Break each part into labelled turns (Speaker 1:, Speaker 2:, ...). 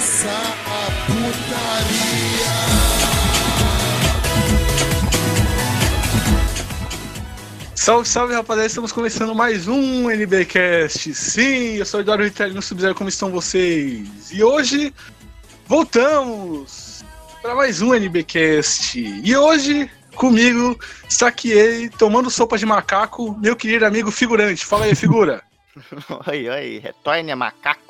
Speaker 1: começar a putaria.
Speaker 2: Salve, salve rapaziada, estamos começando mais um NBcast. Sim, eu sou o Eduardo Vitelli no Sub-Zero, como estão vocês? E hoje voltamos para mais um NBcast. E hoje comigo está aqui ele tomando sopa de macaco, meu querido amigo figurante. Fala aí, figura.
Speaker 3: oi, oi, retorne macaco.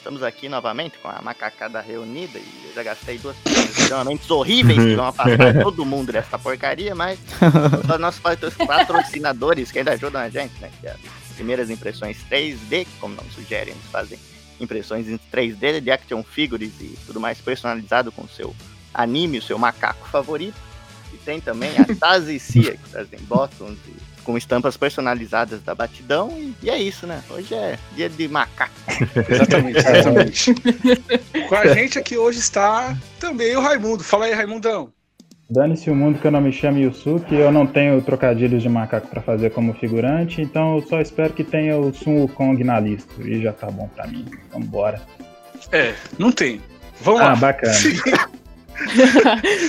Speaker 3: Estamos aqui novamente com a macacada reunida e eu já gastei duas extremamente horríveis que vão afastar todo mundo dessa porcaria, mas os nossos patrocinadores que ainda ajudam a gente, né? Que é as primeiras impressões 3D, como não sugerem, eles fazem impressões em 3D de action figures e tudo mais personalizado com o seu anime, o seu macaco favorito. E tem também a Taz e Cia, que trazem bottoms e com estampas personalizadas da batidão. E, e, é isso, né? Hoje é dia de macaco.
Speaker 2: exatamente, exatamente. com a gente aqui hoje está também o Raimundo. Fala aí, Raimundão.
Speaker 4: Dane-se o mundo que eu não me chame Yusuke, eu não tenho trocadilhos de macaco para fazer como figurante, então eu só espero que tenha o Sun Wukong na lista. E já tá bom pra mim. Vambora.
Speaker 2: É, não tem. Vamos
Speaker 4: ah,
Speaker 2: lá.
Speaker 4: Ah, bacana.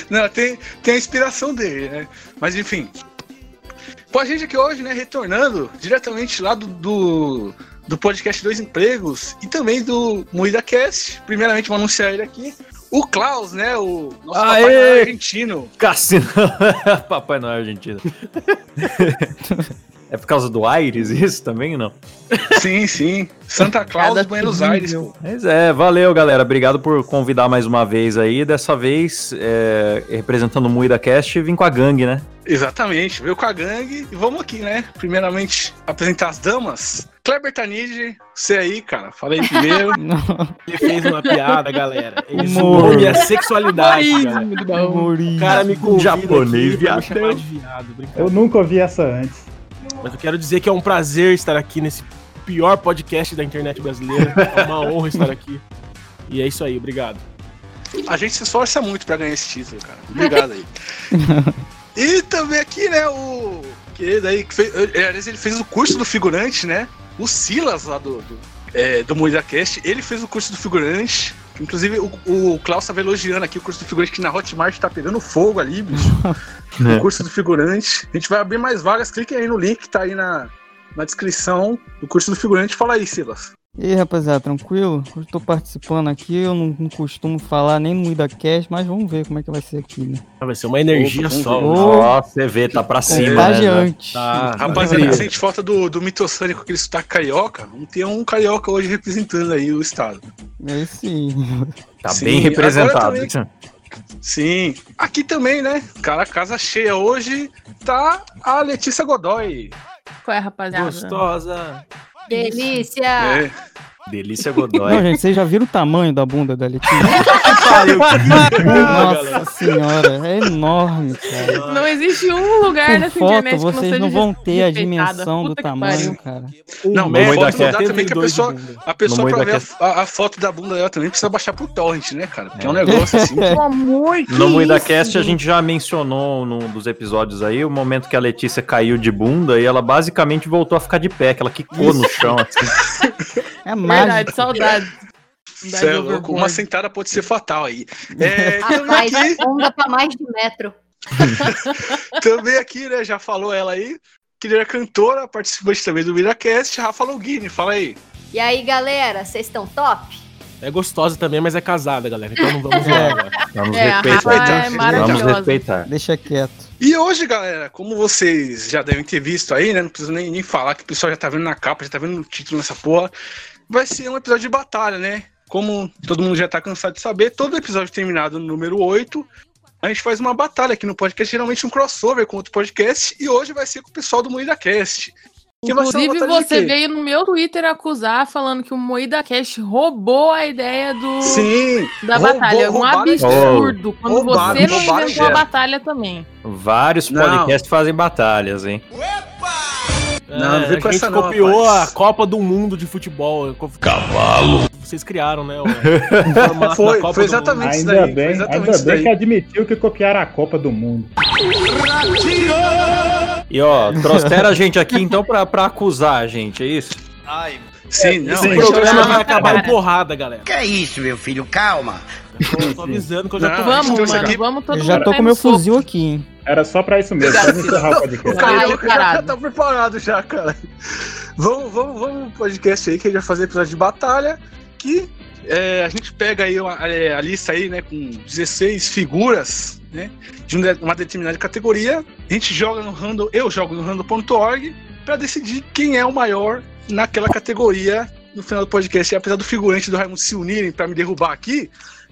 Speaker 2: não, tem, tem a inspiração dele, né? Mas enfim, com a gente aqui hoje, né, retornando diretamente lá do, do, do podcast Dois Empregos e também do Moída Cast. Primeiramente, vou anunciar ele aqui. O Klaus, né? O nosso Aê! papai Noel argentino.
Speaker 5: Cassino. papai Noel argentino. É por causa do Aires isso também, não?
Speaker 2: Sim, sim. Santa Claus, Buenos Aires. Pô.
Speaker 5: Mas é, valeu, galera. Obrigado por convidar mais uma vez aí. Dessa vez, é, representando o Muida Cast, vim com a gangue, né?
Speaker 2: Exatamente, veio com a gangue e vamos aqui, né? Primeiramente, apresentar as damas. Kleber Tanid, você aí, cara, fala aí primeiro.
Speaker 6: Ele fez uma piada, galera. Ele zoou minha sexualidade, cara.
Speaker 5: O cara me convida
Speaker 4: Japonês,
Speaker 5: aqui,
Speaker 4: viado. viado eu nunca ouvi essa antes.
Speaker 6: Mas eu quero dizer que é um prazer estar aqui nesse pior podcast da internet brasileira. É uma honra estar aqui. E é isso aí, obrigado.
Speaker 2: A gente se esforça muito para ganhar esse título, cara. Obrigado aí. e também aqui, né, o querido aí que fez, ele fez o curso do figurante, né? O Silas lá do do, é, do MoidaCast, ele fez o curso do figurante. Inclusive, o, o Klaus tava elogiando aqui o curso do figurante que na Hotmart tá pegando fogo ali, bicho. É. O curso do figurante. A gente vai abrir mais vagas. Cliquem aí no link que tá aí na, na descrição do curso do figurante. Fala aí, Silas.
Speaker 7: E aí, rapaziada, tranquilo? Eu tô participando aqui, eu não, não costumo falar nem no IdaCast, mas vamos ver como é que vai ser aqui, né?
Speaker 6: Vai ser uma energia Opa, só.
Speaker 5: Nossa, você vê, tá pra cima.
Speaker 7: Né?
Speaker 2: Tá, rapaziada, sente falta do, do mitossânico, aquele sotaque carioca. Vamos ter um carioca hoje representando aí o estado.
Speaker 7: É sim.
Speaker 5: Tá sim, bem representado.
Speaker 2: Também, sim. Aqui também, né? Cara, casa cheia hoje tá a Letícia Godoy.
Speaker 8: Qual é, rapaziada?
Speaker 6: Gostosa.
Speaker 8: Delícia!
Speaker 2: É.
Speaker 5: Delícia Godoy.
Speaker 7: Não, gente, vocês já viram o tamanho da bunda da Letícia? Nossa senhora, é enorme, cara.
Speaker 8: Não existe um lugar
Speaker 7: Por
Speaker 8: nessa
Speaker 7: foto,
Speaker 8: internet que não
Speaker 7: vocês
Speaker 8: seja
Speaker 7: não vão ter a dimensão do tamanho,
Speaker 8: pariu.
Speaker 7: cara.
Speaker 2: Não, mas foto não dá também que a pessoa,
Speaker 6: de
Speaker 2: a pessoa pra ver a, a- foto da bunda dela também precisa baixar pro torrent, né, cara? Porque é, um negócio assim.
Speaker 8: Pelo amor que
Speaker 5: No Moída
Speaker 8: isso,
Speaker 5: Cast a
Speaker 8: gente?
Speaker 5: gente já mencionou num dos episódios aí o momento que a Letícia caiu de bunda e ela basicamente voltou a ficar de pé, que ela quicou no chão assim.
Speaker 7: É mágico.
Speaker 8: Verdade, saudade.
Speaker 2: Cê é louco, uma sentada pode ser fatal aí. É,
Speaker 9: Rapaz,
Speaker 2: aqui,
Speaker 9: onda pra mais de metro.
Speaker 2: também aqui, né? Já falou ela aí. Que ele é cantora, participante também do Miracast, Rafa Longini, fala aí.
Speaker 9: E aí, galera, vocês estão top?
Speaker 6: É gostosa também, mas é casada, galera. Então não vamos zoar agora.
Speaker 5: Vamos
Speaker 8: É, a Rafa
Speaker 5: respeitar.
Speaker 8: é
Speaker 5: Vamos respeitar.
Speaker 7: Deixa quieto.
Speaker 2: E hoje, galera, como vocês já devem ter visto aí, né? Não preciso nem, nem falar que o pessoal já tá vendo na capa, já tá vendo no título nessa porra. Vai ser um episódio de batalha, né? Como todo mundo já tá cansado de saber, todo episódio terminado no número 8, a gente faz uma batalha aqui no podcast, geralmente um crossover com outro podcast, e hoje vai ser com o pessoal do Moída Cast.
Speaker 8: Inclusive, você veio no meu Twitter acusar, falando que o Moída Cash roubou a ideia do,
Speaker 2: Sim,
Speaker 8: da
Speaker 2: roubou-
Speaker 8: batalha. É um absurdo. Quando
Speaker 2: roubaram-
Speaker 8: você não inventou a batalha também.
Speaker 5: Vários
Speaker 2: Não.
Speaker 5: podcasts fazem batalhas, hein?
Speaker 2: Não, não vem com
Speaker 6: É, a gente
Speaker 2: não,
Speaker 6: copiou
Speaker 2: rapaz.
Speaker 6: a Copa do Mundo de futebol. Cavalo. Vocês criaram, né? O,
Speaker 2: Foi,
Speaker 6: Copa
Speaker 2: foi exatamente isso daí. foi
Speaker 4: bem,
Speaker 2: exatamente
Speaker 4: ainda
Speaker 2: isso
Speaker 4: bem que admitiu que copiaram a Copa do Mundo.
Speaker 5: E ó, trouxeram a gente aqui então pra, pra acusar a gente, é isso?
Speaker 3: Ai,
Speaker 2: Sim, não.
Speaker 6: Esse programa
Speaker 2: vai-
Speaker 6: vai acabar em porrada, galera.
Speaker 10: Que é isso, meu filho? Calma.
Speaker 6: Eu tô avisando que eu já tô.
Speaker 2: Não,
Speaker 8: Vamos, mano,
Speaker 2: aqui-
Speaker 8: vamos todo
Speaker 7: Eu já
Speaker 8: mundo
Speaker 7: tô com meu
Speaker 8: soco.
Speaker 7: fuzil aqui, hein?
Speaker 4: Era só pra isso mesmo, pra encerrar o
Speaker 2: O
Speaker 4: podcast.
Speaker 8: Tá
Speaker 2: já
Speaker 8: preparado.
Speaker 2: tá preparado já, cara. Vamos, vamos, vamos pro podcast aí que a gente vai fazer episódio de batalha. Que é, a gente pega aí uma- é, a lista aí, né, com 16 figuras, né? De um de- uma determinada categoria. A gente joga no random, eu jogo no random.org pra decidir quem é o maior naquela categoria no final do podcast. E apesar do figurante do Raimundo se unirem pra me derrubar aqui,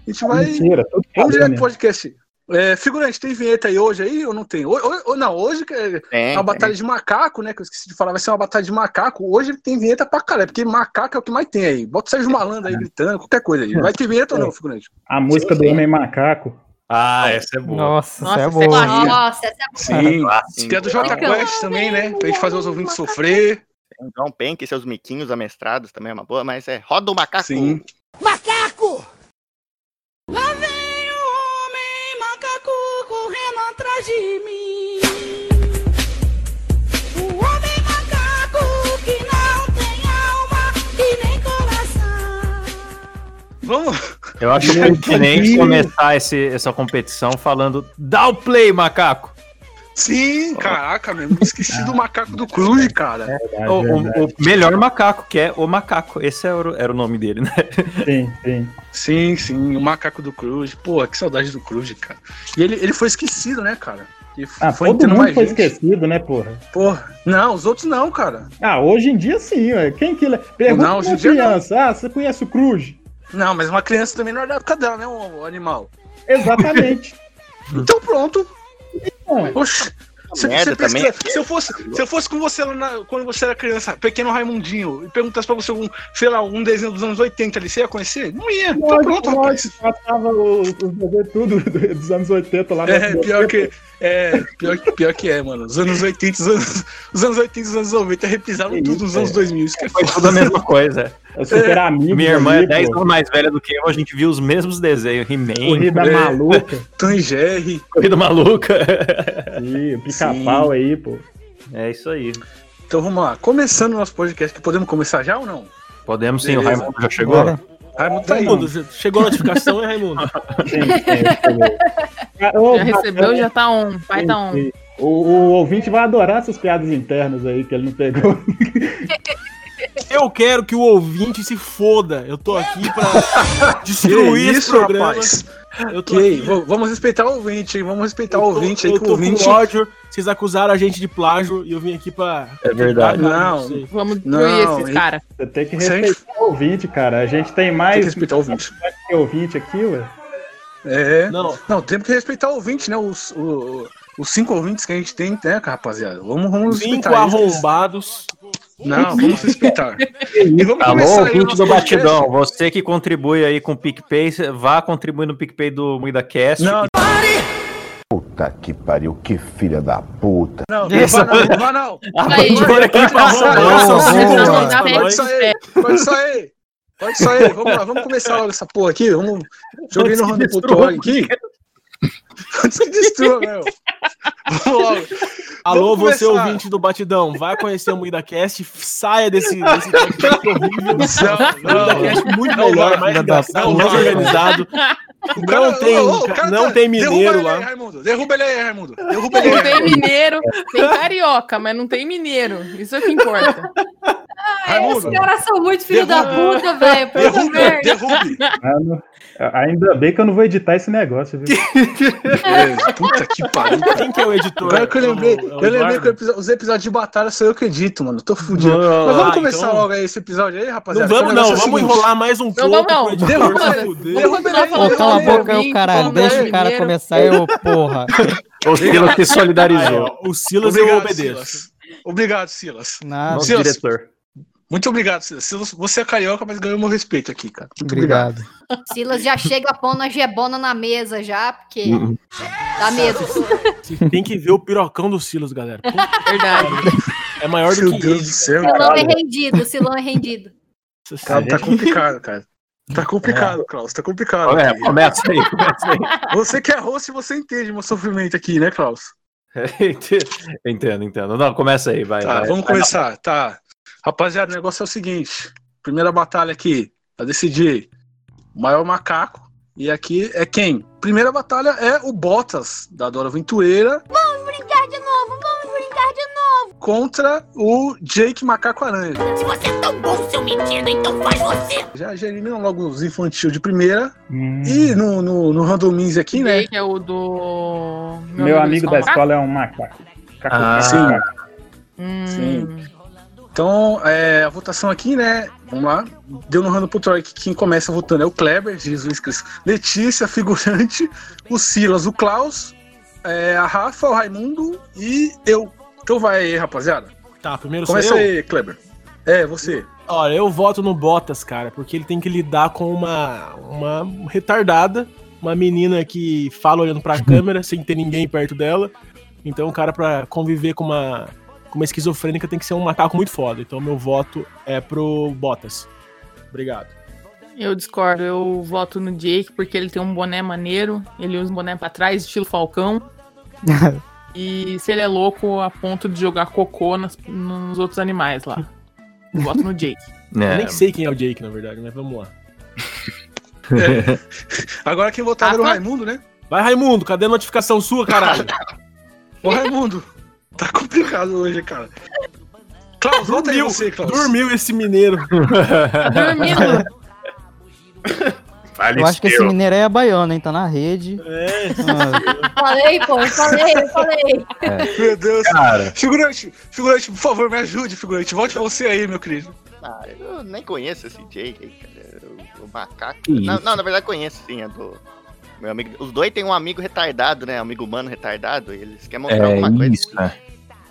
Speaker 2: a gente vai.
Speaker 4: Mentira, tudo
Speaker 2: Vamos direto pro podcast. É, figurante, tem vinheta aí hoje aí ou não tem? Ou, ou- não, hoje que é
Speaker 3: Tem,
Speaker 2: uma batalha de macaco, né? Que eu esqueci de falar, vai ser uma batalha de macaco. Hoje tem vinheta pra caralho, porque macaco é o que mais tem aí. Bota o Sérgio Malandro aí gritando, qualquer coisa aí. Vai ter vinheta ou não, figurante?
Speaker 4: A música do Homem Macaco.
Speaker 5: Ah, essa é boa.
Speaker 7: Nossa,
Speaker 8: Nossa,
Speaker 7: isso é boa.
Speaker 9: Nossa, essa é
Speaker 2: Sim.
Speaker 3: Sim.
Speaker 2: Tem a do Jota Quest também, né? Pra gente fazer os ouvintes sofrer.
Speaker 3: Tem John Penck e seus miquinhos amestrados também é uma boa, mas é roda o macaco.
Speaker 2: Sim.
Speaker 10: Macaco!
Speaker 11: Atrás de mim. O homem macaco que não tem alma e nem coração.
Speaker 2: Vamos.
Speaker 5: Eu acho pertinente começar esse, essa competição falando dá o play, macaco.
Speaker 2: Sim, caraca, mesmo. Esqueci do macaco do Cruz, cara.
Speaker 4: Verdade,
Speaker 5: O,
Speaker 4: verdade.
Speaker 5: o- o melhor macaco, que é o macaco. Esse era o, era o nome dele, né?
Speaker 4: Sim, sim.
Speaker 2: Sim, sim, o macaco do Cruz. Pô, que saudade do Cruz, cara. E ele, ele foi esquecido, né, cara? E
Speaker 4: Ah,
Speaker 2: foi
Speaker 4: todo mundo foi
Speaker 2: gente.
Speaker 4: esquecido, né, porra?
Speaker 2: Porra. Não, os outros não, cara.
Speaker 4: Ah, hoje em dia sim, ué. Quem que... le- Pergunta
Speaker 2: Não, hoje
Speaker 4: uma
Speaker 2: dia não.
Speaker 4: criança. Ah, você conhece o Cruz?
Speaker 2: Não, mas uma criança também não é da época dela, né, o animal?
Speaker 4: Exatamente.
Speaker 2: Então pronto. Oxe. Se,
Speaker 3: merda
Speaker 2: você pesquisa-
Speaker 3: também.
Speaker 2: se eu fosse, se eu fosse com você lá na- quando você era criança, pequeno Raimundinho, e perguntasse pra você algum, sei lá, um desenho dos anos 80 ali, você ia conhecer? Não ia. Então
Speaker 4: Lógico,
Speaker 2: pronto, rapaz.
Speaker 4: lógico, passava o- os desenhos tudo dos anos 80 lá. no
Speaker 2: É, pior que, é, pior, que- pior que é, mano. Os anos 80, os anos, os anos 80 e os anos 90 repisaram tudo nos anos
Speaker 4: é.
Speaker 2: 2000. Isso que é
Speaker 5: Foi tudo a mesma coisa.
Speaker 4: É super amigo.
Speaker 5: Minha irmã
Speaker 4: ali,
Speaker 5: é 10
Speaker 4: pô.
Speaker 5: anos mais velha do que eu, a gente viu os mesmos desenhos. He-Man,
Speaker 4: Corrida
Speaker 2: É.
Speaker 4: maluca.
Speaker 2: Tom e Jerry.
Speaker 5: Corrida Maluca.
Speaker 4: Ih, pica-pau aí, pô.
Speaker 5: É isso aí.
Speaker 2: Então vamos lá. Começando o nosso podcast, que podemos começar já ou não?
Speaker 5: Podemos sim, o
Speaker 2: Beleza.
Speaker 5: Raimundo já chegou?
Speaker 7: Bora.
Speaker 2: Raimundo tá aí.
Speaker 6: Raimundo, chegou a notificação, hein, Raimundo?
Speaker 4: Sim, sim,
Speaker 8: Já recebeu, já tá on. Vai tá on.
Speaker 4: sim. O, o ouvinte vai adorar essas piadas internas aí que ele não pegou.
Speaker 6: Eu quero que o ouvinte se foda. Eu tô aqui pra destruir esse
Speaker 2: isso,
Speaker 6: programa.
Speaker 2: rapaz?
Speaker 6: Eu tô
Speaker 2: Que,
Speaker 6: aqui.
Speaker 2: vamos respeitar o ouvinte, hein? Vamos respeitar
Speaker 6: eu
Speaker 2: o
Speaker 6: tô-
Speaker 2: ouvinte aí, que o
Speaker 6: tô
Speaker 2: ouvinte.
Speaker 6: com ódio. Vocês acusaram a gente de plágio e eu vim aqui pra.
Speaker 5: É verdade.
Speaker 2: Não.
Speaker 6: sei.
Speaker 8: Vamos destruir
Speaker 2: Não,
Speaker 8: esses caras.
Speaker 4: Você tem que
Speaker 2: aí-
Speaker 4: respeitar o ouvinte, cara. A gente tem
Speaker 2: Tem
Speaker 4: mais
Speaker 2: que respeitar o ouvinte.
Speaker 4: que ouvinte aqui, ué.
Speaker 2: É.
Speaker 6: Não,
Speaker 2: Não, temos que respeitar o ouvinte, né? Os, o- os cinco ouvintes que a gente tem, né, rapaziada? Vamos, vamos
Speaker 6: cinco
Speaker 2: respeitar eles.
Speaker 6: arrombados.
Speaker 2: Não, vamos respeitar. E vamos
Speaker 5: Alô, ouvinte do
Speaker 2: podcast.
Speaker 5: Batidão, você que contribui aí com o PicPay, vá contribuir no PicPay do MuidaCast.
Speaker 2: Não,
Speaker 1: Puta que pariu, que filha da puta.
Speaker 2: não, não vai não, não vai não.
Speaker 6: Agora aqui
Speaker 8: Pode
Speaker 2: sair, pode sair. Pode sair, vamos lá, vamos começar logo essa porra aqui. Vamos. Joguei no
Speaker 5: que
Speaker 2: random.org aqui. Antes que destrua, meu.
Speaker 6: Alô,
Speaker 2: Vamos
Speaker 6: você
Speaker 2: começar.
Speaker 6: ouvinte do Batidão, vai conhecer o MuidaCast, saia desse, desse horrível.
Speaker 2: Não, não.
Speaker 6: MuidaCast muito melhor, mais
Speaker 7: Filha da
Speaker 6: engraçado,
Speaker 2: puta.
Speaker 6: mais organizado.
Speaker 2: O cara-
Speaker 6: Não tem,
Speaker 2: o cara
Speaker 6: não
Speaker 2: tá-
Speaker 6: tem
Speaker 2: derruba
Speaker 6: mineiro
Speaker 2: ele aí,
Speaker 6: lá.
Speaker 2: Raimundo. Derruba ele aí, Raimundo. Derruba ele
Speaker 8: Não
Speaker 2: aí.
Speaker 8: tem mineiro, tem carioca, mas não tem mineiro. Isso é que importa.
Speaker 2: Raimundo.
Speaker 9: Esses caras são muito filho da
Speaker 2: Derruba.
Speaker 9: puta, velho. Puta
Speaker 2: Derrube.
Speaker 4: Mano, ainda bem que eu não vou editar esse negócio, viu?
Speaker 2: É, Puta que pariu, cara.
Speaker 6: Quem que é o editor?
Speaker 2: Agora que eu lembrei,
Speaker 6: É o- é o
Speaker 2: eu lembrei que os episódios de batalha sou eu que edito, mano. Tô fudido.
Speaker 5: Não,
Speaker 2: Mas vamos
Speaker 6: ah,
Speaker 2: começar
Speaker 6: então-
Speaker 2: logo aí esse episódio aí,
Speaker 6: Não
Speaker 2: rapaziada.
Speaker 6: vamos, não,
Speaker 2: negócio é o
Speaker 6: vamos
Speaker 2: seguinte.
Speaker 6: enrolar mais um
Speaker 8: Não,
Speaker 6: pouco
Speaker 8: vamos não.
Speaker 6: pro editor
Speaker 2: Derruba, derruba.
Speaker 7: Pô, cala a boca aí, o caralho.
Speaker 8: vamos
Speaker 7: Deixa o cara começar aí, ô porra.
Speaker 5: O Silas se solidarizou.
Speaker 6: o Silas eu obedeço.
Speaker 2: Obrigado, Silas.
Speaker 7: Nada.
Speaker 2: Silas.
Speaker 5: diretor.
Speaker 2: Muito obrigado, Silas. Silas. Você é carioca, mas ganhou meu respeito aqui, cara. Muito obrigado.
Speaker 7: Obrigado.
Speaker 9: Silas já chega pondo a gebona na mesa já, porque
Speaker 2: Uhum.
Speaker 9: dá medo.
Speaker 6: Você tem que ver o pirocão do Silas, galera.
Speaker 8: Verdade.
Speaker 6: É maior do
Speaker 2: Meu
Speaker 6: que
Speaker 2: Deus do
Speaker 6: isso.
Speaker 2: céu,
Speaker 9: Silão
Speaker 2: cara.
Speaker 9: é rendido, Silão é rendido.
Speaker 2: Tá, tá complicado, cara. Tá complicado, Klaus. Tá complicado.
Speaker 5: É, começa aí, começa aí.
Speaker 2: Você que é host, você entende meu sofrimento aqui, né, Klaus?
Speaker 5: entendo, entendo. Não, começa aí, vai.
Speaker 2: Tá,
Speaker 5: vai.
Speaker 2: vamos começar. Tá. Rapaziada, o negócio é o seguinte. Primeira batalha aqui, pra decidir o maior macaco. E aqui é quem? Primeira batalha é o Bottas, da Dora Aventureira,
Speaker 11: Vamos brincar de novo, vamos brincar de novo.
Speaker 2: contra o Jake Macaco Aranha.
Speaker 11: Se você é tão bom, seu metido, então faz você.
Speaker 2: Já, já eliminam logo os infantil de primeira.
Speaker 4: Hum,
Speaker 2: E no, no, no randomins aqui, né?
Speaker 8: Que é o do.
Speaker 4: meu amigo da
Speaker 8: escola.
Speaker 4: escola é um macaco. Caco-
Speaker 5: Ah.
Speaker 4: caco-
Speaker 8: Hum,
Speaker 2: Sim. Então, é, a votação aqui, né? Vamos lá. Deu no random pro Troy que quem começa votando é o Kleber, Jesus Cristo. Letícia, figurante, o Silas, o Klaus, é, a Rafa, o Raimundo e eu. Então vai aí, rapaziada.
Speaker 6: Tá, primeiro
Speaker 2: Começa
Speaker 6: eu.
Speaker 2: aí, Kleber. É, você.
Speaker 6: Olha, eu voto no Bottas, cara, porque ele tem que lidar com uma, uma retardada, uma menina que fala olhando pra câmera sem ter ninguém perto dela. Então, o cara, pra conviver com uma, com uma esquizofrênica, tem que ser um macaco muito foda. Então, meu voto é pro Bottas. Obrigado.
Speaker 8: Eu discordo, eu voto no Jake porque ele tem um boné maneiro, ele usa um boné pra trás, estilo Falcão. e se ele é louco a ponto de jogar cocô nas- nos outros animais lá. Eu voto no Jake.
Speaker 6: Eu
Speaker 5: É,
Speaker 6: nem sei quem é o Jake, na verdade, mas vamos lá.
Speaker 2: Agora quem votava era o. Raimundo, né?
Speaker 6: Vai, Raimundo, cadê a notificação sua, caralho?
Speaker 2: Ô, Raimundo. Tá complicado hoje, cara. Klaus, volta aí
Speaker 6: Dormiu,
Speaker 2: você, Klaus.
Speaker 6: dormiu esse mineiro.
Speaker 8: Tá dormindo?
Speaker 7: Eu acho que esse mineiro aí é baiano, hein? Tá na rede.
Speaker 6: É,
Speaker 7: Ah,
Speaker 9: Falei, pô, eu falei, eu falei.
Speaker 2: Meu Deus.
Speaker 5: Cara,
Speaker 2: Figurante, figurante, por favor, me ajude, figurante. Volte você aí, meu querido.
Speaker 3: Ah, eu nem conheço esse Jake aí, cara. O, o macaco. Não, não, na verdade conheço sim, é do. Meu amigo. Os dois têm um amigo retardado, né? Amigo humano retardado. E eles querem mostrar
Speaker 5: é
Speaker 3: alguma coisa.
Speaker 5: isso, né?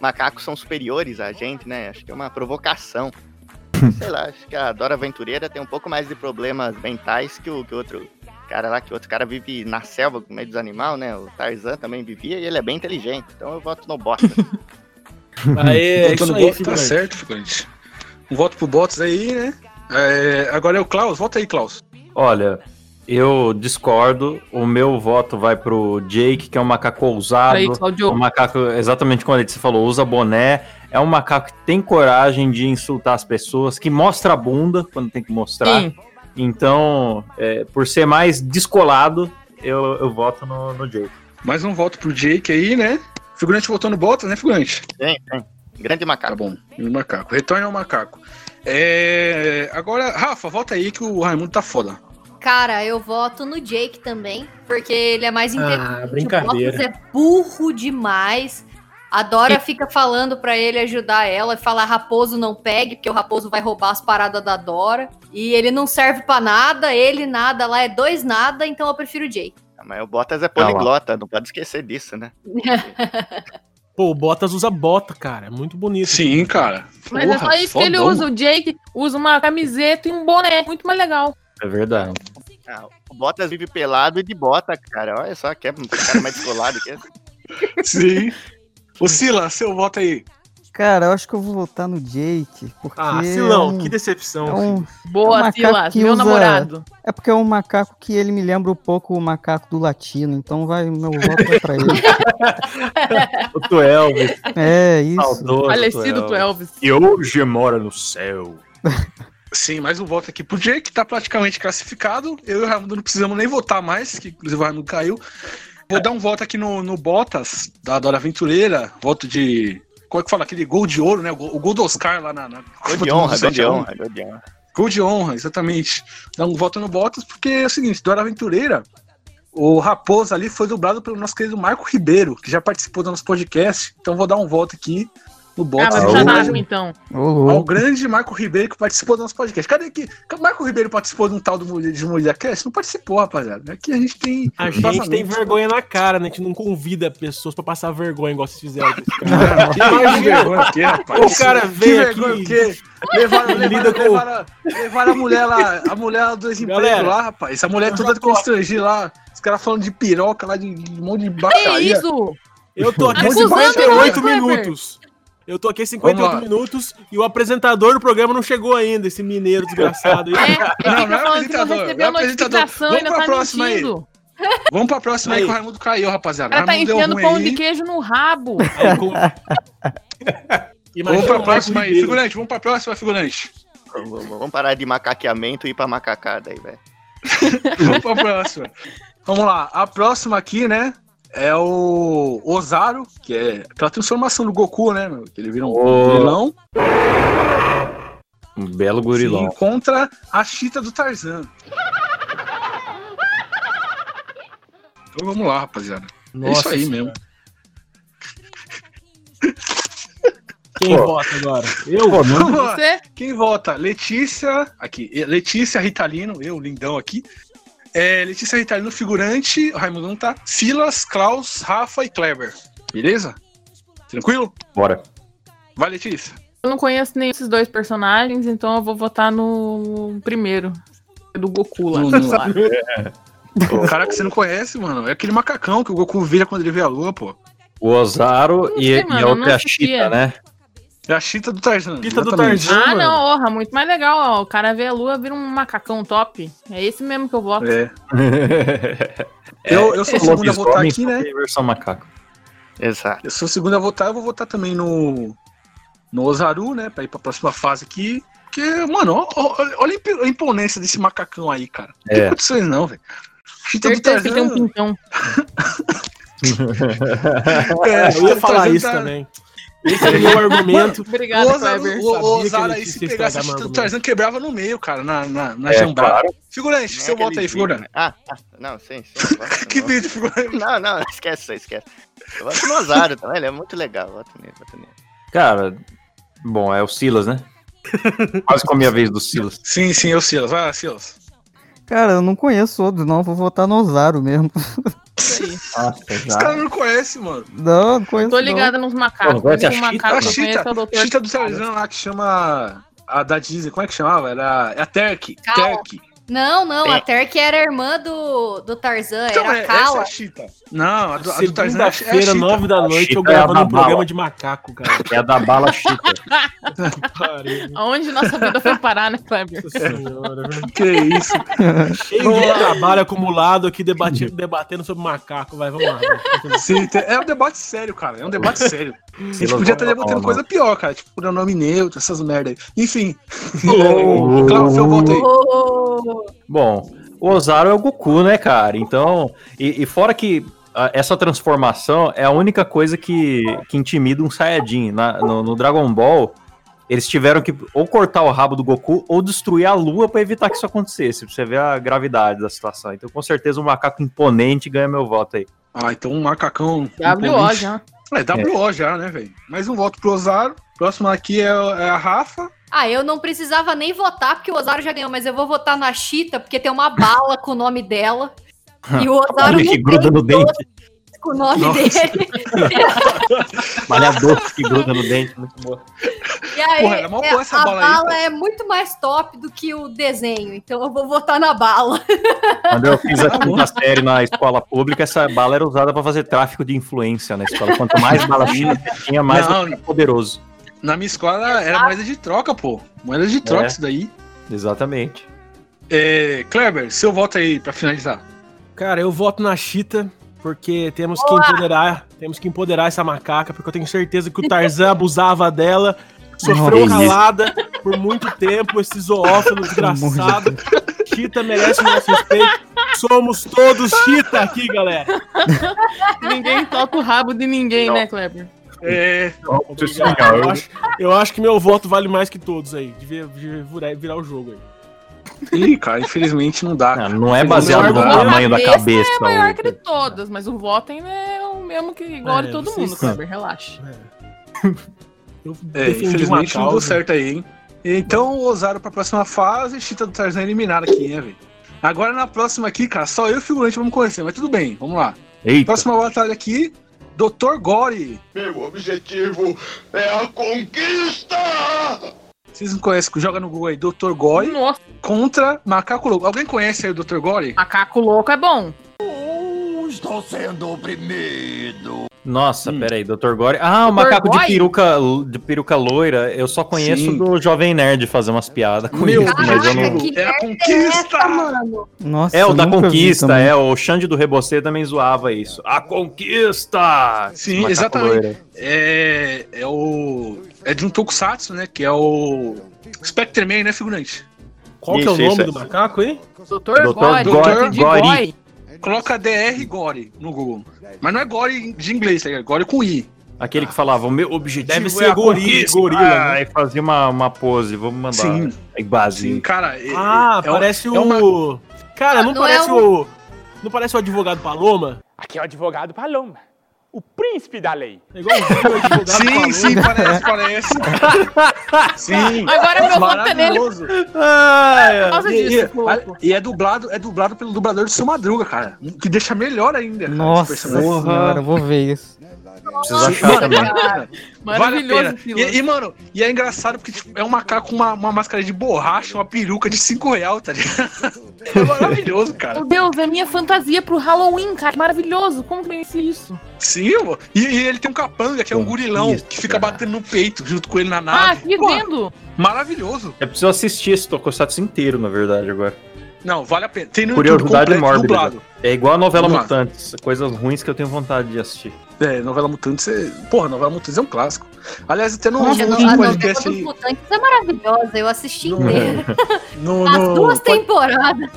Speaker 3: Macacos são superiores a gente, né? Acho que é uma provocação. Sei lá, acho que a Dora Aventureira tem um pouco mais de problemas mentais que o que outro cara lá, que o outro cara vive na selva com meio dos animais, né? O Tarzan também vivia e ele é bem inteligente. Então eu voto no Bottas.
Speaker 6: Aê, é
Speaker 2: Votando
Speaker 6: isso
Speaker 2: no
Speaker 6: aí,
Speaker 2: Bottas, tá certo, figurante. Um voto pro Bottas aí, né? É, agora é o Klaus. Volta aí, Klaus.
Speaker 5: Olha, eu discordo. O meu voto vai pro Jake, que é um macaco ousado.
Speaker 8: Aí.
Speaker 5: Um macaco, exatamente como a Letícia falou, usa boné. É um macaco que tem coragem de insultar as pessoas, que mostra a bunda quando tem que mostrar.
Speaker 8: Sim.
Speaker 5: Então, é, por ser mais descolado, eu, eu voto no, no Jake.
Speaker 2: Mais um voto pro Jake aí, né? Figurante votou no Bottas, né, figurante?
Speaker 3: tem, tem. Grande
Speaker 2: Tá
Speaker 3: macaco.
Speaker 2: bom. E o macaco. Retorna ao macaco. É, agora, Rafa, volta aí que o Raimundo tá foda.
Speaker 9: Cara, eu voto no Jake também, porque ele é mais inteligente.
Speaker 6: Ah,
Speaker 9: O
Speaker 6: brincadeira.
Speaker 9: Bottas é burro demais. A Dora fica falando pra ele ajudar ela e fala Raposo não pegue, porque o Raposo vai roubar as paradas da Dora. E ele não serve pra nada, ele nada, lá é dois nada, então eu prefiro o Jake.
Speaker 3: Mas o Bottas é poliglota, não pode esquecer disso, né?
Speaker 6: Pô, o Bottas usa bota, cara. É muito bonito.
Speaker 2: Sim, cara.
Speaker 8: Mas é
Speaker 2: Porra,
Speaker 8: só isso que ele
Speaker 2: fodão.
Speaker 8: usa. O Jake usa uma camiseta e um boné. Muito mais legal.
Speaker 5: É verdade.
Speaker 3: Ah, o Bottas vive pelado e de bota, cara. Olha só, que é um cara mais descolado que esse.
Speaker 2: Sim. O Sila, seu voto aí.
Speaker 7: Cara, eu acho que eu vou votar no Jake. Porque
Speaker 6: Ah,
Speaker 7: é
Speaker 6: Silão,
Speaker 7: um-
Speaker 6: que decepção.
Speaker 7: é um-
Speaker 8: Boa,
Speaker 7: É um
Speaker 8: Silas, meu
Speaker 7: usa-
Speaker 8: namorado.
Speaker 7: É porque é um macaco que ele me lembra um pouco o macaco do latino, então vai, meu voto vai pra ele.
Speaker 5: O tu Elvis,
Speaker 7: É, isso.
Speaker 5: saudoso
Speaker 8: Falecido
Speaker 5: tu
Speaker 8: tu Elvis.
Speaker 5: E hoje mora no céu.
Speaker 2: Sim, mais um voto aqui pro Jake, que tá praticamente classificado. Eu e o Raimundo não precisamos nem votar mais, que inclusive o Raimundo caiu. Vou dar um voto aqui no, no Bottas, da Dora Aventureira. Voto de. Como é que fala? Aquele gol de ouro, né? O gol, o gol do Oscar lá na. na
Speaker 3: Gol de honra, gol de honra, gol de honra.
Speaker 2: Gol de honra, exatamente. Dá um voto no Bottas, porque é o seguinte: Dora Aventureira, o Raposo ali foi dublado pelo nosso querido Marco Ribeiro, que já participou do nosso podcast. Então vou dar um voto aqui no
Speaker 8: Ah,
Speaker 2: ao
Speaker 8: puxar
Speaker 2: grande-
Speaker 8: Nasmo, então.
Speaker 7: Ô,
Speaker 2: ao grande Marco Ribeiro que participou do nosso podcast. Cadê que o Marco Ribeiro participou de um tal do Mulher- de Mulher Cast? Não participou, rapaziada. Aqui a gente tem.
Speaker 6: A gente tem vergonha na cara, né? A gente não convida pessoas pra passar vergonha igual vocês fizeram cara.
Speaker 2: Não, que que vergonha o quê, rapaz?
Speaker 6: O cara
Speaker 2: que
Speaker 6: veio
Speaker 2: vergonha
Speaker 6: aqui-
Speaker 2: o quê? Levaram, levaram,
Speaker 6: com-
Speaker 2: levaram, levaram a mulher lá, a mulher lá do desemprego lá, rapaz. Essa mulher
Speaker 6: eu
Speaker 2: toda constrangida lá. Os caras falando de piroca lá, de, de um monte de
Speaker 8: Que
Speaker 2: baixaria.
Speaker 8: isso?
Speaker 6: Eu tô aqui há
Speaker 8: Acusando
Speaker 6: 58
Speaker 8: nós, Kleber.
Speaker 6: minutos. Eu tô aqui há 58
Speaker 2: Vamos lá.
Speaker 6: minutos e o apresentador do programa não chegou ainda, esse mineiro desgraçado.
Speaker 8: É,
Speaker 6: aí.
Speaker 8: ele
Speaker 2: Não,
Speaker 8: fica
Speaker 2: não é apresentador, não é
Speaker 8: a
Speaker 2: apresentador. Vamos pra
Speaker 8: tá
Speaker 2: próxima aí.
Speaker 8: mentindo.
Speaker 2: Vamos pra próxima aí,
Speaker 6: Aí.
Speaker 2: que o Raimundo caiu, rapaziada.
Speaker 8: cara tá enfiando pão
Speaker 2: aí.
Speaker 8: de queijo no rabo.
Speaker 6: Aí, com-
Speaker 2: Vamos pra próxima aí. Figurante, vamos pra próxima, figurante.
Speaker 3: Vamos, vamos parar de macaqueamento e ir pra macacada aí, velho.
Speaker 2: Vamos pra próxima. Vamos lá. A próxima aqui, né? É o Ozaru, que é aquela transformação do Goku, né? meu? Que ele vira um gorilão.
Speaker 5: Um belo gorilão.
Speaker 2: Sim, contra a Chita do Tarzan. Então vamos lá, rapaziada. é
Speaker 6: Nossa
Speaker 2: isso aí
Speaker 6: Senhora.
Speaker 2: mesmo.
Speaker 6: Quem
Speaker 5: Pô.
Speaker 6: vota agora? Eu?
Speaker 5: Pô, não-.
Speaker 8: Você?
Speaker 2: Quem vota? Letícia, aqui. Letícia Ritalino, eu, lindão aqui. É, Letícia Ritalino, figurante. O Raimundo não tá. Silas, Klaus, Rafa e Kleber. Beleza? Tranquilo?
Speaker 5: Bora.
Speaker 2: Vai, Letícia.
Speaker 8: Eu não conheço nem esses dois personagens, então eu vou votar no primeiro. Do Goku lá.
Speaker 2: No- no-
Speaker 8: Lá.
Speaker 2: O cara que você não conhece, mano, é aquele macacão que o Goku vira quando ele vê a lua, pô.
Speaker 5: O Ozaru
Speaker 8: Não
Speaker 5: e,
Speaker 8: sei,
Speaker 5: e
Speaker 8: mano,
Speaker 5: a outra é a
Speaker 8: assistia.
Speaker 5: Chita, né?
Speaker 2: É a Chita do Tarzan.
Speaker 6: Chita do. Tarzan.
Speaker 8: Ah,
Speaker 6: mano.
Speaker 8: não, orra, muito mais legal, ó. O cara vê a lua, vira um macacão top. É esse mesmo que eu voto.
Speaker 2: É. Eu, eu sou o segundo a votar aqui, né?
Speaker 5: versão macaco.
Speaker 3: Exato.
Speaker 2: Eu sou o segundo a votar, eu vou votar também no. No Ozaru, né? Pra ir pra próxima fase aqui. Porque, mano, olha a imp- a imponência desse macacão aí, cara. Não tem
Speaker 5: É.
Speaker 2: condições não, velho. Chita do
Speaker 8: ele tem um
Speaker 2: Tarzan.
Speaker 8: pintão.
Speaker 2: É,
Speaker 6: Eu ia falar
Speaker 2: Tarzan
Speaker 6: isso
Speaker 2: tá-
Speaker 6: também. Esse é o meu argumento.
Speaker 8: Obrigado,
Speaker 2: O
Speaker 8: Kleber.
Speaker 2: o, o
Speaker 6: ia
Speaker 2: se pegasse
Speaker 6: argumento.
Speaker 2: Tarzan, quebrava no meio, cara, na, na, na
Speaker 5: É, claro.
Speaker 2: Figurante,
Speaker 3: Nem
Speaker 2: seu voto
Speaker 3: aquele
Speaker 2: aí,
Speaker 3: vídeo,
Speaker 2: figurante.
Speaker 3: né? Ah, ah, não, sim, sim. voto
Speaker 2: Que vídeo, figurante.
Speaker 3: Não, não, esquece isso esquece. Eu voto no Osário também, ele é muito legal. Voto nele, voto nele.
Speaker 5: Cara, bom, é o Silas, né? Quase com a minha vez do Silas.
Speaker 2: Sim, sim, é o Silas. Vai, Silas.
Speaker 7: Cara, eu não conheço outros, não. Vou votar no Ozaru mesmo.
Speaker 8: Isso aí.
Speaker 5: Nossa,
Speaker 2: Os caras não conhecem, mano.
Speaker 7: Não, não conheço.
Speaker 8: Tô ligada nos macacos.
Speaker 5: Pô, conhece a
Speaker 8: O
Speaker 5: Chita?
Speaker 8: macaco
Speaker 2: A Chita,
Speaker 8: é.
Speaker 2: Chita do Tarzan lá que chama. A da Disney, como é que chamava? Era é a Terk.
Speaker 9: Calma.
Speaker 2: Terk.
Speaker 9: Não, não,
Speaker 3: Tem-
Speaker 9: a Terk era irmã do, do Tarzan,
Speaker 2: Então,
Speaker 9: era
Speaker 2: é,
Speaker 9: a
Speaker 2: essa é
Speaker 9: Kala.
Speaker 2: a Chita. Não, a do, a do Tarzan é a é a
Speaker 6: Segunda-feira,
Speaker 2: Chita.
Speaker 6: nove da noite, eu
Speaker 5: é
Speaker 6: gravando
Speaker 5: da
Speaker 6: um programa de macaco, cara.
Speaker 5: É a da bala Chita.
Speaker 8: Aonde nossa vida foi parar, né, Kleber?
Speaker 6: Nossa senhora?
Speaker 2: Que isso.
Speaker 6: Cheio de trabalho acumulado aqui debate- debatendo sobre macaco. Vai, vamos lá.
Speaker 2: Sim, é um debate sério, cara. É um debate sério. A gente podia estar debatendo coisa pior, cara. Tipo, pronome neutro, essas merda aí. Enfim. Claro, seu voto aí.
Speaker 5: Bom, o Ozaru é o Goku, né, cara? Então, e, e fora que ah, essa transformação é a única coisa que, que intimida um Saiyajin. Na- no, no Dragon Ball, eles tiveram que ou cortar o rabo do Goku ou destruir a lua pra evitar que isso acontecesse. Pra você ver a gravidade da situação. Então, com certeza, um macaco imponente ganha meu voto aí.
Speaker 2: Ah, então um macacão.
Speaker 8: WO já.
Speaker 2: É, WO já, né, velho? Mais um voto pro Ozaru. Próximo aqui é, é a Rafa.
Speaker 9: Ah, eu não precisava nem votar porque o Ozaru já ganhou, mas eu vou votar na Chita porque tem uma bala com o nome dela. E o não
Speaker 5: que gruda no dente.
Speaker 9: Com o nome
Speaker 2: Nossa.
Speaker 9: dele.
Speaker 5: Malha doce que gruda no dente. Muito boa.
Speaker 9: E aí,
Speaker 2: Porra, era mó
Speaker 9: é,
Speaker 2: boa essa
Speaker 9: a
Speaker 2: bala aí,
Speaker 9: bala
Speaker 2: pô.
Speaker 9: é muito mais top do que o desenho, então eu vou votar na bala.
Speaker 5: Quando eu fiz a quinta série na escola pública, essa bala era usada pra fazer tráfico de influência na escola. Quanto mais bala você tinha, mais
Speaker 2: Não.
Speaker 5: você era poderoso.
Speaker 2: Na minha escola era moeda de troca, pô. Moeda de troca
Speaker 5: É.
Speaker 2: isso daí.
Speaker 5: Exatamente.
Speaker 2: É, Kleber, seu voto aí pra finalizar.
Speaker 6: Cara, eu voto na Chita, porque temos que empoderar, temos que empoderar essa macaca, porque eu tenho certeza que o Tarzan abusava dela, sofreu
Speaker 5: Nossa.
Speaker 6: calada por muito tempo, esse zoófilo desgraçado. Chita merece o nosso respeito. Somos todos Chita aqui, galera.
Speaker 8: Ninguém toca o rabo de ninguém, né, Kleber?
Speaker 2: É.
Speaker 6: Eu acho, eu acho que meu voto vale mais que todos aí. Devia, devia virar, virar o jogo aí.
Speaker 2: Ih, cara, infelizmente não dá.
Speaker 5: Não, não é baseado no tamanho da
Speaker 8: cabeça
Speaker 5: cabeça.
Speaker 8: É maior que de todas, mas o voto ainda é o mesmo que igual
Speaker 6: É,
Speaker 8: de todo mundo, Kleber. Relaxa.
Speaker 2: É,
Speaker 6: uma
Speaker 2: infelizmente não deu certo aí, hein? Então, o Ozaru pra próxima fase, Chita do Tarzan eliminado aqui, né, velho? Agora na próxima aqui, cara, só eu e o figurante vamos conhecer, mas tudo bem, vamos lá.
Speaker 5: Eita,
Speaker 2: Próxima batalha aqui, Dr. Gore.
Speaker 10: Meu objetivo é a conquista!
Speaker 2: Vocês não conhecem, joga no Google aí, Dr. Gore
Speaker 8: Nossa,
Speaker 2: contra Macaco Louco. Alguém conhece aí o Dr. Gore?
Speaker 8: macaco louco é bom.
Speaker 10: estou sendo oprimido.
Speaker 5: Nossa, peraí, Dr. Gore. Ah, o
Speaker 8: Dr.
Speaker 5: macaco de peruca, de peruca loira, eu só conheço
Speaker 2: Sim.
Speaker 5: do Jovem Nerd fazer umas piadas com
Speaker 2: Meu
Speaker 5: isso, mas eu não.
Speaker 9: que
Speaker 2: É a
Speaker 9: merda
Speaker 2: conquista!
Speaker 9: essa, mano?
Speaker 7: Nossa,
Speaker 5: É, o da Conquista, é, o Xande do Rebocê também zoava isso. A Conquista!
Speaker 2: Sim, exatamente. É, é o. É de um Tokusatsu, né? Que é o. Spectre Man, né, figurante?
Speaker 6: Qual que é o
Speaker 3: Isso,
Speaker 6: nome
Speaker 3: isso,
Speaker 6: do
Speaker 3: isso.
Speaker 6: macaco, hein?
Speaker 8: Doutor
Speaker 5: Dr.
Speaker 8: Gore.
Speaker 2: Gore-.
Speaker 8: Gore.
Speaker 2: Coloca DR Gore no Google. Mas não é Gore de inglês, tá ligado? Gore com I.
Speaker 5: Aquele que falava, o meu objetivo
Speaker 6: Deve
Speaker 5: é
Speaker 6: ser
Speaker 5: a
Speaker 6: gorila, gorila, né?
Speaker 5: Ah, E fazia uma, uma pose, vamos mandar.
Speaker 2: Sim.
Speaker 5: Aí, base.
Speaker 2: Sim, cara. é-
Speaker 6: Ah,
Speaker 2: é um-
Speaker 6: parece
Speaker 2: é
Speaker 6: o.
Speaker 2: uma-
Speaker 6: Cara, não,
Speaker 9: Não é
Speaker 6: parece
Speaker 9: o-
Speaker 6: o. Não parece o advogado Paloma?
Speaker 12: Aqui é o advogado Paloma, o príncipe da lei.
Speaker 6: É igual o
Speaker 2: Sim, sim, parece, parece. sim.
Speaker 8: Agora meu voto é nele.
Speaker 2: Maravilhoso.
Speaker 5: Ai,
Speaker 8: Por causa
Speaker 2: E, e-
Speaker 8: disso, louco.
Speaker 2: e é dublado, é dublado pelo dublador do seu Madruga, cara. Que deixa melhor ainda. cara, esse
Speaker 7: Nossa
Speaker 2: personagem.
Speaker 5: Porra.
Speaker 7: senhora, vou ver isso.
Speaker 5: Preciso achar
Speaker 2: Mano,
Speaker 5: também.
Speaker 2: vale a pena. Vale a
Speaker 8: Maravilhoso,
Speaker 2: pena.
Speaker 8: Fila.
Speaker 2: E, e, mano, e é engraçado porque tipo, é um macaco com uma, uma máscara de borracha, uma peruca de 5 real, tá ligado? É maravilhoso, cara.
Speaker 8: Meu Deus, é minha fantasia pro Halloween, cara. Maravilhoso. Como que eu conheci isso?
Speaker 2: Sim, mano. E, e ele tem um capanga, que é um gurilão, que fica batendo no peito junto com ele na
Speaker 8: Ah,
Speaker 2: nave.
Speaker 8: aqui
Speaker 2: Pô,
Speaker 8: vendo.
Speaker 2: maravilhoso.
Speaker 5: Eu preciso assistir esse Tokusatsu inteiro, na verdade, agora.
Speaker 2: Não, vale a pena. Tem no
Speaker 5: Curiosidade
Speaker 2: YouTube completo,
Speaker 5: mórbida.
Speaker 2: dublado.
Speaker 5: É igual a novela
Speaker 2: lá.
Speaker 5: Mutantes, coisas ruins que eu tenho vontade de assistir.
Speaker 2: É, novela Mutantes é. Porra, novela Mutantes é um clássico. Aliás, até no, no último
Speaker 9: novela
Speaker 2: podcast aí.
Speaker 9: Mutantes é maravilhosa, eu assisti
Speaker 2: No-
Speaker 9: inteira.
Speaker 2: No,
Speaker 9: As
Speaker 2: no-
Speaker 9: duas temporadas.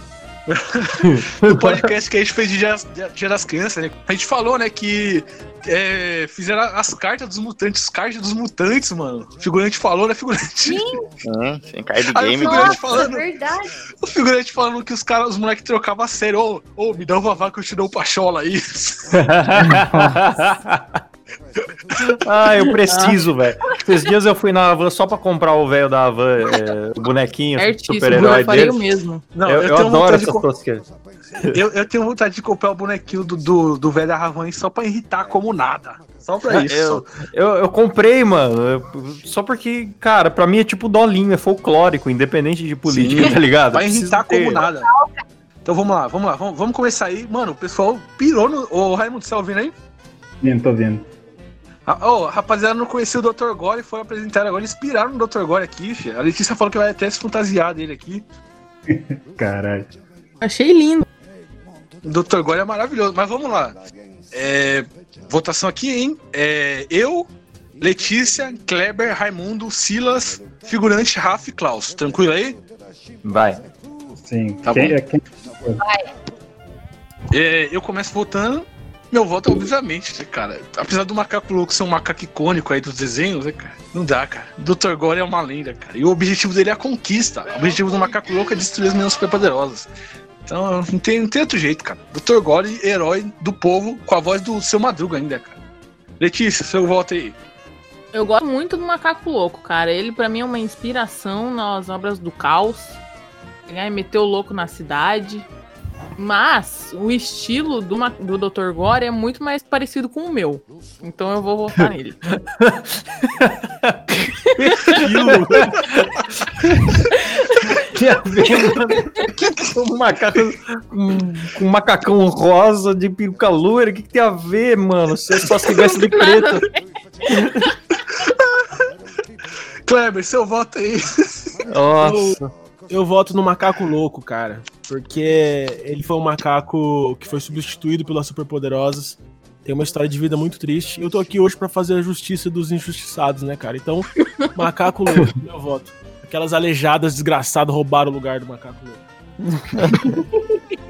Speaker 2: no podcast que a gente fez de Dia, Dia das Crianças, né? A gente falou, né, que é, fizeram as cartas dos mutantes, cartas dos mutantes, mano. O figurante falou, né, figurante?
Speaker 3: Hum, sim, card
Speaker 2: Aí o
Speaker 3: game.
Speaker 2: figurante
Speaker 9: Nossa,
Speaker 2: falando,
Speaker 9: é verdade.
Speaker 2: o figurante falando que os caras, os moleques trocavam a sério. Ô, ô, me dá uma vaca que eu te dou o pachola aí.
Speaker 5: ah, eu preciso, velho. Esses dias eu fui na Havan só pra comprar o velho da Havan, é, o bonequinho,
Speaker 8: Certíssimo.
Speaker 5: super-herói
Speaker 8: Eu
Speaker 5: dele.
Speaker 8: mesmo.
Speaker 2: Não,
Speaker 5: eu, eu adoro essas
Speaker 2: co-
Speaker 5: tosqueiras.
Speaker 2: eu, eu tenho vontade de comprar o bonequinho do, do, do velho Arravan só pra irritar como nada. Só pra isso.
Speaker 5: Eu, eu, eu comprei, mano, eu- só porque, cara, pra mim é tipo dolinho, é folclórico, independente de política,
Speaker 2: Sim,
Speaker 5: tá ligado?
Speaker 2: Vai irritar
Speaker 5: ter.
Speaker 2: como nada. Então vamos lá, vamos lá, vamos, vamos começar aí. Mano, o pessoal pirou no. Ô, Raimundo, você tá ouvindo aí?
Speaker 4: Vindo, tô vendo.
Speaker 2: Ô, rapaziada, não conhecia o Dr. Gore, foi apresentar agora. Eles piraram no Dr. Gore aqui, filho. A Letícia falou que vai até se fantasiar dele aqui.
Speaker 4: Caralho.
Speaker 8: Achei lindo.
Speaker 2: O Dr. Gore é maravilhoso, mas vamos lá. É, votação aqui, hein? É, eu, Letícia, Kleber, Raimundo, Silas, figurante, Rafa e Klaus. Tranquilo aí?
Speaker 5: Vai.
Speaker 4: Sim.
Speaker 2: Tá
Speaker 4: Quem-
Speaker 2: bom.
Speaker 4: é quem-
Speaker 2: É, eu começo votando. Meu voto, obviamente, né, cara. Apesar do macaco louco ser um macaco icônico aí dos desenhos, né, cara? Não dá, cara. Dr. Gore é uma lenda, cara. E o objetivo dele é a conquista. O objetivo do macaco louco é destruir as meninas superpoderosas. Então, não tem, não tem outro jeito, cara. Dr. Gore, herói do povo, com a voz do seu Madruga ainda, cara. Letícia, seu voto aí.
Speaker 8: Eu gosto muito do Macaco Louco, cara. Ele, pra mim, é uma inspiração nas obras do caos. Pegar e meter o louco na cidade. Mas o estilo do, do Dr. Gore é muito mais parecido com o meu. Então eu vou votar nele.
Speaker 5: Que a ver, mano? um macaco um, um macacão rosa de peruca loira, o que, que tem a ver, mano? Se só se veste de preto.
Speaker 2: Kleber, seu voto aí.
Speaker 5: Nossa.
Speaker 6: Eu voto no Macaco Louco, cara. Porque ele foi um macaco que foi substituído pelas superpoderosas. Tem uma história de vida muito triste. Eu tô aqui hoje pra fazer a justiça dos injustiçados, né, cara? Então, Macaco Louco, meu voto. Aquelas aleijadas desgraçadas roubaram o lugar do Macaco Louco.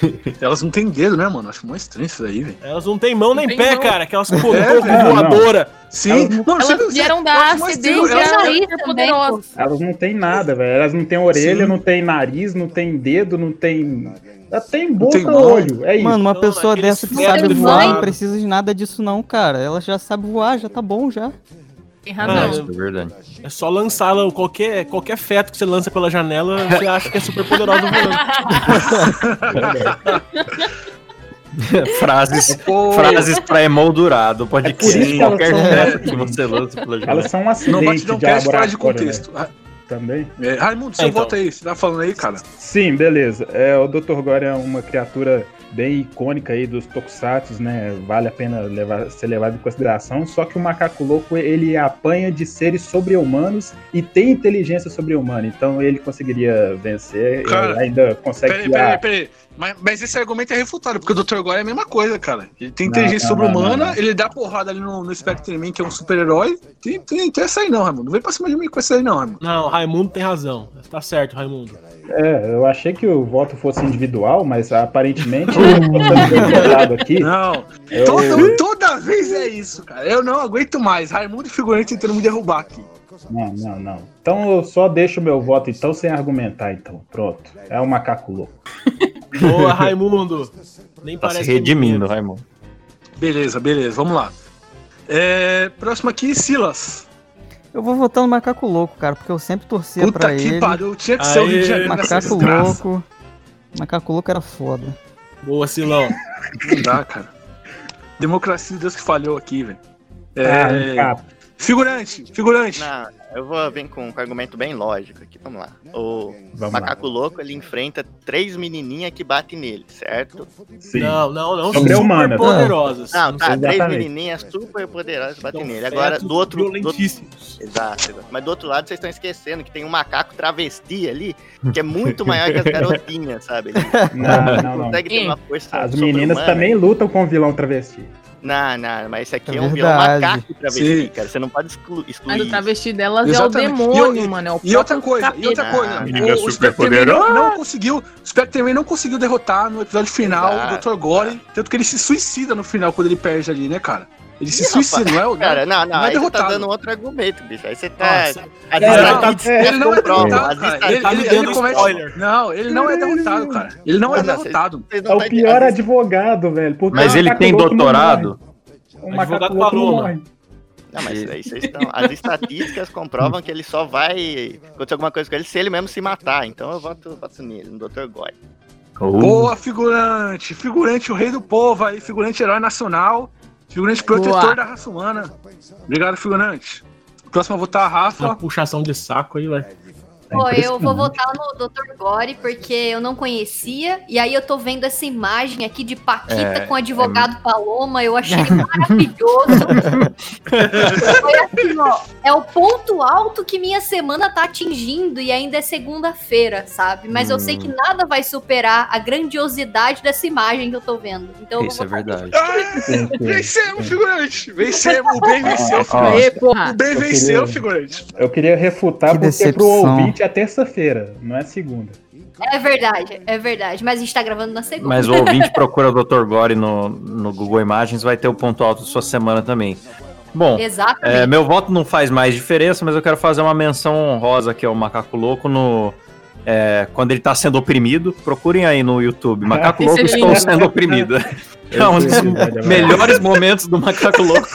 Speaker 2: Elas não têm dedo, né, mano? Acho mais estranho isso aí, velho.
Speaker 6: Elas não têm mão nem
Speaker 8: tem
Speaker 6: pé,
Speaker 8: mão.
Speaker 6: cara. Aquelas
Speaker 2: É, velho.
Speaker 6: voadora.
Speaker 2: Sim, mano,
Speaker 8: Elas
Speaker 2: você-
Speaker 8: vieram da ascendência
Speaker 2: elas-.
Speaker 4: Elas não têm nada, velho. Elas não têm orelha,
Speaker 2: Sim.
Speaker 4: não tem nariz, não tem dedo, não tem. Ela tem boca
Speaker 2: tem
Speaker 4: e olho. É isso.
Speaker 7: Mano, uma
Speaker 6: Não,
Speaker 7: pessoa
Speaker 6: aqueles
Speaker 7: dessa que sabe voar não precisa de nada disso não, cara. Ela já sabe voar, já tá bom já.
Speaker 8: Tem
Speaker 6: Ah,
Speaker 8: razão.
Speaker 5: É verdade.
Speaker 6: É só lançar qualquer, qualquer feto que você lança pela janela, você acha que é super poderosa voando.
Speaker 5: frases,
Speaker 2: Pô,
Speaker 5: frases pra emoldurado. Pode
Speaker 4: É que elas
Speaker 5: qualquer
Speaker 4: são-
Speaker 5: peça que você lança pela janela.
Speaker 4: Elas são um
Speaker 2: Não
Speaker 4: acidente
Speaker 2: não
Speaker 4: de
Speaker 2: cast fora de
Speaker 4: laboratório.
Speaker 2: contexto.
Speaker 4: velho. Também.
Speaker 2: É, Raimundo, seu
Speaker 4: Então.
Speaker 2: voto aí, você tá falando aí, cara?
Speaker 4: Sim, beleza. É, o Dr. Gore é uma criatura bem icônica aí dos tokusatsu, né? Vale a pena levar, ser levado em consideração. Só que o macaco louco ele apanha de seres sobre-humanos e tem inteligência sobre-humana. Então ele conseguiria vencer.
Speaker 2: Cara,
Speaker 4: ainda consegue
Speaker 2: Peraí, peraí, peraí. Mas, mas esse argumento é refutado, porque o Dr. Gore é a mesma coisa, cara. Ele tem inteligência sobre-humana, ele dá porrada ali no, no Spectreman, que é um super-herói. Tem, tem, tem essa aí não, Raimundo. Não vem pra cima de mim com essa aí não, Raimundo.
Speaker 6: Não, Raimundo tem razão. Tá certo, Raimundo.
Speaker 4: É, eu achei que o voto fosse individual, mas aparentemente aqui.
Speaker 2: Não,
Speaker 4: Eu-
Speaker 2: toda, toda vez é isso, cara. Eu não aguento mais. Raimundo e figurante tentando me derrubar aqui.
Speaker 4: Não, não, não. Então eu só deixo meu voto então sem argumentar, então. Pronto. É o macaco louco.
Speaker 6: Boa, Raimundo. Nem
Speaker 5: Tá se
Speaker 6: parece.
Speaker 5: redimindo, Raimundo.
Speaker 2: Beleza, beleza, vamos lá. É, próximo aqui, Silas.
Speaker 7: Eu vou votar no Macaco Louco, cara, porque eu sempre torcia
Speaker 2: Puta
Speaker 7: pra
Speaker 2: que
Speaker 7: ele.
Speaker 2: pariu, tinha que ser o Rio de Janeiro
Speaker 7: Macaco. Louco. Macaco Louco era foda.
Speaker 6: Boa, Silão.
Speaker 2: Não dá, cara. Democracia de Deus que falhou aqui, velho. É,
Speaker 4: Ah,
Speaker 2: figurante, figurante.
Speaker 3: Não, eu vou vir com um argumento bem lógico aqui. Vamos lá. O
Speaker 4: Vamos
Speaker 3: macaco louco ele enfrenta três menininhas que batem nele, certo?
Speaker 4: Sim.
Speaker 6: Não, não, não. Super poderosas.
Speaker 3: Não, tá, três
Speaker 4: Exatamente.
Speaker 3: menininhas super poderosas batem
Speaker 6: São
Speaker 3: nele. Agora, do outro. Do,
Speaker 6: violentíssimos.
Speaker 3: exato, exato. Mas do outro lado, vocês estão esquecendo que tem um macaco travesti ali, que é muito maior que as garotinhas, sabe? Ele
Speaker 4: Não, não, não.
Speaker 3: consegue ter uma força.
Speaker 4: As meninas também lutam com o vilão travesti.
Speaker 3: Não, não, mas esse aqui é,
Speaker 7: É
Speaker 3: um vilão
Speaker 7: verdade.
Speaker 3: macaco travesti,
Speaker 2: Sim.
Speaker 3: cara. Você não pode exclu excluir.
Speaker 8: Mas o travesti delas
Speaker 2: Exatamente.
Speaker 8: é o demônio,
Speaker 2: E
Speaker 8: mano. É o
Speaker 2: E outra coisa, e outra
Speaker 8: capeta.
Speaker 2: coisa.
Speaker 3: Ah,
Speaker 5: menina
Speaker 2: o, o
Speaker 5: super poderosa.
Speaker 2: não, conseguiu. O Spectreman não conseguiu derrotar no episódio final
Speaker 3: Exato.
Speaker 2: o Dr. Gore. Tanto que ele se suicida no final quando ele perde ali, né, cara? Ele se suicida, não é o.
Speaker 3: Cara, não, não,
Speaker 2: não é
Speaker 3: você tá dando outro argumento, bicho. Aí você tá.
Speaker 6: Nossa.
Speaker 4: É,
Speaker 3: estatísticas
Speaker 4: é,
Speaker 2: Ele não é derrotado, cara. Ele,
Speaker 6: tá
Speaker 2: ele,
Speaker 6: dando
Speaker 2: ele comete.
Speaker 6: spoiler.
Speaker 2: Não, ele não é derrotado, cara. Ele não é derrotado.
Speaker 4: É
Speaker 3: não
Speaker 4: o
Speaker 3: tá
Speaker 4: pior
Speaker 3: entendendo.
Speaker 4: advogado, velho.
Speaker 5: Mas ele tem doutorado?
Speaker 4: O
Speaker 6: Advogado
Speaker 4: macaco louco não
Speaker 3: mas aí vocês estão. As estatísticas comprovam que ele só vai acontecer alguma coisa com ele se ele mesmo se matar. Então eu voto, voto nele, no Dr. Gore.
Speaker 5: Uh,
Speaker 2: Boa, figurante. Figurante, o rei do povo aí. Figurante herói nacional. Figurante protetor
Speaker 8: Boa.
Speaker 2: da raça humana. Obrigado, figurante. Próximo a votar a Rafa.
Speaker 6: Uma puxação de saco aí, velho.
Speaker 4: É
Speaker 9: Pô, eu vou votar no Dr. Gore porque eu não conhecia. E aí eu tô vendo essa imagem aqui de Paquita
Speaker 5: É,
Speaker 9: com o advogado Paloma. Eu achei maravilhoso. Foi assim, ó. É o ponto alto que minha semana tá atingindo e ainda é segunda-feira, sabe? Mas eu sei que nada vai superar a grandiosidade dessa imagem que eu tô vendo. Então
Speaker 5: Isso é verdade.
Speaker 2: Ah, vencemos, figurante. Vencemos. O bem venceu, figurante. O bem
Speaker 4: Eu
Speaker 2: venceu, figurante.
Speaker 4: Eu queria refutar
Speaker 7: Que
Speaker 4: porque pro
Speaker 7: decepção.
Speaker 4: Ouvinte é terça-feira, não é segunda.
Speaker 9: É verdade, é verdade. Mas a gente tá gravando na segunda.
Speaker 5: Mas o ouvinte procura o Dr. Gore no, no Google Imagens, vai ter o ponto alto da sua semana também. Bom, é, meu voto não faz mais diferença, mas eu quero fazer uma menção honrosa aqui ao Macaco Louco no. É, quando ele tá sendo oprimido, procurem aí no YouTube. Macaco Louco
Speaker 8: é
Speaker 5: estou sendo oprimido. É um dos melhores momentos do Macaco Louco.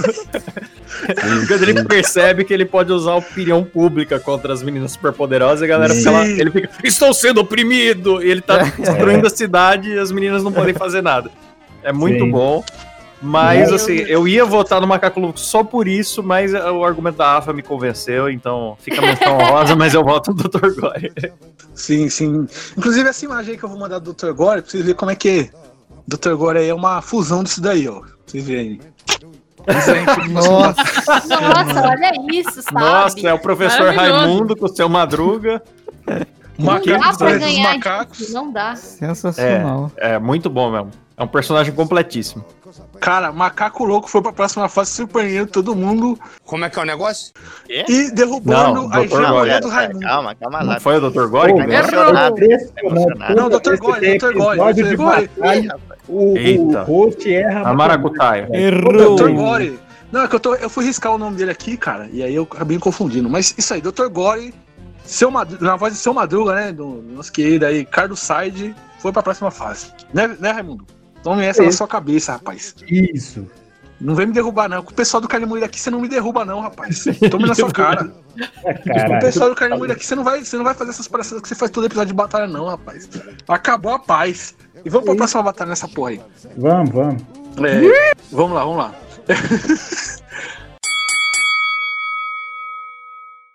Speaker 5: Quando ele percebe que ele pode usar opinião pública contra as meninas superpoderosas, e a galera fica lá, ele fica, estou sendo oprimido! E ele tá destruindo a cidade e as meninas não podem fazer nada. É muito
Speaker 4: Sim.
Speaker 5: bom. Mas,
Speaker 9: Meu
Speaker 5: assim,
Speaker 9: Deus.
Speaker 5: eu ia votar no Macaco Louco só por isso, mas o argumento da AFA me convenceu, então fica menção honrosa, mas eu voto no Dr. Gore.
Speaker 2: Sim, sim. Inclusive, essa imagem aí que eu vou mandar do Dr. Gore, pra vocês verem como é que é. Dr. Gore aí é uma fusão disso daí, ó. Pra vocês verem. Aí,
Speaker 7: Nossa,
Speaker 9: Nossa, olha isso, sabe?
Speaker 5: Nossa, é o professor. Raimundo com o seu Madruga.
Speaker 9: Não
Speaker 2: macaco
Speaker 9: dá
Speaker 2: dos
Speaker 9: pra ganhar
Speaker 2: macacos.
Speaker 9: não dá.
Speaker 7: sensacional.
Speaker 5: É muito bom mesmo. É um personagem completíssimo.
Speaker 2: Cara, macaco louco foi pra próxima fase surpreendendo todo mundo
Speaker 10: Como é que é o negócio?
Speaker 2: e derrubando
Speaker 5: Não,
Speaker 2: a
Speaker 3: Pera,
Speaker 2: do Raimundo.
Speaker 3: calma, calma lá.
Speaker 5: Não foi o Dr. Gore?
Speaker 4: Pô,
Speaker 3: emocionado.
Speaker 2: Não, Dr. Gore, Dr. Gore, Dr. Gore.
Speaker 4: O,
Speaker 5: Eita.
Speaker 4: o host erra.
Speaker 5: A Maracutaia.
Speaker 7: Errou.
Speaker 2: Dr. Gore. Não, é que eu, tô, eu fui riscar o nome dele aqui, cara, e aí eu acabei me confundindo. Mas isso aí, Dr. Gore, seu Madruga, na voz de seu Madruga, né? Do nosso querido aí, Carlos Side, foi pra próxima fase. Né, né Raimundo? Tome essa na
Speaker 4: Isso.
Speaker 2: sua cabeça, rapaz.
Speaker 4: Isso.
Speaker 2: Não vem me derrubar, não. Com o pessoal do Carne Moída aqui, você não me derruba, não, rapaz. Tome na sua cara.
Speaker 4: É,
Speaker 2: Com o pessoal do Carne Moída aqui, você não, vai, você não vai fazer essas palhaçadas que você faz todo episódio de batalha, não, rapaz. Acabou a paz. E vamos pra próxima batalha nessa porra aí.
Speaker 4: Vamos, vamos.
Speaker 2: É, vamos lá, vamos lá.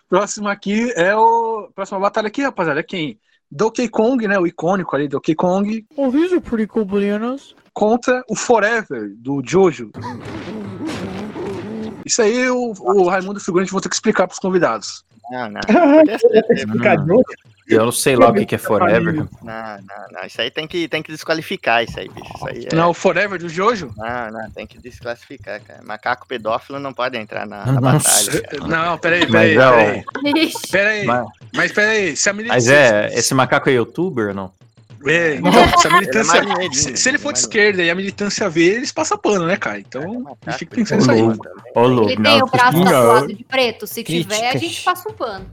Speaker 2: Próximo aqui é o. Próxima batalha aqui, rapaziada, é quem? Donkey Kong, né? O icônico ali, Donkey Kong.
Speaker 11: Oh, these are pretty cool bananas.
Speaker 2: Contra o Forever, do Jojo. Isso aí o, o Raimundo Figurante vou ter que explicar pros convidados.
Speaker 3: Não, não.
Speaker 5: Eu não sei lá o que, que é Forever.
Speaker 3: Não, não, não. Isso aí tem que, tem que desqualificar isso aí, bicho. Isso aí é...
Speaker 2: Não, o Forever do Jojo?
Speaker 3: Não, não, tem que desclassificar, cara. Macaco pedófilo não pode entrar na, na batalha. cara.
Speaker 2: Não, peraí,
Speaker 5: Mas
Speaker 2: peraí,
Speaker 5: é o-
Speaker 2: peraí. Peraí.
Speaker 5: Mas,
Speaker 2: Mas peraí, se a militância.
Speaker 5: mas é, esse macaco é youtuber ou não?
Speaker 2: É, então, se a militância.
Speaker 3: Ele é marinheirinho,
Speaker 2: se, se ele for de
Speaker 3: é
Speaker 2: esquerda e a militância vê, eles passam pano, né, cara? Então, eu fico pensando nisso aí.
Speaker 9: Ele tem
Speaker 5: Não,
Speaker 9: o braço tatuado de preto? Se tiver, a gente passa um pano.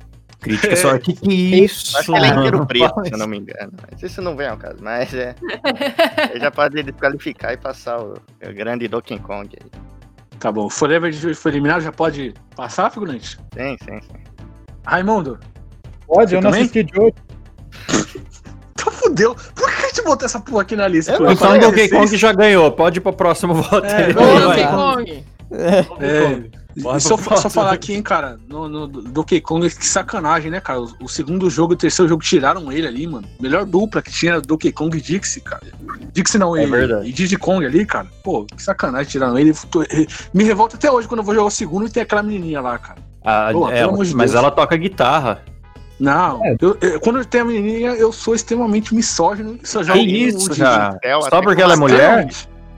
Speaker 5: Crítica só. Que que é isso?
Speaker 3: Acho que ele é inteiro preto, se eu não me engano. Mas isso não vem ao caso. Mas é. Ele já pode desqualificar e passar o, o grande Donkey Kong aí.
Speaker 2: Tá bom. Forever foi eliminado, já pode passar, figurante?
Speaker 3: Sim, sim, sim.
Speaker 2: Raimundo?
Speaker 4: Pode,
Speaker 2: Você
Speaker 4: eu não
Speaker 2: também?
Speaker 4: assisti de hoje.
Speaker 2: Fudeu. Por que a gente botou essa porra aqui na lista?
Speaker 5: Eu
Speaker 2: Pô,
Speaker 5: Então o Donkey. Kong já ganhou. Pode ir pro próximo voto.
Speaker 2: É, lá.
Speaker 8: Donkey. Kong.
Speaker 2: É,
Speaker 5: Bora
Speaker 2: e só, só falar aqui, hein, cara, no, no Donkey Kong, que sacanagem, né, cara? O, o segundo jogo e o terceiro jogo tiraram ele ali, mano. Melhor dupla que tinha era Donkey Kong e Dixie, cara. Dixie não,
Speaker 5: É
Speaker 2: e,
Speaker 5: verdade.
Speaker 2: e Diddy Kong ali, cara. Pô, que sacanagem tiraram ele. Tô- Me revolta até hoje quando eu vou jogar o segundo e tem aquela menininha lá, cara.
Speaker 5: Ah,
Speaker 2: Pô,
Speaker 5: é, mas
Speaker 2: Deus.
Speaker 5: ela toca guitarra.
Speaker 2: Não,
Speaker 5: É.
Speaker 2: eu- eu- quando tem a menininha, eu sou extremamente misógino. Só
Speaker 5: Que
Speaker 2: jogo
Speaker 5: isso, já? Só porque ela é
Speaker 3: que
Speaker 5: mulher?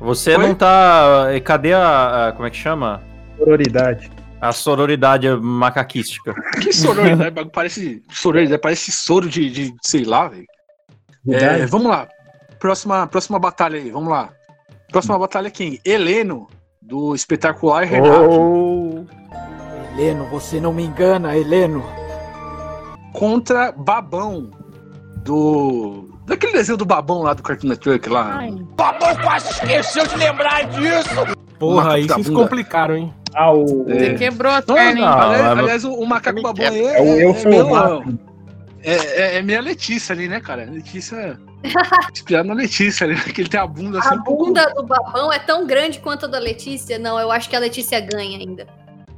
Speaker 5: Você
Speaker 2: Oi?
Speaker 5: não tá. e Cadê a, a- Como é que chama?
Speaker 4: Sororidade.
Speaker 5: A sororidade macaquística.
Speaker 2: Que sororidade, parece sororidade, parece soro de, de sei lá, velho. É, vamos lá. Próxima, próxima batalha aí, vamos lá. Próxima batalha é quem? Heleno, do espetacular Renato,
Speaker 5: Oh,
Speaker 11: Heleno, você não me engana, Heleno.
Speaker 2: Contra Babão, do. Daquele desenho do Babão lá do Cartoon Network lá.
Speaker 11: Babão quase esqueceu de lembrar disso.
Speaker 6: Porra, aí vocês
Speaker 2: bunda.
Speaker 6: complicaram, hein?
Speaker 4: Ah, o.
Speaker 8: Você quebrou a perna, hein?
Speaker 2: aliás, o, o macaco babão
Speaker 3: quebra.
Speaker 2: aí é,
Speaker 4: É
Speaker 2: é,
Speaker 4: sou
Speaker 2: meio- é, é, é meio a Letícia ali, né, cara? A Letícia. inspirado na Letícia ali, né? que ele tem a bunda assim.
Speaker 9: A
Speaker 2: um pouco-
Speaker 9: bunda do babão é tão grande quanto a da Letícia? Não, eu acho que a Letícia ganha ainda.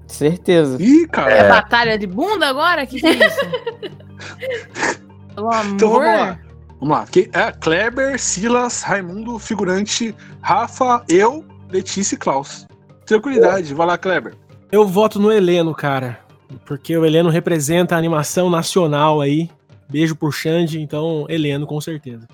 Speaker 7: Certeza.
Speaker 2: Ih, cara.
Speaker 8: É batalha de bunda agora? Que que é isso? Pelo amor.
Speaker 2: Então vamos lá. Vamos lá. Que é Kleber, Silas, Raimundo, figurante, Rafa, eu, Letícia e Klaus. Tranquilidade, vai lá, Kleber.
Speaker 6: Eu voto no Heleno, cara. Porque o Heleno representa a animação nacional aí. Beijo por Xande, então Heleno, com certeza.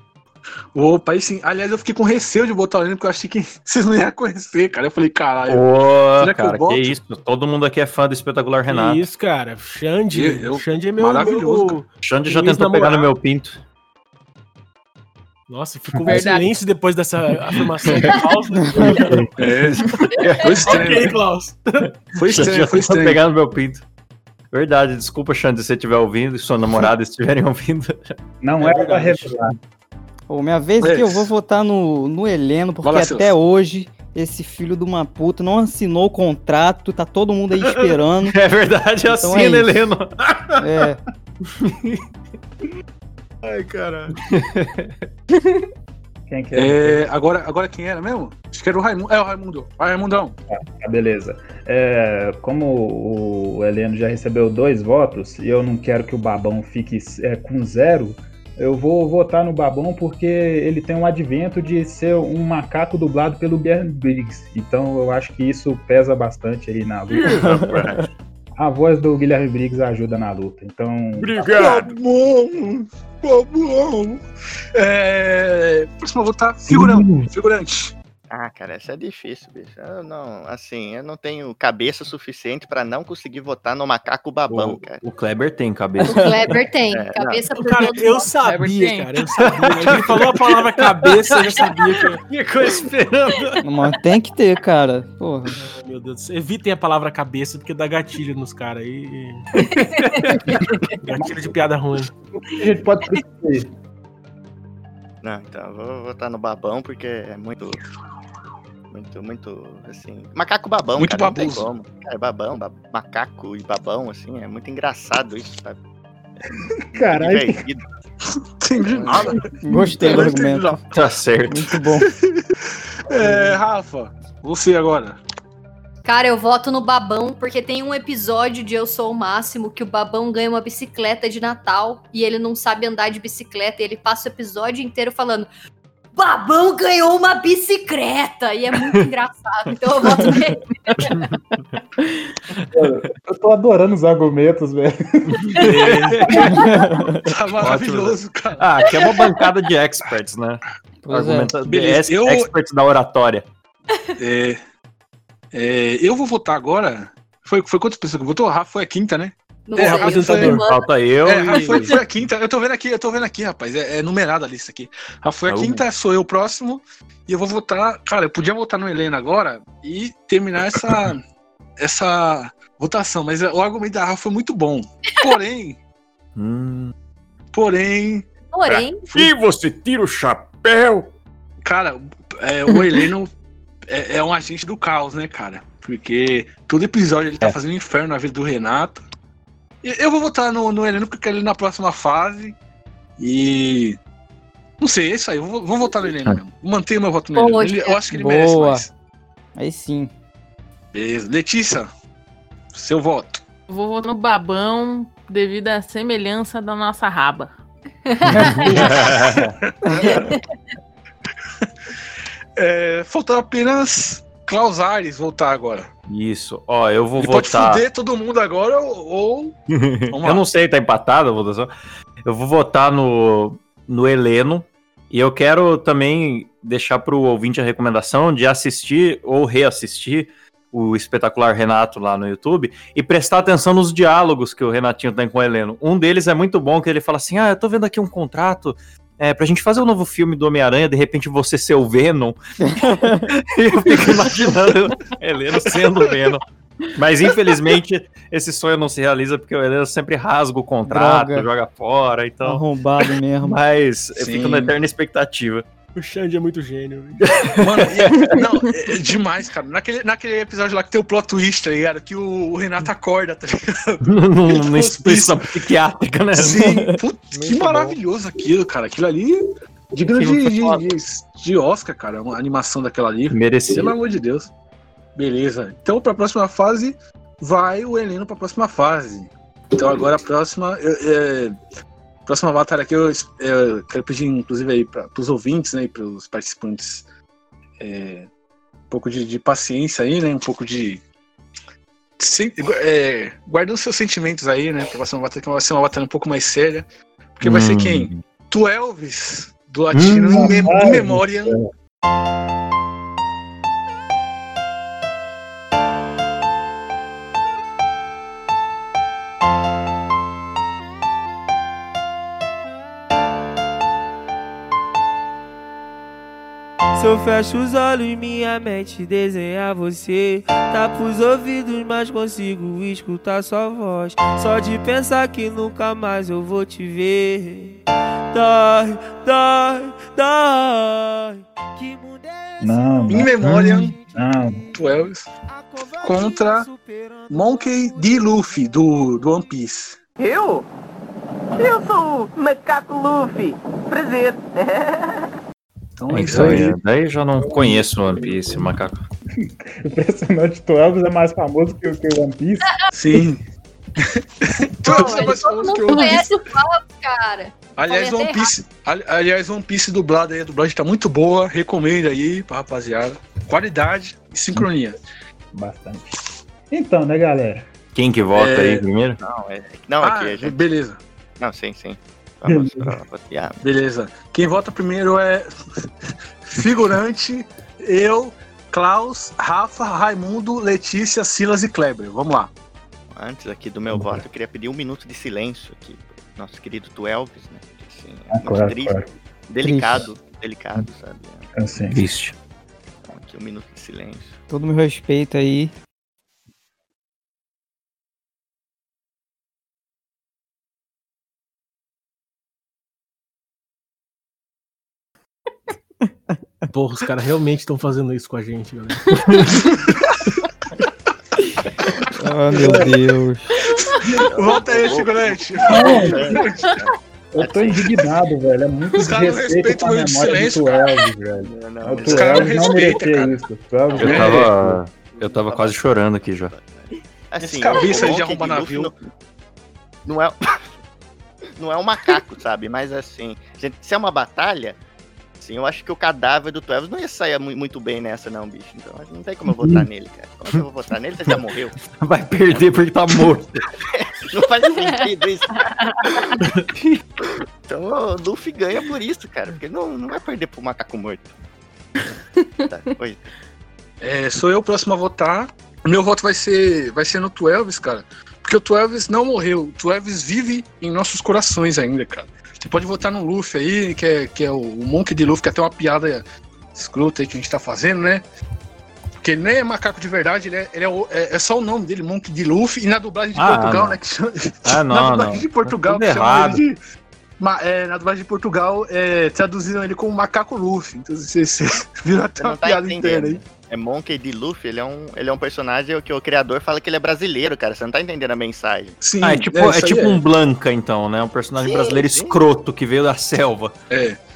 Speaker 2: Opa, aí sim. Aliás, eu fiquei com receio de botar o Heleno, porque eu achei que vocês não iam conhecer, cara. Eu falei, caralho.
Speaker 5: Pô,
Speaker 2: Será que eu
Speaker 5: cara, que,
Speaker 2: boto?
Speaker 5: isso. Todo mundo aqui é fã do espetacular Renato.
Speaker 6: Que isso, cara. Xande,
Speaker 2: Eu- eu-
Speaker 6: Xande é meu.
Speaker 2: maravilhoso,
Speaker 6: meu-
Speaker 5: Xande já tentou pegar no meu pinto.
Speaker 6: Nossa, ficou um silêncio depois dessa afirmação de Klaus.
Speaker 2: É. Foi estranho.
Speaker 6: ok, Klaus.
Speaker 2: Foi estranho,
Speaker 5: já
Speaker 2: foi
Speaker 5: tentou
Speaker 2: estranho.
Speaker 5: pegar no meu pinto. Verdade, desculpa, Xande, se você estiver ouvindo, se sua namorada estiverem ouvindo.
Speaker 4: Não
Speaker 6: É
Speaker 4: era pra
Speaker 6: verdade.
Speaker 4: revelar.
Speaker 7: Pô, minha vez
Speaker 2: É.
Speaker 7: aqui eu vou votar no, no Heleno, porque
Speaker 2: lá,
Speaker 7: até
Speaker 2: Celso.
Speaker 7: hoje esse filho de uma puta não assinou o contrato, tá todo mundo aí esperando.
Speaker 5: É verdade,
Speaker 7: Então
Speaker 5: assim,
Speaker 7: é isso.
Speaker 5: Heleno?
Speaker 7: É,
Speaker 6: Ai, caralho.
Speaker 4: Quem que é?
Speaker 2: É, agora, agora quem era mesmo? Acho que era o Raimundo. É o Raimundo. Vai, Raimundão.
Speaker 4: Ah, beleza. É, como o Heleno já recebeu dois votos e eu não quero que o Babão fique é, com zero, eu vou votar no Babão porque ele tem um advento de ser um macaco dublado pelo Guilherme Briggs. Então eu acho que isso pesa bastante aí na luta. A voz do Guilherme Briggs ajuda na luta. Então,
Speaker 2: bom, tá bom. É, próximo vou votar figurante. Figurante.
Speaker 3: Ah, cara, essa é difícil, bicho. Eu não, assim, eu não tenho cabeça suficiente pra não conseguir votar no macaco babão, cara.
Speaker 5: O Kleber tem
Speaker 9: O
Speaker 5: cabeça.
Speaker 9: Kleber tem.
Speaker 3: É,
Speaker 9: cabeça por
Speaker 6: Cara,
Speaker 9: todos
Speaker 6: eu sabia, cara, eu sabia. Ele falou a palavra cabeça, eu já sabia que.
Speaker 5: Ficou esperando.
Speaker 7: mas tem que ter, cara. Porra.
Speaker 6: Meu Deus do céu. Evitem a palavra cabeça, porque dá gatilho nos caras aí. gatilho de piada ruim.
Speaker 4: a gente pode.
Speaker 3: Não, então, eu vou votar no babão porque é muito. Muito, muito, assim. Macaco babão,
Speaker 2: Muito
Speaker 3: cara,
Speaker 2: baboso.
Speaker 3: Cara, babão, ba- macaco e babão, assim, é muito engraçado isso, sabe?
Speaker 4: Caralho.
Speaker 2: Entendi nada.
Speaker 7: Gostei do argumento.
Speaker 5: Tá certo.
Speaker 7: Muito bom.
Speaker 2: É, Rafa, você agora.
Speaker 9: Cara, eu voto no Babão, porque tem um episódio de Eu Sou o Máximo que o Babão ganha uma bicicleta de Natal e ele não sabe andar de bicicleta e ele passa o episódio inteiro falando Babão ganhou uma bicicleta! E é muito engraçado, então eu voto nele.
Speaker 4: Eu tô adorando os argumentos, velho.
Speaker 2: Tá maravilhoso, cara.
Speaker 5: Ah, aqui é uma bancada de experts, né?
Speaker 7: Pois é.
Speaker 2: Beleza, eu-
Speaker 5: Experts da oratória.
Speaker 2: É, é, eu vou votar agora. Foi, foi quantas pessoas que votou? Rafa foi a quinta, né?
Speaker 9: Não
Speaker 2: É,
Speaker 9: animando.
Speaker 5: Falta eu
Speaker 2: É,
Speaker 5: e...
Speaker 2: Rafa foi, foi a quinta. Eu tô vendo aqui, eu tô vendo aqui, rapaz. É, é numerada a lista aqui. Rafa foi a
Speaker 5: É
Speaker 2: quinta, sou eu o próximo. E eu vou votar. Cara, eu podia votar no Helena agora e terminar essa, essa votação. Mas o argumento da Rafa foi muito bom. Porém,
Speaker 5: Hum,
Speaker 2: porém,
Speaker 9: Porém,
Speaker 5: E você tira o chapéu?
Speaker 2: cara, é, o Heleno é, é um agente do caos, né, cara? Porque todo episódio ele tá
Speaker 5: É.
Speaker 2: fazendo um inferno na vida do Renato. Eu vou votar no, no Heleno porque ele na próxima fase. E. Não sei, é isso aí. Vou, vou votar no Heleno mesmo. Mantenho meu voto no Heleno.
Speaker 9: Boa,
Speaker 2: Ele- eu acho que ele merece
Speaker 7: Boa.
Speaker 2: mais.
Speaker 7: Aí sim.
Speaker 2: Beleza. Letícia, seu voto.
Speaker 8: Eu Vou votar no babão devido à semelhança da nossa raba.
Speaker 2: É, faltou apenas Klaus Ares voltar agora.
Speaker 5: Isso. Ó, eu vou
Speaker 2: Ele pode
Speaker 5: votar.
Speaker 2: fuder todo mundo agora ou.
Speaker 5: eu não sei, tá empatada a votação. Eu vou votar no, no Heleno. E eu quero também deixar pro ouvinte a recomendação de assistir ou reassistir o espetacular Renato lá no YouTube e prestar atenção nos diálogos que o Renatinho tem com o Heleno. Um deles é muito bom, que ele fala assim: Ah, eu tô vendo aqui um contrato. É, pra gente fazer um novo filme do Homem-Aranha, de repente você ser o Venom. e eu fico imaginando o Heleno sendo o Venom. Mas infelizmente esse sonho não se realiza porque o Heleno sempre rasga o contrato,
Speaker 7: Droga.
Speaker 5: joga fora, então.
Speaker 7: Arrombado mesmo.
Speaker 5: Mas eu
Speaker 2: Sim.
Speaker 5: fico na eterna expectativa.
Speaker 6: O Xande é muito gênio.
Speaker 2: Mano, e- não, é, é demais, cara. Naquele, naquele episódio lá que tem o plot twist, tá ligado? Que o, o Renato acorda, tá ligado?
Speaker 5: Numa instituição psiquiátrica, né?
Speaker 2: Sim, putz, que
Speaker 6: Muito bom.
Speaker 2: maravilhoso aquilo, cara. Aquilo ali, digno de, de, de, de Oscar, cara. Uma animação daquela ali. Pelo
Speaker 5: Merecido.
Speaker 2: amor de Deus. Beleza. Então, pra próxima fase, vai o Heleno pra próxima fase. Então, agora a próxima. é, é, próxima batalha aqui, eu, eu quero pedir, inclusive, aí pra, pros ouvintes, né, e pros participantes, é, um pouco de, de paciência aí, né, um pouco de. É, guardando seus sentimentos aí, né, pra próxima batalha, que vai ser uma batalha um pouco mais séria. Porque vai ser
Speaker 5: Hum.
Speaker 2: quem? Tu Elvis, do Latino, em, mem em memória.
Speaker 13: Eu fecho os olhos, minha mente desenha você. Tapo os ouvidos, mas consigo escutar sua voz. Só de pensar que nunca mais eu vou te ver. Dói, dói, dói. Que mundo é esse?
Speaker 4: Não,
Speaker 2: Em memória,
Speaker 4: Não,
Speaker 2: tu Elvis. Contra Monkey D. Luffy, do, do One Piece.
Speaker 14: Eu? Eu sou o Macaco Luffy. Prazer.
Speaker 2: Então é isso aí.
Speaker 5: é, daí já não conheço o One Piece, macaco.
Speaker 4: impressionante. Tu Elvis é mais famoso que o que o One Piece.
Speaker 2: Sim. É mais famoso que o
Speaker 9: mundo
Speaker 2: One Piece.
Speaker 9: conhece o Klaus, cara.
Speaker 2: Aliás, One Piece, ali- aliás, One Piece dublado aí, a dublagem tá muito boa. Recomendo aí pra rapaziada. Qualidade e sincronia.
Speaker 4: Bastante. Então, né, galera?
Speaker 5: Quem que vota
Speaker 2: É.
Speaker 5: aí primeiro?
Speaker 3: Não, é, não
Speaker 2: ah,
Speaker 3: aqui, gente.
Speaker 2: beleza,
Speaker 3: Não, sim, sim. Vamos pra votar.
Speaker 2: beleza. Quem vota primeiro é figurante, eu, Klaus, Rafa, Raimundo, Letícia, Silas e Kleber. Vamos lá.
Speaker 3: Antes aqui do meu voto, eu queria pedir um minuto de silêncio aqui pro nosso querido Tuelvis, né? Assim, é
Speaker 4: Ah,
Speaker 3: muito
Speaker 4: claro,
Speaker 3: triste,
Speaker 4: claro.
Speaker 3: delicado, delicado, sabe?
Speaker 4: Assim.
Speaker 5: Triste.
Speaker 3: Então, aqui um minuto de silêncio.
Speaker 7: Todo meu respeito aí.
Speaker 6: Porra, os caras realmente estão fazendo isso com a gente, galera.
Speaker 7: Ah, meu Deus.
Speaker 2: Volta aí, figurante.
Speaker 4: Eu tô indignado, velho. É muito
Speaker 2: Os caras respeitam
Speaker 4: com a
Speaker 2: o silêncio,
Speaker 4: Elvis, velho.
Speaker 3: Não,
Speaker 4: O
Speaker 3: não,
Speaker 2: Os caras não
Speaker 4: Elvis não
Speaker 2: respeitam, cara.
Speaker 4: isso. Elvis
Speaker 5: Eu tava, Eu tava quase chorando aqui já.
Speaker 3: Assim,
Speaker 2: Esse cabeça de arromba
Speaker 3: Luffy
Speaker 2: navio.
Speaker 3: Não, não é. Não é um macaco, sabe? Mas assim, gente, se é uma batalha, assim, eu acho que o cadáver do Twelves não ia sair mu- muito bem nessa, não, bicho. Então não tem como eu votar nele, cara. Como é que eu vou votar nele? Você já morreu.
Speaker 5: Vai perder porque tá morto.
Speaker 3: Não faz sentido isso. Então o Luffy ganha por isso, cara. Porque ele não, não vai perder pro macaco morto. Tá, oi.
Speaker 2: É, sou eu o próximo a votar. Meu voto vai ser, vai ser no Twelves, cara. Porque o Twelves não morreu. O Twelves vive em nossos corações ainda, cara. Você pode votar no Luffy aí, que é, que é o, o Monk de Luffy, que é até uma piada escrota aí que a gente tá fazendo, né? Porque ele nem é macaco de verdade, ele é, ele é, o- é- é só o nome dele, Monk de Luffy, e na dublagem de
Speaker 5: Ah,
Speaker 2: Portugal,
Speaker 5: não.
Speaker 2: né? Que chama,
Speaker 5: Ah,
Speaker 2: na
Speaker 5: não,
Speaker 2: dublagem
Speaker 5: não.
Speaker 2: de Portugal, que chama
Speaker 5: errado.
Speaker 2: ele de. ma- é, na dublagem de Portugal, é, traduziram ele como macaco Luffy. Então você, você virou até
Speaker 3: Você
Speaker 2: uma
Speaker 3: tá
Speaker 2: piada inteira
Speaker 3: entendendo.
Speaker 2: aí.
Speaker 3: É Monkey D. Luffy, ele é, um, ele é um personagem que o criador fala que ele é brasileiro, cara. Você não tá entendendo a mensagem.
Speaker 2: Sim,
Speaker 5: Ah, é tipo, é tipo um Blanca, então, né? Um personagem
Speaker 3: Sim,
Speaker 5: brasileiro
Speaker 3: sim.
Speaker 5: escroto que veio da selva.
Speaker 2: É.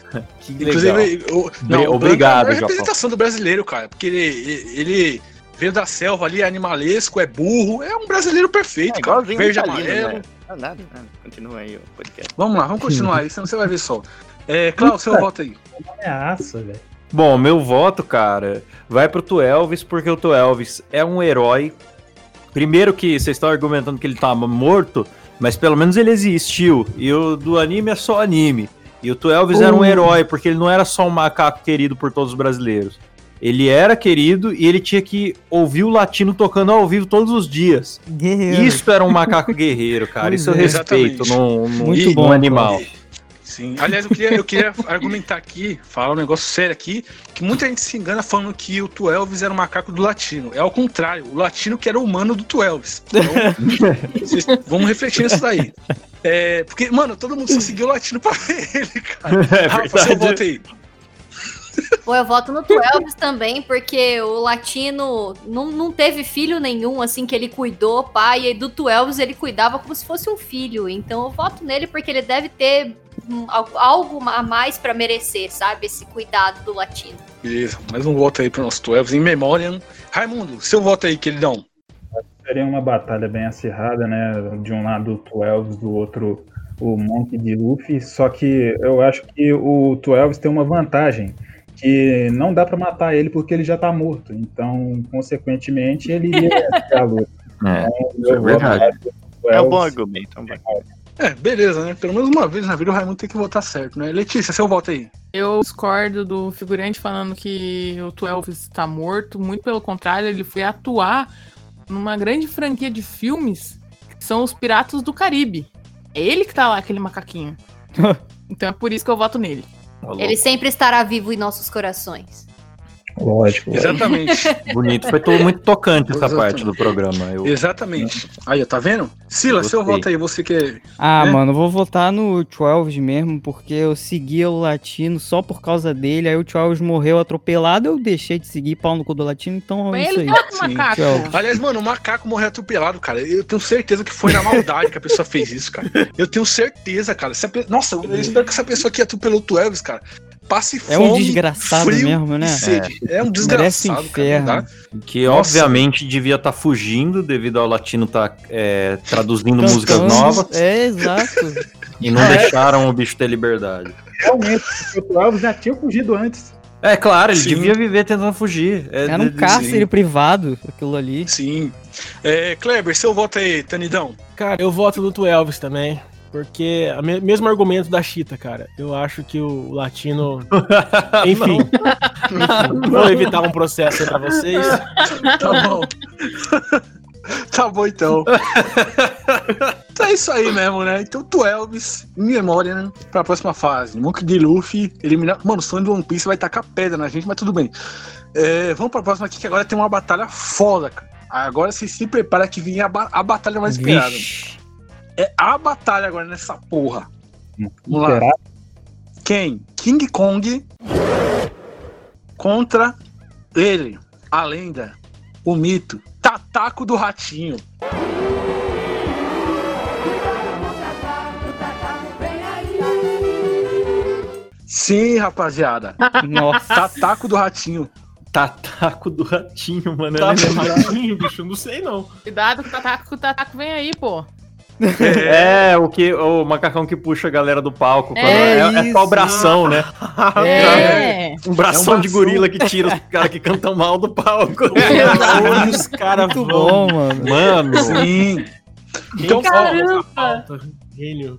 Speaker 5: Que legal.
Speaker 2: Inclusive, o, não, o
Speaker 5: obrigado,
Speaker 2: é a
Speaker 5: Japão.
Speaker 2: representação do brasileiro, cara. Porque ele, ele veio da selva ali, é animalesco, é burro. É um brasileiro perfeito,
Speaker 3: É
Speaker 2: cara.
Speaker 3: igualzinho
Speaker 2: Verde amarelo.
Speaker 3: né? Ah, nada, nada. Continua aí o podcast.
Speaker 2: Vamos lá, vamos continuar aí, senão você vai ver só. É, Cláudio, seu voto aí.
Speaker 4: Ameaça, velho.
Speaker 5: Bom, meu voto, cara, vai pro Tuelvis, porque o Tuelvis é um herói. Primeiro que vocês estão argumentando que ele tá morto, mas pelo menos ele existiu. E o do anime é só anime. E o Tuelvis era um
Speaker 7: Uh.
Speaker 5: herói, porque ele não era só um macaco querido por todos os brasileiros. Ele era querido e ele tinha que ouvir o latino tocando ao vivo todos os dias.
Speaker 7: Guerreiro.
Speaker 5: Isso era um macaco guerreiro, cara. Isso eu respeito num, num,
Speaker 7: Muito
Speaker 5: num
Speaker 7: bom,
Speaker 5: animal.
Speaker 2: Sim. Aliás, eu queria, eu queria argumentar aqui, falar um negócio sério aqui, que muita gente se engana falando que o Tuelvis era um macaco do latino. É ao contrário, o latino que era o humano do Tuelvis. Então, vocês vamos refletir nisso daí. É, porque, mano, todo mundo só seguiu o latino pra ver ele, cara.
Speaker 5: É
Speaker 2: Rafa, seu voto aí.
Speaker 9: Pô, eu voto no Twelves também, porque o latino não, não teve filho nenhum, assim, que ele cuidou, pai, e do Twelves ele cuidava como se fosse um filho. Então eu voto nele porque ele deve ter hum, al- algo a mais pra merecer, sabe? Esse cuidado do latino.
Speaker 2: Beleza, mais um voto aí pro nosso Tuelvis em memória. Raimundo, seu voto aí, queridão.
Speaker 4: Seria uma batalha bem acirrada, né? De um lado o Twelves, do outro o Monk de Luffy. Só que eu acho que o Twelves tem uma vantagem. Que não dá pra matar ele porque ele já tá morto. Então, consequentemente, ele ia vencer a luta.
Speaker 5: É,
Speaker 4: Então,
Speaker 5: é verdade.
Speaker 4: no
Speaker 3: É um bom argumento. É um bom argumento.
Speaker 2: É, beleza, né? Pelo menos uma vez na vida o Raimundo tem que votar certo, né? Letícia, seu voto aí.
Speaker 8: Eu discordo do figurante falando que o Twelves está morto. Muito pelo contrário, ele foi atuar numa grande franquia de filmes que são os Piratas do Caribe. É ele que tá lá, aquele macaquinho. Então é por isso que eu voto nele.
Speaker 9: Ele sempre estará vivo em nossos corações.
Speaker 4: Lógico.
Speaker 2: Exatamente.
Speaker 5: Bonito. Foi todo muito tocante essa
Speaker 2: Exatamente.
Speaker 5: parte do programa. Eu...
Speaker 2: Exatamente. Aí, tá vendo? Sila, seu voto aí, você que é.
Speaker 7: Ah,
Speaker 2: né?
Speaker 7: mano, eu vou votar no Twelves mesmo, porque eu seguia o Latino só por causa dele, aí o Twelves morreu atropelado, eu deixei de seguir pau no cu do Latino, então é isso aí.
Speaker 8: tá macaco.
Speaker 2: Aliás, mano, o macaco morreu atropelado, cara. Eu tenho certeza que foi na maldade que a pessoa fez isso, cara. Eu tenho certeza, cara. Nossa, eu espero que essa pessoa que atropelou o Tuelvis, cara, passe
Speaker 7: É
Speaker 2: fome.
Speaker 7: um desgraçado
Speaker 2: frio
Speaker 7: mesmo, né?
Speaker 2: sede. É, um
Speaker 7: Merece
Speaker 2: desgraçado, cara. dá.
Speaker 5: Que
Speaker 2: Nossa.
Speaker 5: obviamente devia estar fugindo devido ao latino estar traduzindo
Speaker 7: Cantando.
Speaker 5: músicas novas
Speaker 7: É, exato.
Speaker 5: e não deixaram o bicho ter liberdade.
Speaker 4: Realmente, porque o Twelves já tinha fugido antes.
Speaker 5: É claro, ele
Speaker 2: Sim.
Speaker 5: devia viver tentando fugir. É,
Speaker 7: Era um
Speaker 5: de-
Speaker 7: cárcere privado, aquilo ali.
Speaker 2: Sim. É, Kleber, seu voto aí, Tanidão.
Speaker 6: Cara, eu voto no Twelves também. Porque o me- mesmo argumento da Chita, cara. Eu acho que o latino. Enfim. Enfim, vou evitar um processo aí pra vocês.
Speaker 2: Tá bom. tá bom, então. então é isso aí mesmo, né? Então, Tuelvis, em memória, né? Pra próxima fase. Monk de Luffy, eliminar. Mano, o sonho do One Piece vai tacar pedra na gente, mas tudo bem. É, vamos pra próxima aqui, que agora tem uma batalha foda, cara. Agora você se prepara que vem a, ba- a batalha mais esperada.
Speaker 7: Vixe.
Speaker 2: É a batalha agora nessa porra. Vamos lá.
Speaker 4: Será?
Speaker 2: Quem? King Kong contra ele, a lenda, o mito, Tataco do Ratinho. Sim, rapaziada.
Speaker 7: Nossa.
Speaker 2: Tataco do Ratinho.
Speaker 5: Tataco do ratinho, mano. Eu lembro.
Speaker 6: ratinho, bicho, não sei não.
Speaker 8: Cuidado com o Tataco, que o Tataco vem aí, pô.
Speaker 5: É, o que o macacão que puxa a galera do palco. quando-
Speaker 8: É
Speaker 5: É, é só o bração, né?
Speaker 8: É.
Speaker 5: Um bração
Speaker 6: É um
Speaker 5: de gorila que tira os caras que cantam mal do palco.
Speaker 6: Olha os caras
Speaker 7: Muito
Speaker 6: vão.
Speaker 7: bom, mano.
Speaker 5: Mano,
Speaker 2: Sim.
Speaker 6: Então,
Speaker 8: Caramba.
Speaker 6: Gênio.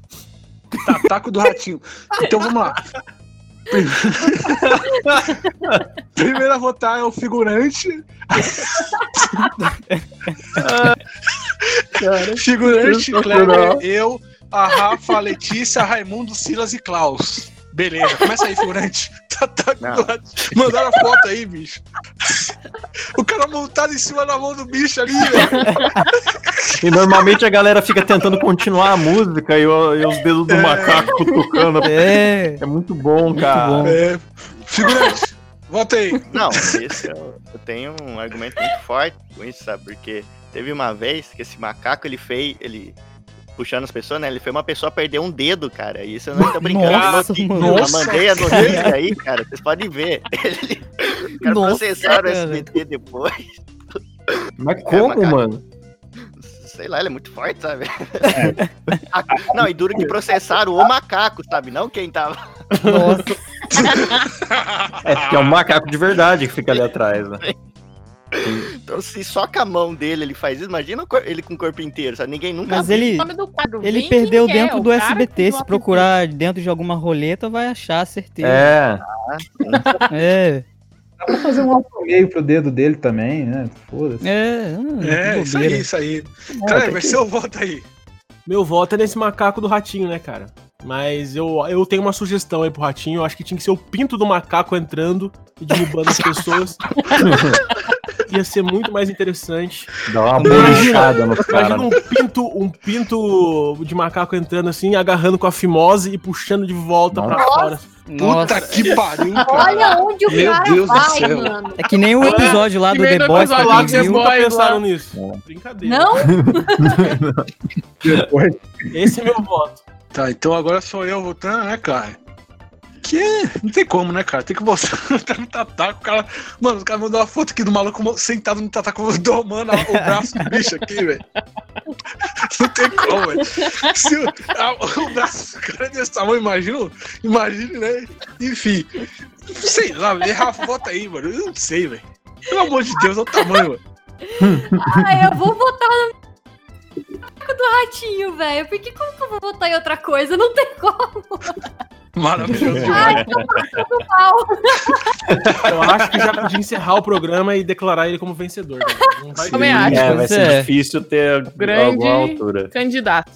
Speaker 2: Tataco do ratinho. Então vamos lá. Primeiro a votar é o figurante. Figurante, Kleber, eu, a Rafa, a Letícia, a Raimundo, Silas e Klaus. Beleza, começa aí, figurante.
Speaker 3: Não.
Speaker 2: do ratinho. Mandaram a foto aí, bicho. O cara montado em cima da mão do bicho ali, velho.
Speaker 5: E normalmente a galera fica tentando continuar a música e, o- e os dedos do macaco cutucando.
Speaker 7: É.
Speaker 5: É muito bom,
Speaker 7: Muito
Speaker 5: cara.
Speaker 7: bom.
Speaker 2: É, figurante, volta aí.
Speaker 3: Não, esse eu, eu tenho um argumento muito forte com isso, sabe? Porque teve uma vez que esse macaco ele fez, ele puxando as pessoas, né? Ele fez uma pessoa perder um dedo, cara. E isso eu não tô brincando.
Speaker 7: Nossa,
Speaker 3: eu,
Speaker 7: mano.
Speaker 3: eu
Speaker 2: Nossa.
Speaker 3: mandei a notícia aí, cara. Vocês podem ver. Ele, os caras processaram o. SBT depois.
Speaker 5: Mas como,
Speaker 3: macaco.
Speaker 5: mano?
Speaker 3: Sei lá, ele é muito forte, sabe? A- Não, e duro que processaram o macaco, sabe? Não quem tava.
Speaker 7: Nossa.
Speaker 5: É porque é um macaco de verdade que fica ali atrás, né?
Speaker 3: Então, se só com a mão dele ele faz isso, imagina o ele com o corpo inteiro, sabe? Ninguém nunca
Speaker 7: Mas ele,
Speaker 8: O nome do quadro.
Speaker 7: ele perdeu
Speaker 8: quer,
Speaker 7: dentro
Speaker 8: o
Speaker 7: do
Speaker 8: cara
Speaker 7: SBT. Se procurar dentro de alguma roleta, vai achar, certeza.
Speaker 5: É.
Speaker 7: É.
Speaker 4: Dá pra fazer um alto meio pro dedo dele também, né? Foda-se.
Speaker 7: É,
Speaker 2: É,
Speaker 7: que
Speaker 2: isso aí, isso aí.
Speaker 4: tem
Speaker 2: Kleber,
Speaker 4: que-
Speaker 2: seu voto aí.
Speaker 6: Meu voto é nesse macaco do ratinho, né, cara? Mas eu, eu tenho uma sugestão aí pro ratinho. Eu acho que tinha que ser o pinto do macaco entrando e derrubando as pessoas. Ia ser muito mais interessante.
Speaker 5: Dá uma
Speaker 6: Imagina-
Speaker 5: bolichada no cara.
Speaker 6: Imagina um pinto, um pinto de macaco entrando assim, agarrando com a fimose e puxando de volta pra
Speaker 2: Nossa.
Speaker 6: fora.
Speaker 7: Nossa.
Speaker 2: Puta que pariu, cara.
Speaker 9: Olha onde o
Speaker 2: Meu
Speaker 9: cara
Speaker 2: Deus do
Speaker 9: vai,
Speaker 2: céu.
Speaker 9: mano.
Speaker 7: É que nem o episódio lá do The Boys, pra
Speaker 8: lá
Speaker 7: quem viu.
Speaker 6: Nunca pensaram
Speaker 8: lá.
Speaker 6: nisso. Brincadeira.
Speaker 9: Não?
Speaker 6: Esse é meu voto.
Speaker 2: Tá, então agora sou eu votando, né, cara? Que é- não tem como, né, cara? Tem que mostrar no tataco, o cara. Mano, o cara mandou uma foto aqui do maluco sentado no tataco, domando a- o braço do bicho aqui, velho. Não tem como, velho. Se o, a- o braço do cara é desse tamanho, imagina, imagine, né? Enfim. Sei lá, velho. Rafa, vota aí, mano. Eu não sei, velho. Pelo amor de Deus, olha o tamanho, velho.
Speaker 9: Ai, eu vou votar no do ratinho, velho. Porque como que eu vou votar em outra coisa? Não tem como.
Speaker 2: Maravilhoso.
Speaker 9: Ai, tô passando mal.
Speaker 6: Eu acho que já podia encerrar o programa e declarar ele como vencedor. cara. Não vai
Speaker 8: acho.
Speaker 5: É, vai ser
Speaker 7: é.
Speaker 5: difícil ter
Speaker 8: Grande
Speaker 5: alguma altura.
Speaker 8: candidato.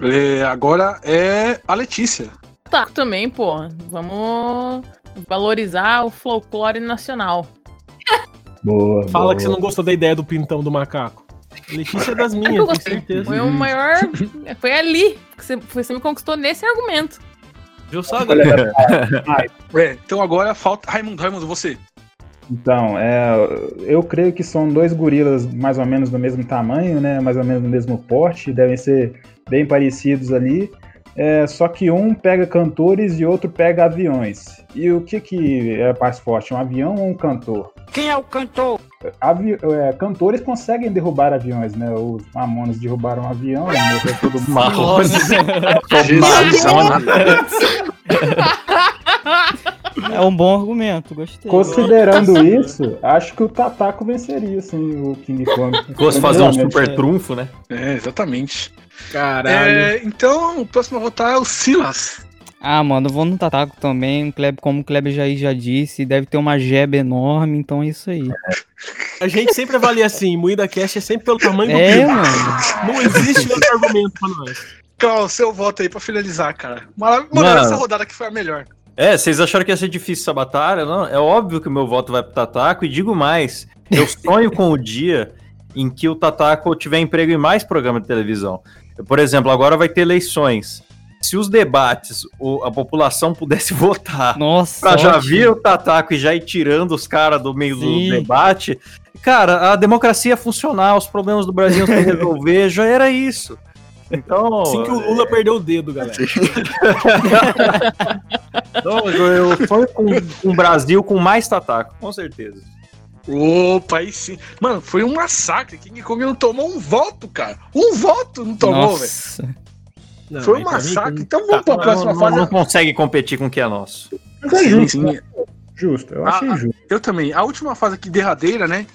Speaker 2: É, agora é a Letícia.
Speaker 8: Tá, também, pô. Vamos valorizar o folclore nacional.
Speaker 4: boa.
Speaker 6: Fala
Speaker 4: boa.
Speaker 6: que você não gostou da ideia do pintão do macaco. Letícia é das
Speaker 8: Eu
Speaker 6: minhas, com certeza.
Speaker 8: Foi o maior. Foi ali que você, você me conquistou nesse argumento.
Speaker 6: Viu só, galera?
Speaker 2: É, então agora falta. Raimundo, Raimundo, você.
Speaker 4: Então, é, eu creio que são dois gorilas mais ou menos do mesmo tamanho, né? Mais ou menos do mesmo porte, devem ser bem parecidos ali. É, só que um pega cantores e outro pega aviões. E o que, que é mais forte, um avião ou um cantor?
Speaker 14: Quem é o cantor?
Speaker 4: Avi- é, cantores conseguem derrubar aviões, né? Os Mamonas derrubaram um avião, e morreu todo
Speaker 2: amado.
Speaker 7: É um bom argumento, gostei.
Speaker 4: Considerando isso, acho que o Tataco venceria, assim, o King Kong.
Speaker 5: Fosse fazer um super trunfo, né?
Speaker 2: É, exatamente.
Speaker 6: Caralho.
Speaker 2: É, então, o próximo a votar é o Silas.
Speaker 7: Ah, mano, eu vou no Tataco também. O Kleber, como o Kleber já, já disse, deve ter uma jeba enorme, então é isso aí.
Speaker 6: A gente sempre avalia assim, Moída Cast é sempre pelo tamanho do
Speaker 7: É, mano.
Speaker 6: Não existe outro argumento pra nós.
Speaker 2: Klaus, seu voto aí pra finalizar, cara. Marav- Mano,
Speaker 5: Mano.
Speaker 2: essa rodada aqui foi a melhor.
Speaker 5: É, vocês acharam que ia ser difícil essa batalha? Não, é óbvio que o meu voto vai pro Tataco e digo mais, eu sonho com o dia em que o Tataco tiver emprego em mais programas de televisão. Por exemplo, agora vai ter eleições. Se os debates o- a população pudesse votar
Speaker 7: Nossa.
Speaker 5: pra já vir o Tataco e já ir tirando os caras do meio
Speaker 7: Sim.
Speaker 5: do debate, cara, a democracia ia funcionar, os problemas do Brasil se resolver, já era isso. Então.
Speaker 6: Assim que o Lula perdeu o dedo, galera.
Speaker 5: Não, eu fui com um Brasil com mais tataco, com certeza.
Speaker 2: Opa, aí sim. Mano, foi um massacre. King Kong não tomou um voto, cara. Um voto não tomou, velho.
Speaker 6: Não,
Speaker 2: Foi um
Speaker 6: mim,
Speaker 2: massacre. Então vamos pra
Speaker 5: Não,
Speaker 2: próxima
Speaker 5: não,
Speaker 2: fase.
Speaker 5: não consegue competir com o que é nosso.
Speaker 4: Mas é
Speaker 2: Sim,
Speaker 4: justo,
Speaker 2: sim.
Speaker 4: né? Justo, eu achei
Speaker 2: Ah,
Speaker 4: justo.
Speaker 2: Eu também. A última fase aqui derradeira, né?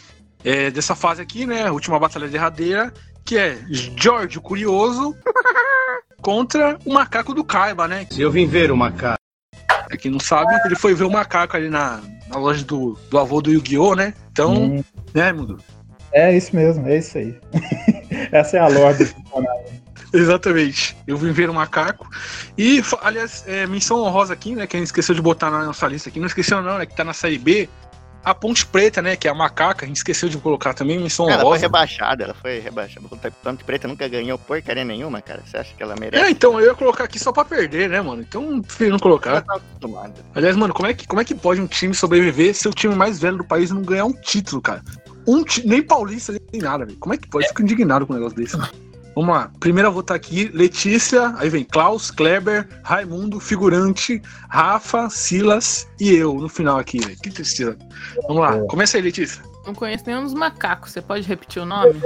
Speaker 2: É, dessa fase aqui, né? A última batalha derradeira, que é George o Curioso contra o macaco do Kaiba, né?
Speaker 15: Se eu vim ver o macaco.
Speaker 2: Pra quem não sabe, ele foi ver o macaco ali na, na loja do, do avô do Yu-Gi-Oh, né? Então,
Speaker 4: Hum,
Speaker 2: né, mundo?
Speaker 4: é isso mesmo, é isso aí. Essa é a lore do personagem.
Speaker 2: Exatamente. Eu vim ver o macaco. E, aliás, é, menção honrosa aqui, né? Que a gente esqueceu de botar na nossa lista aqui. Não esqueceu, não, né? Que tá na série B. A Ponte Preta, né? Que é a macaca. A gente esqueceu de colocar também. Menção
Speaker 3: Ela foi
Speaker 2: honrosa.
Speaker 3: rebaixada, ela foi rebaixada. A Ponte Preta nunca ganhou porcaria nenhuma, cara. Você acha que ela merece?
Speaker 2: É, então, eu ia colocar aqui só pra perder, né, mano? Então, prefiro não colocar.
Speaker 3: Tá.
Speaker 2: Aliás, mano, como é, que, como é que pode um time sobreviver se o time mais velho do país não ganhar um título, cara? Um nem paulista, nem nada, velho. Como é que pode? Fico indignado com um negócio desse. Vamos lá. Primeiro eu vou estar aqui, Letícia, aí vem Klaus, Kleber, Raimundo, Figurante, Rafa, Silas e eu no final aqui, velho. Que tristeza. Vamos lá, começa aí, Letícia.
Speaker 8: Não conheço nenhum dos macacos. Você pode repetir o nome?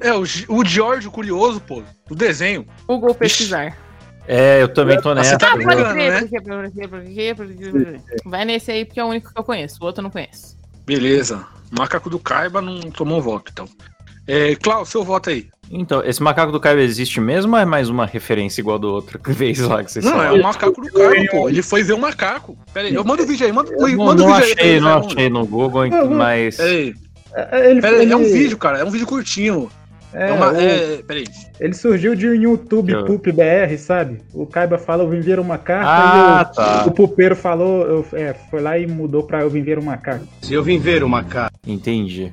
Speaker 2: É, o, o George, o curioso, pô, do desenho.
Speaker 8: Google pesquisar.
Speaker 5: É, eu também tô nessa.
Speaker 2: Você tá
Speaker 8: pode
Speaker 2: brincando,
Speaker 8: crer, por quê, por quê, por quê, por quê, por quê? Vai nesse aí porque é o único que eu conheço. O outro eu não conheço.
Speaker 2: Beleza. O macaco do Kaiba não tomou voto, então. É, Klaus, seu voto aí.
Speaker 5: Então, esse macaco do Caio existe mesmo ou é mais uma referência igual do outro que vez lá que vocês
Speaker 2: Não, é o macaco do Kaiba, pô. Ele foi ver o macaco. Pera aí, eu mando o vídeo aí, manda,
Speaker 5: Não,
Speaker 2: manda
Speaker 5: não
Speaker 2: o vídeo aí.
Speaker 5: achei, não
Speaker 2: Raimundo.
Speaker 5: achei no Google,
Speaker 4: Não, não.
Speaker 5: mas.
Speaker 2: Pera aí,
Speaker 4: É, Ele,
Speaker 2: pera aí, é um
Speaker 4: ele-
Speaker 2: vídeo, cara. É um vídeo curtinho.
Speaker 4: É,
Speaker 2: É, uma.
Speaker 4: o-
Speaker 2: É, pera aí.
Speaker 4: Ele surgiu de um YouTube
Speaker 5: Eu-
Speaker 4: Pup BR, sabe? O Kaiba fala, eu vim ver uma carta,
Speaker 5: Ah,
Speaker 4: e o,
Speaker 5: tá.
Speaker 4: o pupeiro falou, eu- é, foi lá e mudou pra eu vim ver uma carta.
Speaker 15: Se eu vim ver o macaco.
Speaker 5: Entendi.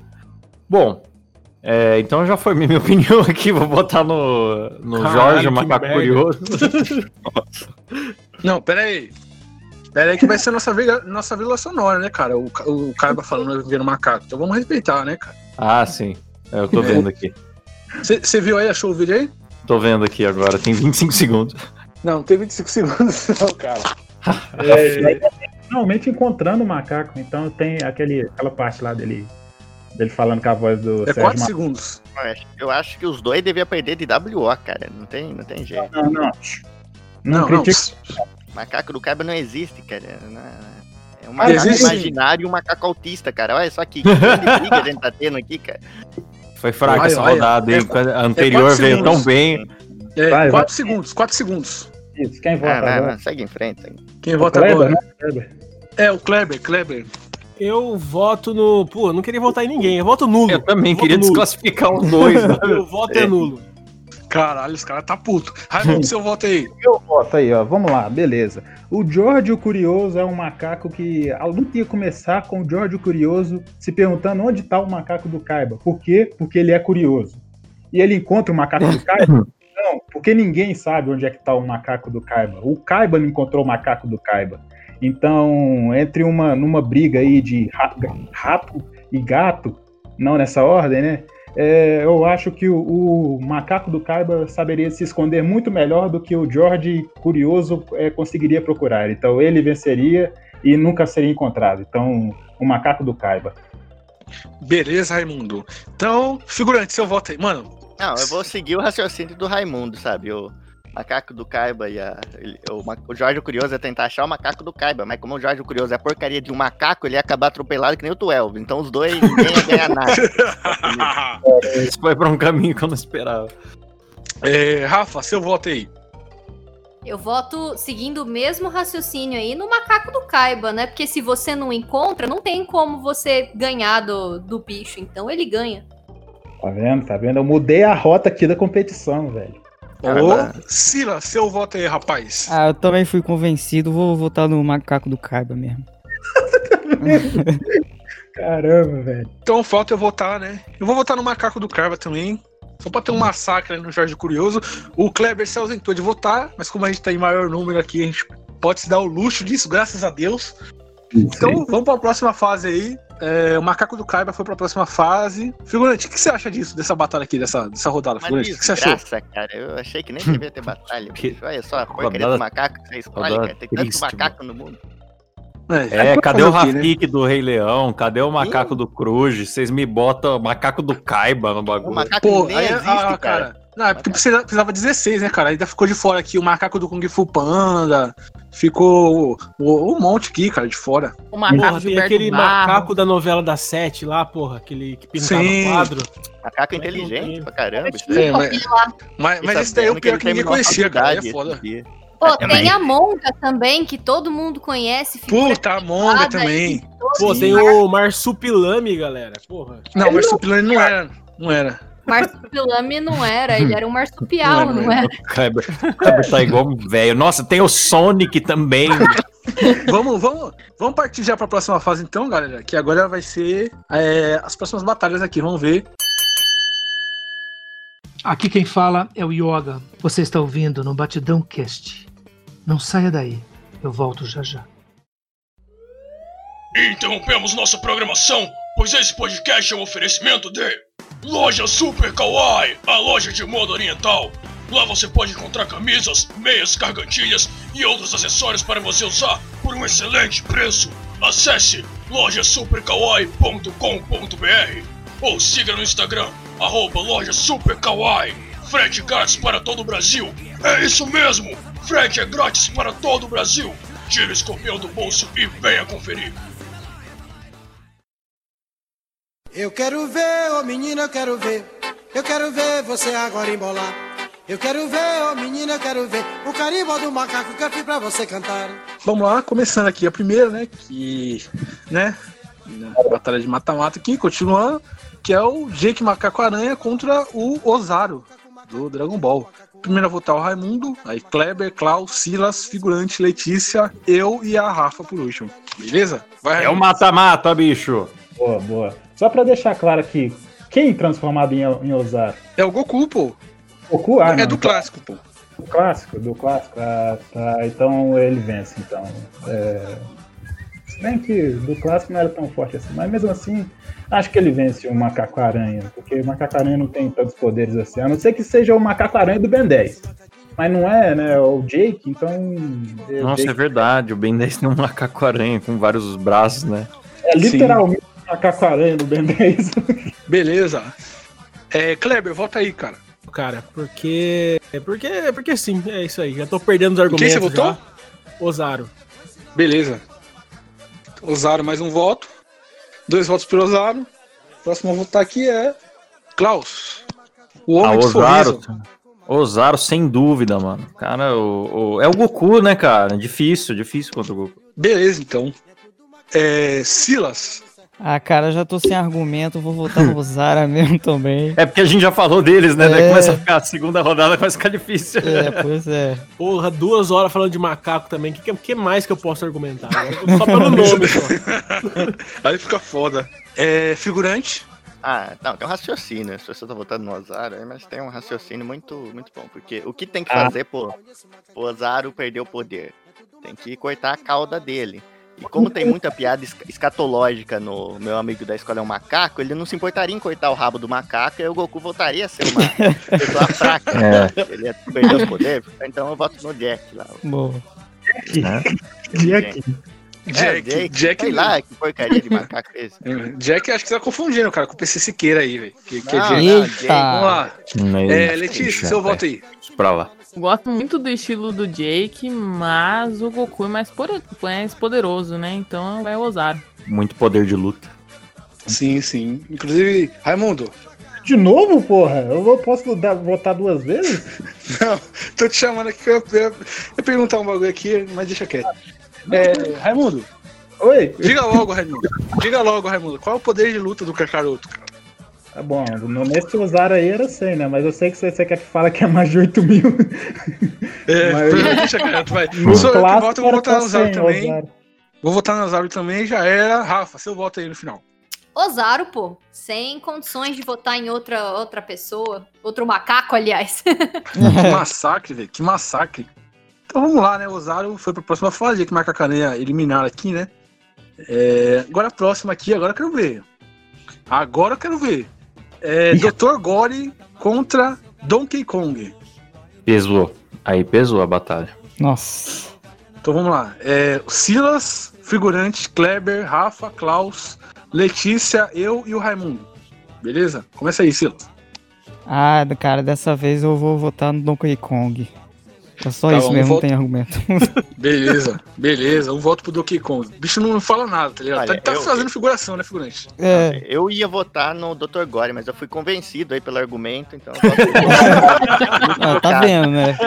Speaker 5: Bom, é, então já foi minha opinião aqui. Vou botar no, no
Speaker 6: Caralho,
Speaker 5: Jorge, o macaco curioso.
Speaker 2: Não, pera aí. Pera aí que vai ser nossa vila, nossa vila sonora, né, cara? O, o Kaiba falando eu ver o macaco. Então vamos respeitar, né, cara?
Speaker 5: Ah, sim. É, eu tô vendo aqui.
Speaker 2: Você viu aí, achou o vídeo aí?
Speaker 5: Tô vendo aqui agora, tem 25 segundos.
Speaker 2: Não, não tem 25 segundos, não, cara.
Speaker 4: É, Finalmente encontrando o macaco, então tem aquele, aquela parte lá dele, dele falando com a voz do
Speaker 2: É
Speaker 4: Sérgio
Speaker 2: 4
Speaker 4: Ma-
Speaker 2: segundos.
Speaker 3: Eu acho- que os dois deviam perder de WO, cara. Não tem, não tem jeito.
Speaker 4: Não, não. Não,
Speaker 2: Não, não.
Speaker 4: critica.
Speaker 3: Macaco do Cabo não existe, cara. Não- É um macaco
Speaker 2: existe
Speaker 3: imaginário e um macaco autista, cara. Olha só que grande briga a gente tá tendo aqui, cara.
Speaker 5: Foi fraca
Speaker 2: Olha,
Speaker 5: essa
Speaker 2: olha,
Speaker 5: rodada, hein?
Speaker 2: é-
Speaker 5: a anterior
Speaker 2: quatro
Speaker 5: veio
Speaker 2: segundos.
Speaker 5: tão bem.
Speaker 2: É,
Speaker 4: Vai,
Speaker 2: 4 segundos, 4 segundos.
Speaker 4: Isso, quem vota
Speaker 3: Ah, vai,
Speaker 4: agora?
Speaker 3: vai, segue em frente. segue.
Speaker 2: Quem
Speaker 4: O
Speaker 2: vota
Speaker 4: Kleber,
Speaker 2: agora?
Speaker 4: né? Kleber.
Speaker 2: É, o Kleber, Kleber.
Speaker 6: Eu voto no. Pô, eu não queria votar em ninguém. Eu voto nulo.
Speaker 5: Eu também
Speaker 6: Voto
Speaker 5: queria
Speaker 6: nulo.
Speaker 5: desclassificar os dois. né?
Speaker 6: Meu voto é nulo.
Speaker 2: Caralho, os caras tá puto. Raimundo, seu voto aí.
Speaker 4: Eu voto aí, ó. Vamos lá, beleza. O George o Curioso é um macaco que a luta ia começar com o George o Curioso se perguntando onde tá o macaco do Kaiba. Por quê? Porque ele é curioso. E ele encontra o macaco do Kaiba? Não, porque ninguém sabe onde é que tá o macaco do Kaiba. O Kaiba não encontrou o macaco do Kaiba. Então, entre uma numa briga aí de ra- rato e gato, não nessa ordem, né? É, eu acho que o, o macaco do Kaiba saberia se esconder muito melhor do que o George Curioso é, conseguiria procurar. Então ele venceria e nunca seria encontrado. Então, o macaco do Kaiba.
Speaker 2: Beleza, Raimundo. Então, figurante, seu voto aí. Mano,
Speaker 3: Não, eu vou seguir o raciocínio do Raimundo, sabe? O macaco do Caiba e a, ele- o, o Jorge Curioso ia tentar achar o macaco do Caiba, mas como o Jorge Curioso é porcaria de um macaco, ele ia acabar atropelado que nem o Twelve. Então os dois ninguém ia ganhar nada.
Speaker 5: Isso foi pra um caminho que eu não esperava.
Speaker 2: é, Rafa, seu voto aí.
Speaker 9: Eu voto seguindo o mesmo raciocínio aí no macaco do Kaiba, né? Porque se você não encontra, não tem como você ganhar do, do bicho. Então ele ganha.
Speaker 4: Tá vendo? Tá vendo? Eu mudei a rota aqui da competição, velho.
Speaker 2: Ô, Sila, seu voto aí, rapaz.
Speaker 7: Ah, eu também fui convencido, vou votar no macaco do Kaiba mesmo.
Speaker 4: Caramba, velho.
Speaker 2: Então falta eu votar, né? Eu vou votar no macaco do Carva também. Só pra ter um massacre ali no Jorge Curioso. O Kleber se ausentou de votar, mas como a gente tá em maior número aqui, a gente pode se dar o luxo disso, graças a Deus. Então vamos pra próxima fase aí. É, o macaco do Kaiba foi pra próxima fase. Figurante, o que você acha disso, dessa batalha aqui, dessa, dessa rodada,
Speaker 3: Uma
Speaker 2: figurante? O que você achou?
Speaker 3: cara. Eu achei que nem devia ter batalha. bicho. Olha só a porcaria do macaco que você escolhe, cara. Tem tanto
Speaker 5: triste,
Speaker 3: macaco no mundo.
Speaker 5: É, cadê o
Speaker 2: o quê, né?
Speaker 5: Rafik do Rei Leão? Cadê o macaco do Cruz? Vocês me botam o macaco do Kaiba no bagulho.
Speaker 2: Pô, aí, ah, cara. Não, é porque precisa- precisava 16, né, cara? Ainda ficou de fora aqui o macaco do Kung Fu Panda. Ficou o, o monte aqui, cara, de fora.
Speaker 8: O macaco
Speaker 6: Porra, tem aquele macaco da novela da Sete lá, porra, aquele que pintava
Speaker 2: Sim.
Speaker 6: quadro.
Speaker 3: Macaco inteligente pra caramba.
Speaker 2: É, mas, mas, mas esse daí é o pior que ninguém conhecia, cara. É foda.
Speaker 9: Pô, tem a Monga também, que todo mundo conhece.
Speaker 2: Puta, a Monga também.
Speaker 6: Pô, tem o Marsupilame, galera. Porra.
Speaker 2: Não, mas Supilane não era. Não era.
Speaker 9: Marsupilame não era, ele era um marsupial, não era?
Speaker 5: O Kaiba, o Kaiba tá igual um velho. Nossa, tem o Sonic também.
Speaker 2: vamos, vamos, vamos partir já pra próxima fase então, galera. Que agora vai ser é, as próximas batalhas aqui. Vamos ver.
Speaker 16: Aqui quem fala é o Yoga. Você está ouvindo no Batidão Cast. Não saia daí. Eu volto já já.
Speaker 17: Interrompemos nossa programação, pois esse podcast é um oferecimento de Loja Super Kawaii, a loja de moda oriental. Lá você pode encontrar camisas, meias, gargantilhas e outros acessórios para você usar por um excelente preço. Acesse lojasuperkawaii.com.br ou siga no Instagram, arroba loja Super Kawaii. Frete grátis para todo o Brasil. É isso mesmo! Frete é grátis para todo o Brasil. Tire o escorpião do bolso e venha conferir.
Speaker 18: Eu quero ver, ô menina, eu quero ver. Eu quero ver você agora embolar. Eu quero ver, ô menina, eu quero ver. O carimbo do macaco que eu fiz pra você cantar.
Speaker 2: Vamos lá, começando aqui a primeira, né? Que. né? na Batalha de mata-mata aqui, continuando. Que é o Jake Macaco Aranha contra o Ozaru, do Dragon Ball. Primeiro a votar o Raimundo, aí Kleber, Klaus, Silas, Figurante, Letícia, eu e a Rafa por último. Beleza? Vai,
Speaker 5: É o mata-mata, bicho.
Speaker 4: Boa, boa. Só pra deixar claro aqui, quem transformado em, em Ozaru?
Speaker 2: É o Goku, pô.
Speaker 4: Goku? Ah,
Speaker 2: é
Speaker 4: não,
Speaker 2: do
Speaker 4: então-
Speaker 2: clássico, pô.
Speaker 4: Do clássico, do clássico. Ah, tá. Então ele vence, então. É... Se bem que do clássico não era tão forte assim, mas mesmo assim, acho que ele vence o Macaco Aranha, porque o Macaco Aranha não tem tantos poderes assim, a não ser que seja o Macaco Aranha do Ben 10. Mas não é, né? O Jake, então.
Speaker 5: Nossa,
Speaker 4: Jake
Speaker 5: é verdade. O Ben 10 tem um macaco aranha com vários braços, né?
Speaker 4: é literalmente o Macaco Aranha do Ben 10.
Speaker 2: Beleza. É, Kleber, volta aí, cara.
Speaker 6: Cara, porque. é Porque, porque sim, é isso aí. Já tô perdendo os argumentos.
Speaker 2: Quem você votou?
Speaker 6: Ozaru.
Speaker 2: Beleza. Ozaru, mais um voto. Dois votos pro Ozaru. Próximo a votar aqui é. Klaus. O homem
Speaker 5: Ah,
Speaker 2: do
Speaker 5: Ozaru.
Speaker 2: sorriso.
Speaker 5: Ozaru, sem dúvida, mano. Cara, o, o- é o Goku, né, cara? Difícil, difícil contra o Goku.
Speaker 2: Beleza, então. É, Silas.
Speaker 7: Ah, cara, já tô sem argumento, vou votar no Zara mesmo também.
Speaker 5: É porque a gente já falou deles, né? Daí
Speaker 7: É.
Speaker 5: começa a ficar a segunda rodada, começa a ficar difícil.
Speaker 7: É, pois é.
Speaker 6: Porra, duas horas falando de macaco também. O que, que- mais que eu posso argumentar? Só pelo nome, só.
Speaker 2: Aí fica foda. É, figurante.
Speaker 3: Ah, não, tem um raciocínio. Se você tá votando no aí, mas tem um raciocínio muito, muito bom. Porque o que tem que
Speaker 4: Ah.
Speaker 3: fazer pro, pro Ozaru perder o poder? Tem que cortar a cauda dele. E como tem muita piada es- escatológica no meu amigo da escola é um macaco, ele não se importaria em cortar o rabo do macaco e o Goku voltaria a ser uma pessoa fraca.
Speaker 5: É.
Speaker 3: Ele ia perder os poderes. Então eu voto no Jack lá.
Speaker 7: Boa.
Speaker 4: E aqui?
Speaker 3: É, Jack, Sei lá, que porcaria de macaco é esse.
Speaker 2: Jack, acho que você tá confundindo, cara, com o PC Siqueira aí, velho. Que, que é Jack. Vamos lá.
Speaker 5: Mas-
Speaker 2: É, Letícia, seu voto aí.
Speaker 5: Pra lá.
Speaker 8: Gosto muito do estilo do Jake, mas o Goku é mais, poderoso, né? Então vai Ozaru.
Speaker 5: Muito poder de luta.
Speaker 2: Sim, sim. Inclusive, Raimundo.
Speaker 4: De novo, porra? Eu posso dar- votar duas vezes?
Speaker 2: Não, tô te chamando aqui eu eu- eu perguntar um bagulho aqui, mas deixa quieto. É, Raimundo.
Speaker 4: Oi?
Speaker 2: Diga logo, Raimundo. Diga logo, Raimundo. Qual é o poder de luta do Kakaroto, cara?
Speaker 4: Tá bom, no nesse Ozaru aí era 100, né? Mas eu sei que você, você quer que fala que é mais de 8 mil.
Speaker 2: É,
Speaker 4: Mas-
Speaker 2: deixa quieto, vai.
Speaker 4: No
Speaker 2: Sou eu que voto, eu vou votar no
Speaker 4: só
Speaker 2: Ozaru
Speaker 4: 100,
Speaker 2: também. Vou votar no Ozaru também, já era. Rafa, seu voto aí no final.
Speaker 9: Ozaru, pô, sem condições de votar em outra, outra pessoa. Outro macaco, aliás.
Speaker 2: Que massacre, velho. Que massacre. Então vamos lá, né? O Ozaru foi pra próxima fase, que Macacaneia eliminar aqui, né? É, agora a próxima aqui, agora eu quero ver. Agora eu quero ver. É, Dr. Gore contra Donkey Kong.
Speaker 5: Pesou. Aí pesou a batalha.
Speaker 7: Nossa.
Speaker 2: Então vamos lá. É, Silas, figurante, Kleber, Rafa, Klaus, Letícia, eu e o Raimundo. Beleza? Começa aí, Silas.
Speaker 7: Ah, cara, dessa vez eu vou votar no Donkey Kong. É só
Speaker 2: Tá,
Speaker 7: isso
Speaker 2: vamos
Speaker 7: mesmo, não
Speaker 2: votar.
Speaker 7: tem argumento.
Speaker 2: Beleza, beleza. Um voto pro Donkey Kong. O bicho não fala nada, tá ligado?
Speaker 3: Olha,
Speaker 2: tá tá
Speaker 3: eu-
Speaker 2: fazendo figuração, né, figurante?
Speaker 7: É.
Speaker 3: Eu ia votar no Dr. Gore, mas eu fui convencido aí pelo argumento, então.
Speaker 7: Ah, tá vendo, né?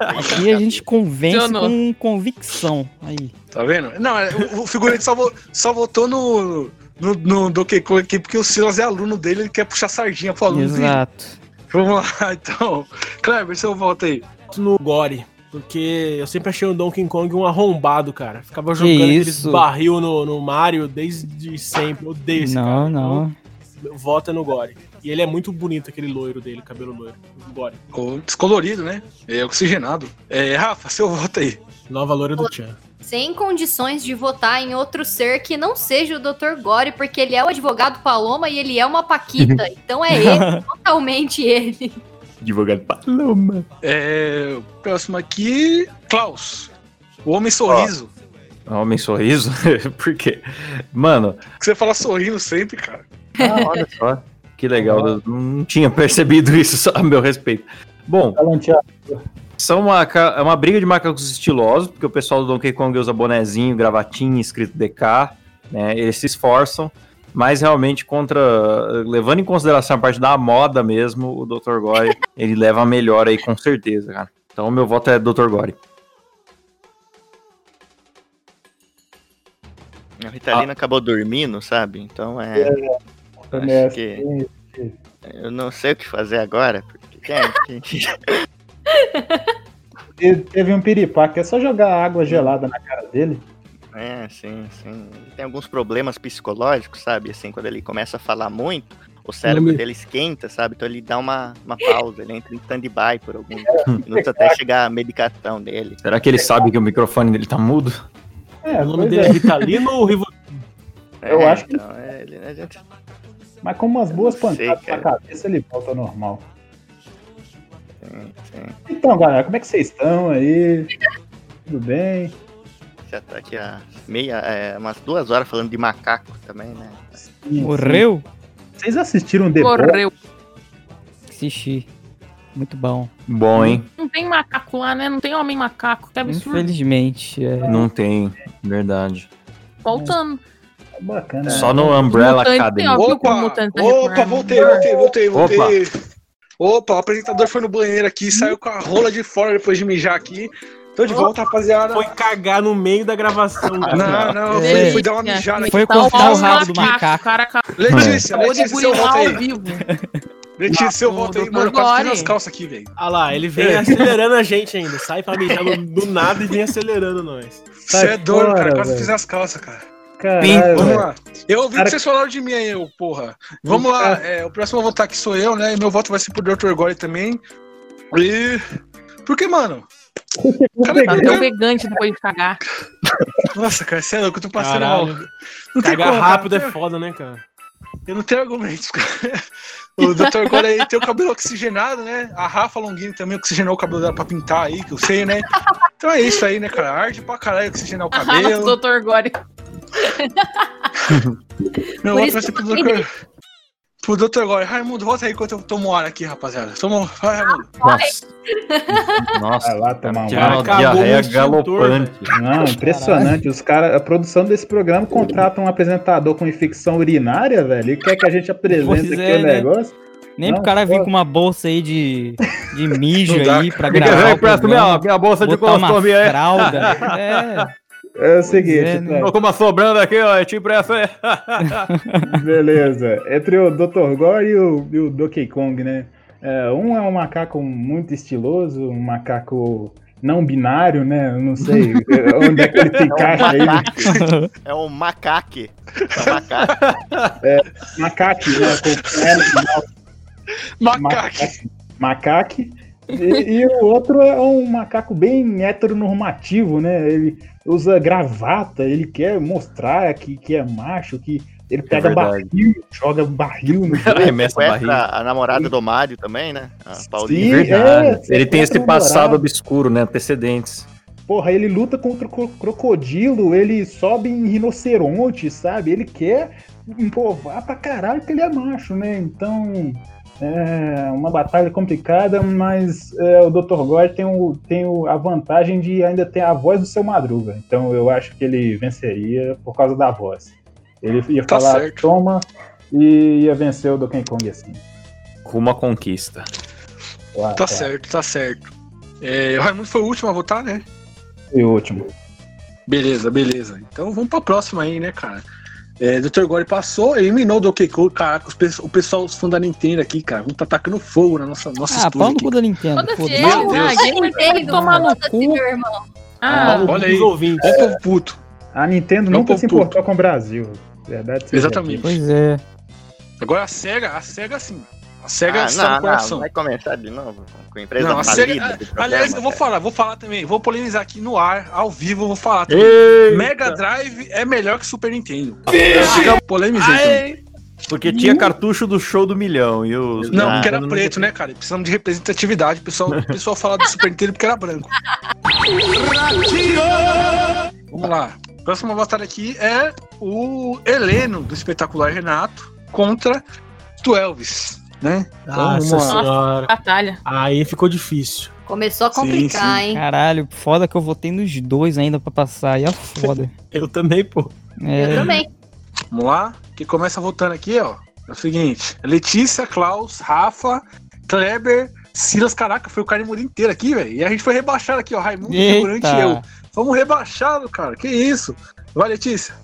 Speaker 7: Aqui a gente convence com convicção. Aí.
Speaker 2: Tá vendo? Não, é, o, figurante só, vo- só votou no, no, no Donkey Kong aqui porque o Silas é aluno dele, ele quer puxar sardinha pro aluno dele.
Speaker 7: Exato.
Speaker 2: Vamos lá, então. Kleber, seu voto aí.
Speaker 6: No Gore. Porque eu sempre achei o Donkey Kong um arrombado, cara. Ficava jogando aqueles barril no, no Mario desde sempre. Eu odeio esse
Speaker 7: Não,
Speaker 6: cara.
Speaker 7: não.
Speaker 6: Então, Vota no Gore. E ele é muito bonito, aquele loiro dele, cabelo loiro. O Gore.
Speaker 2: Descolorido, né? É oxigenado. É, Rafa, seu voto aí.
Speaker 6: Nova loira do Tchan.
Speaker 9: Sem condições de votar em outro ser que não seja o Dr. Gore, porque ele é o advogado Paloma e ele é uma Paquita. Então é ele, totalmente ele.
Speaker 5: Advogado Paloma.
Speaker 2: É, próximo aqui, Klaus. O Homem Sorriso.
Speaker 5: Homem sorriso? Por quê? Mano,
Speaker 2: você fala sorrindo sempre, cara.
Speaker 5: ah, olha só. Que legal. Eu não tinha percebido isso, só a meu respeito. Bom, são uma, é uma briga de macacos estilosos, porque o pessoal do Donkey Kong usa bonezinho, gravatinha, escrito DK, né? Eles se esforçam, mas realmente contra, levando em consideração a parte da moda mesmo, o Dr. Gore, ele leva a melhor aí com certeza, cara. Então o meu voto é Dr. Gore.
Speaker 3: A Ritalina acabou dormindo, sabe? Então é.
Speaker 4: É,
Speaker 3: acho que. Eu não sei o que fazer agora, porque,
Speaker 4: Teve um piripaque, é só jogar água gelada na cara dele.
Speaker 3: É, sim, sim. Ele tem alguns problemas psicológicos, sabe? Assim, quando ele começa a falar muito, o cérebro
Speaker 6: Lembra-
Speaker 3: dele esquenta, sabe? Então ele dá uma, uma pausa, ele entra em stand-by por alguns minutos até chegar a medicação dele.
Speaker 5: Será que ele sabe que o microfone dele tá mudo?
Speaker 4: É,
Speaker 6: O nome dele é
Speaker 4: é.
Speaker 6: Ritalino ou Rivo...
Speaker 4: Eu
Speaker 3: É,
Speaker 4: acho que-
Speaker 3: então, é, ele- a gente-
Speaker 4: Mas com umas boas pancadas na cabeça, ele volta ao normal.
Speaker 3: sim, sim.
Speaker 4: Então, galera, como é que vocês estão aí? Tudo bem?
Speaker 3: Já tá aqui há meia, é, umas duas horas falando de macaco também, né?
Speaker 7: Morreu?
Speaker 4: Vocês assistiram The Boys?
Speaker 8: Morreu.
Speaker 7: Assisti. Muito bom.
Speaker 5: Bom, hein?
Speaker 8: Não tem macaco lá, né? Não tem homem macaco. Que absurdo.
Speaker 7: Infelizmente. É.
Speaker 5: Não tem, verdade.
Speaker 8: Faltando.
Speaker 4: Bacana.
Speaker 5: Só no Umbrella
Speaker 8: Mutante,
Speaker 5: Academy.
Speaker 2: Opa,
Speaker 8: tá
Speaker 2: opa, voltei, voltei, voltei, voltei.
Speaker 5: Opa.
Speaker 2: Opa. o apresentador foi no banheiro aqui, saiu com a rola de fora depois de mijar aqui. Tô de volta, rapaziada.
Speaker 6: Foi cagar no meio da gravação, cara.
Speaker 2: Não, não, eu
Speaker 7: É.
Speaker 2: fui, fui dar uma mijada
Speaker 7: Foi
Speaker 2: aqui.
Speaker 8: Tá
Speaker 7: cortar o rabo do
Speaker 8: macaco,
Speaker 7: macaco.
Speaker 8: cara
Speaker 2: Letícia,
Speaker 8: de
Speaker 2: Letícia, seu voto
Speaker 8: burilar ao
Speaker 2: aí.
Speaker 8: vivo.
Speaker 2: Letícia, voto aí.
Speaker 8: Dr.
Speaker 2: Mano, eu quase tirei as calças aqui, velho.
Speaker 6: Ah lá, ele vem
Speaker 2: É.
Speaker 6: acelerando a gente ainda. Sai pra mijar do, do nada e vem acelerando nós.
Speaker 2: Você é doido, cara. Quase fiz as calças, cara.
Speaker 4: Caralho,
Speaker 2: Vamos lá. Eu ouvi
Speaker 4: Cara-
Speaker 2: que vocês falaram de mim aí, eu, porra. Vamos lá, é, o próximo a votar aqui sou eu, né? E meu voto vai ser pro Dr. Gore também. E. Porque, mano. Cara,
Speaker 8: Tá
Speaker 2: eu-
Speaker 8: tão vegante depois de cagar.
Speaker 2: Nossa, cara, você é louco, eu tô passando mal. Não
Speaker 6: Cagar
Speaker 2: como,
Speaker 6: rápido é
Speaker 2: cara.
Speaker 6: foda, né, cara?
Speaker 2: Eu não tenho argumentos, cara. O Dr. Gore aí tem o cabelo oxigenado, né? A Rafa Longini também oxigenou o cabelo dela pra pintar aí, que eu sei, né? Então é isso aí, né, cara? Arde pra caralho oxigenar o cabelo.
Speaker 8: Dr. Gore.
Speaker 2: Meu
Speaker 9: Por isso
Speaker 2: vai ser
Speaker 9: que
Speaker 2: pro
Speaker 9: eu
Speaker 2: Dr. Pro Dr. Gore. Raimundo, volta aí enquanto eu tomo ar aqui, rapaziada. Toma. Vai, Raimundo.
Speaker 5: Nossa. Nossa.
Speaker 4: Vai lá tomar um
Speaker 5: uma diarreia galopante.
Speaker 4: Não, impressionante. Os caras, a produção desse programa contrata um apresentador com infecção urinária, velho, e quer que a gente apresente
Speaker 7: Pois
Speaker 4: aqui
Speaker 7: é,
Speaker 4: o
Speaker 7: né?
Speaker 4: negócio.
Speaker 7: Nem
Speaker 4: Não,
Speaker 7: pro cara vir
Speaker 4: pô.
Speaker 7: com uma bolsa aí de, de mijo aí pra gravar. o
Speaker 5: presta minha, minha bolsa de colostomy aí.
Speaker 7: fralda. É,
Speaker 4: É o seguinte,
Speaker 7: é, né?
Speaker 5: com uma sobrando aqui, ó. É tipo essa aí.
Speaker 4: Beleza. Entre o Dr. Gore e o, e o Donkey Kong, né? É, um é um macaco muito estiloso, um macaco não binário, né? Eu não sei onde é que ele se encaixa aí. né?
Speaker 3: É um macaque. É um macaco.
Speaker 4: Macaque, né? Com L final.
Speaker 2: Macaque.
Speaker 4: Macaque. E, e o outro é um macaco bem heteronormativo, né? Ele usa gravata, ele quer mostrar que, que é macho, que ele pega
Speaker 5: verdade.
Speaker 4: barril, joga barril no jogo.
Speaker 5: Arremessa
Speaker 3: Sequestra
Speaker 5: barriga.
Speaker 3: a namorada do Mário também, né? A
Speaker 4: Sim,
Speaker 3: Paulinha.
Speaker 5: Verdade.
Speaker 4: é,
Speaker 5: Ele tem esse passado
Speaker 4: namorado.
Speaker 5: obscuro, né? Antecedentes.
Speaker 4: Porra, ele luta contra o cro- crocodilo, ele sobe em rinoceronte, sabe? Ele quer provar pra caralho que ele é macho, né? Então, é uma batalha complicada, mas é, o Dr. Gore tem, o, tem o- a vantagem de ainda ter a voz do seu Madruga. Então, eu acho que ele venceria por causa da voz. Ele ia
Speaker 2: Tá
Speaker 4: falar,
Speaker 2: certo.
Speaker 4: toma, e ia vencer o Donkey Kong assim.
Speaker 5: Rumo à conquista.
Speaker 2: Tá
Speaker 4: claro.
Speaker 2: certo, tá certo. É, o Raimundo foi o último a votar, né?
Speaker 4: E o último.
Speaker 2: Beleza, beleza. Então vamos pra próxima aí, né, cara? É, Dr. Gore passou, eliminou o Donkey Kong. Caraca, o pessoal, os fãs da Nintendo aqui, cara, vão tá tacando fogo na nossa, nosso
Speaker 7: Ah, pau no cu da Nintendo.
Speaker 8: Foda-se
Speaker 2: Meu Deus.
Speaker 8: ah,
Speaker 9: Nintendo,
Speaker 8: tomar no cu.
Speaker 9: meu irmão.
Speaker 8: Ah,
Speaker 6: Paulo
Speaker 2: olha aí. Ó o povo puto.
Speaker 4: A Nintendo
Speaker 2: É um
Speaker 4: nunca se
Speaker 2: puto.
Speaker 4: importou com o Brasil. Verdade seja
Speaker 2: Exatamente.
Speaker 7: Pois é.
Speaker 2: Agora a SEGA, a SEGA sim. A SEGA
Speaker 3: Ah,
Speaker 2: está
Speaker 3: não,
Speaker 2: no
Speaker 3: não,
Speaker 2: coração.
Speaker 3: vai começar de novo com a empresa
Speaker 2: Não, a
Speaker 3: falida
Speaker 2: SEGA,
Speaker 3: programa,
Speaker 2: aliás, eu vou falar, vou falar também, vou polemizar aqui no ar, ao vivo, eu vou falar também.
Speaker 5: Eita.
Speaker 2: Mega Drive é melhor que Super Nintendo.
Speaker 5: Vixe.
Speaker 2: Polemizei também.
Speaker 5: Porque tinha cartucho do show do milhão. E os
Speaker 2: Não, porque era preto, né, cara? Precisamos de representatividade. O pessoal, o pessoal fala do Super Nintendo porque era branco. Vamos lá. Próxima batalha aqui é o Heleno, do espetacular Renato, contra Twelves, né? Então,
Speaker 6: Nossa
Speaker 2: lá.
Speaker 6: senhora.
Speaker 8: batalha.
Speaker 6: Aí ficou difícil.
Speaker 9: Começou a
Speaker 2: Sim,
Speaker 9: complicar,
Speaker 2: sim.
Speaker 9: hein?
Speaker 7: Caralho, foda que eu votei nos dois ainda pra passar. Aí é foda.
Speaker 6: Eu também, pô.
Speaker 7: É.
Speaker 9: Eu também.
Speaker 2: Vamos lá. Que começa votando aqui, ó. É o seguinte: Letícia, Klaus, Rafa, Kleber, Silas. Caraca, foi o Carne inteiro aqui, velho. E a gente foi rebaixado aqui, ó. Raimundo. Figurante e eu. Fomos rebaixados, cara. Que isso? Vai, Letícia.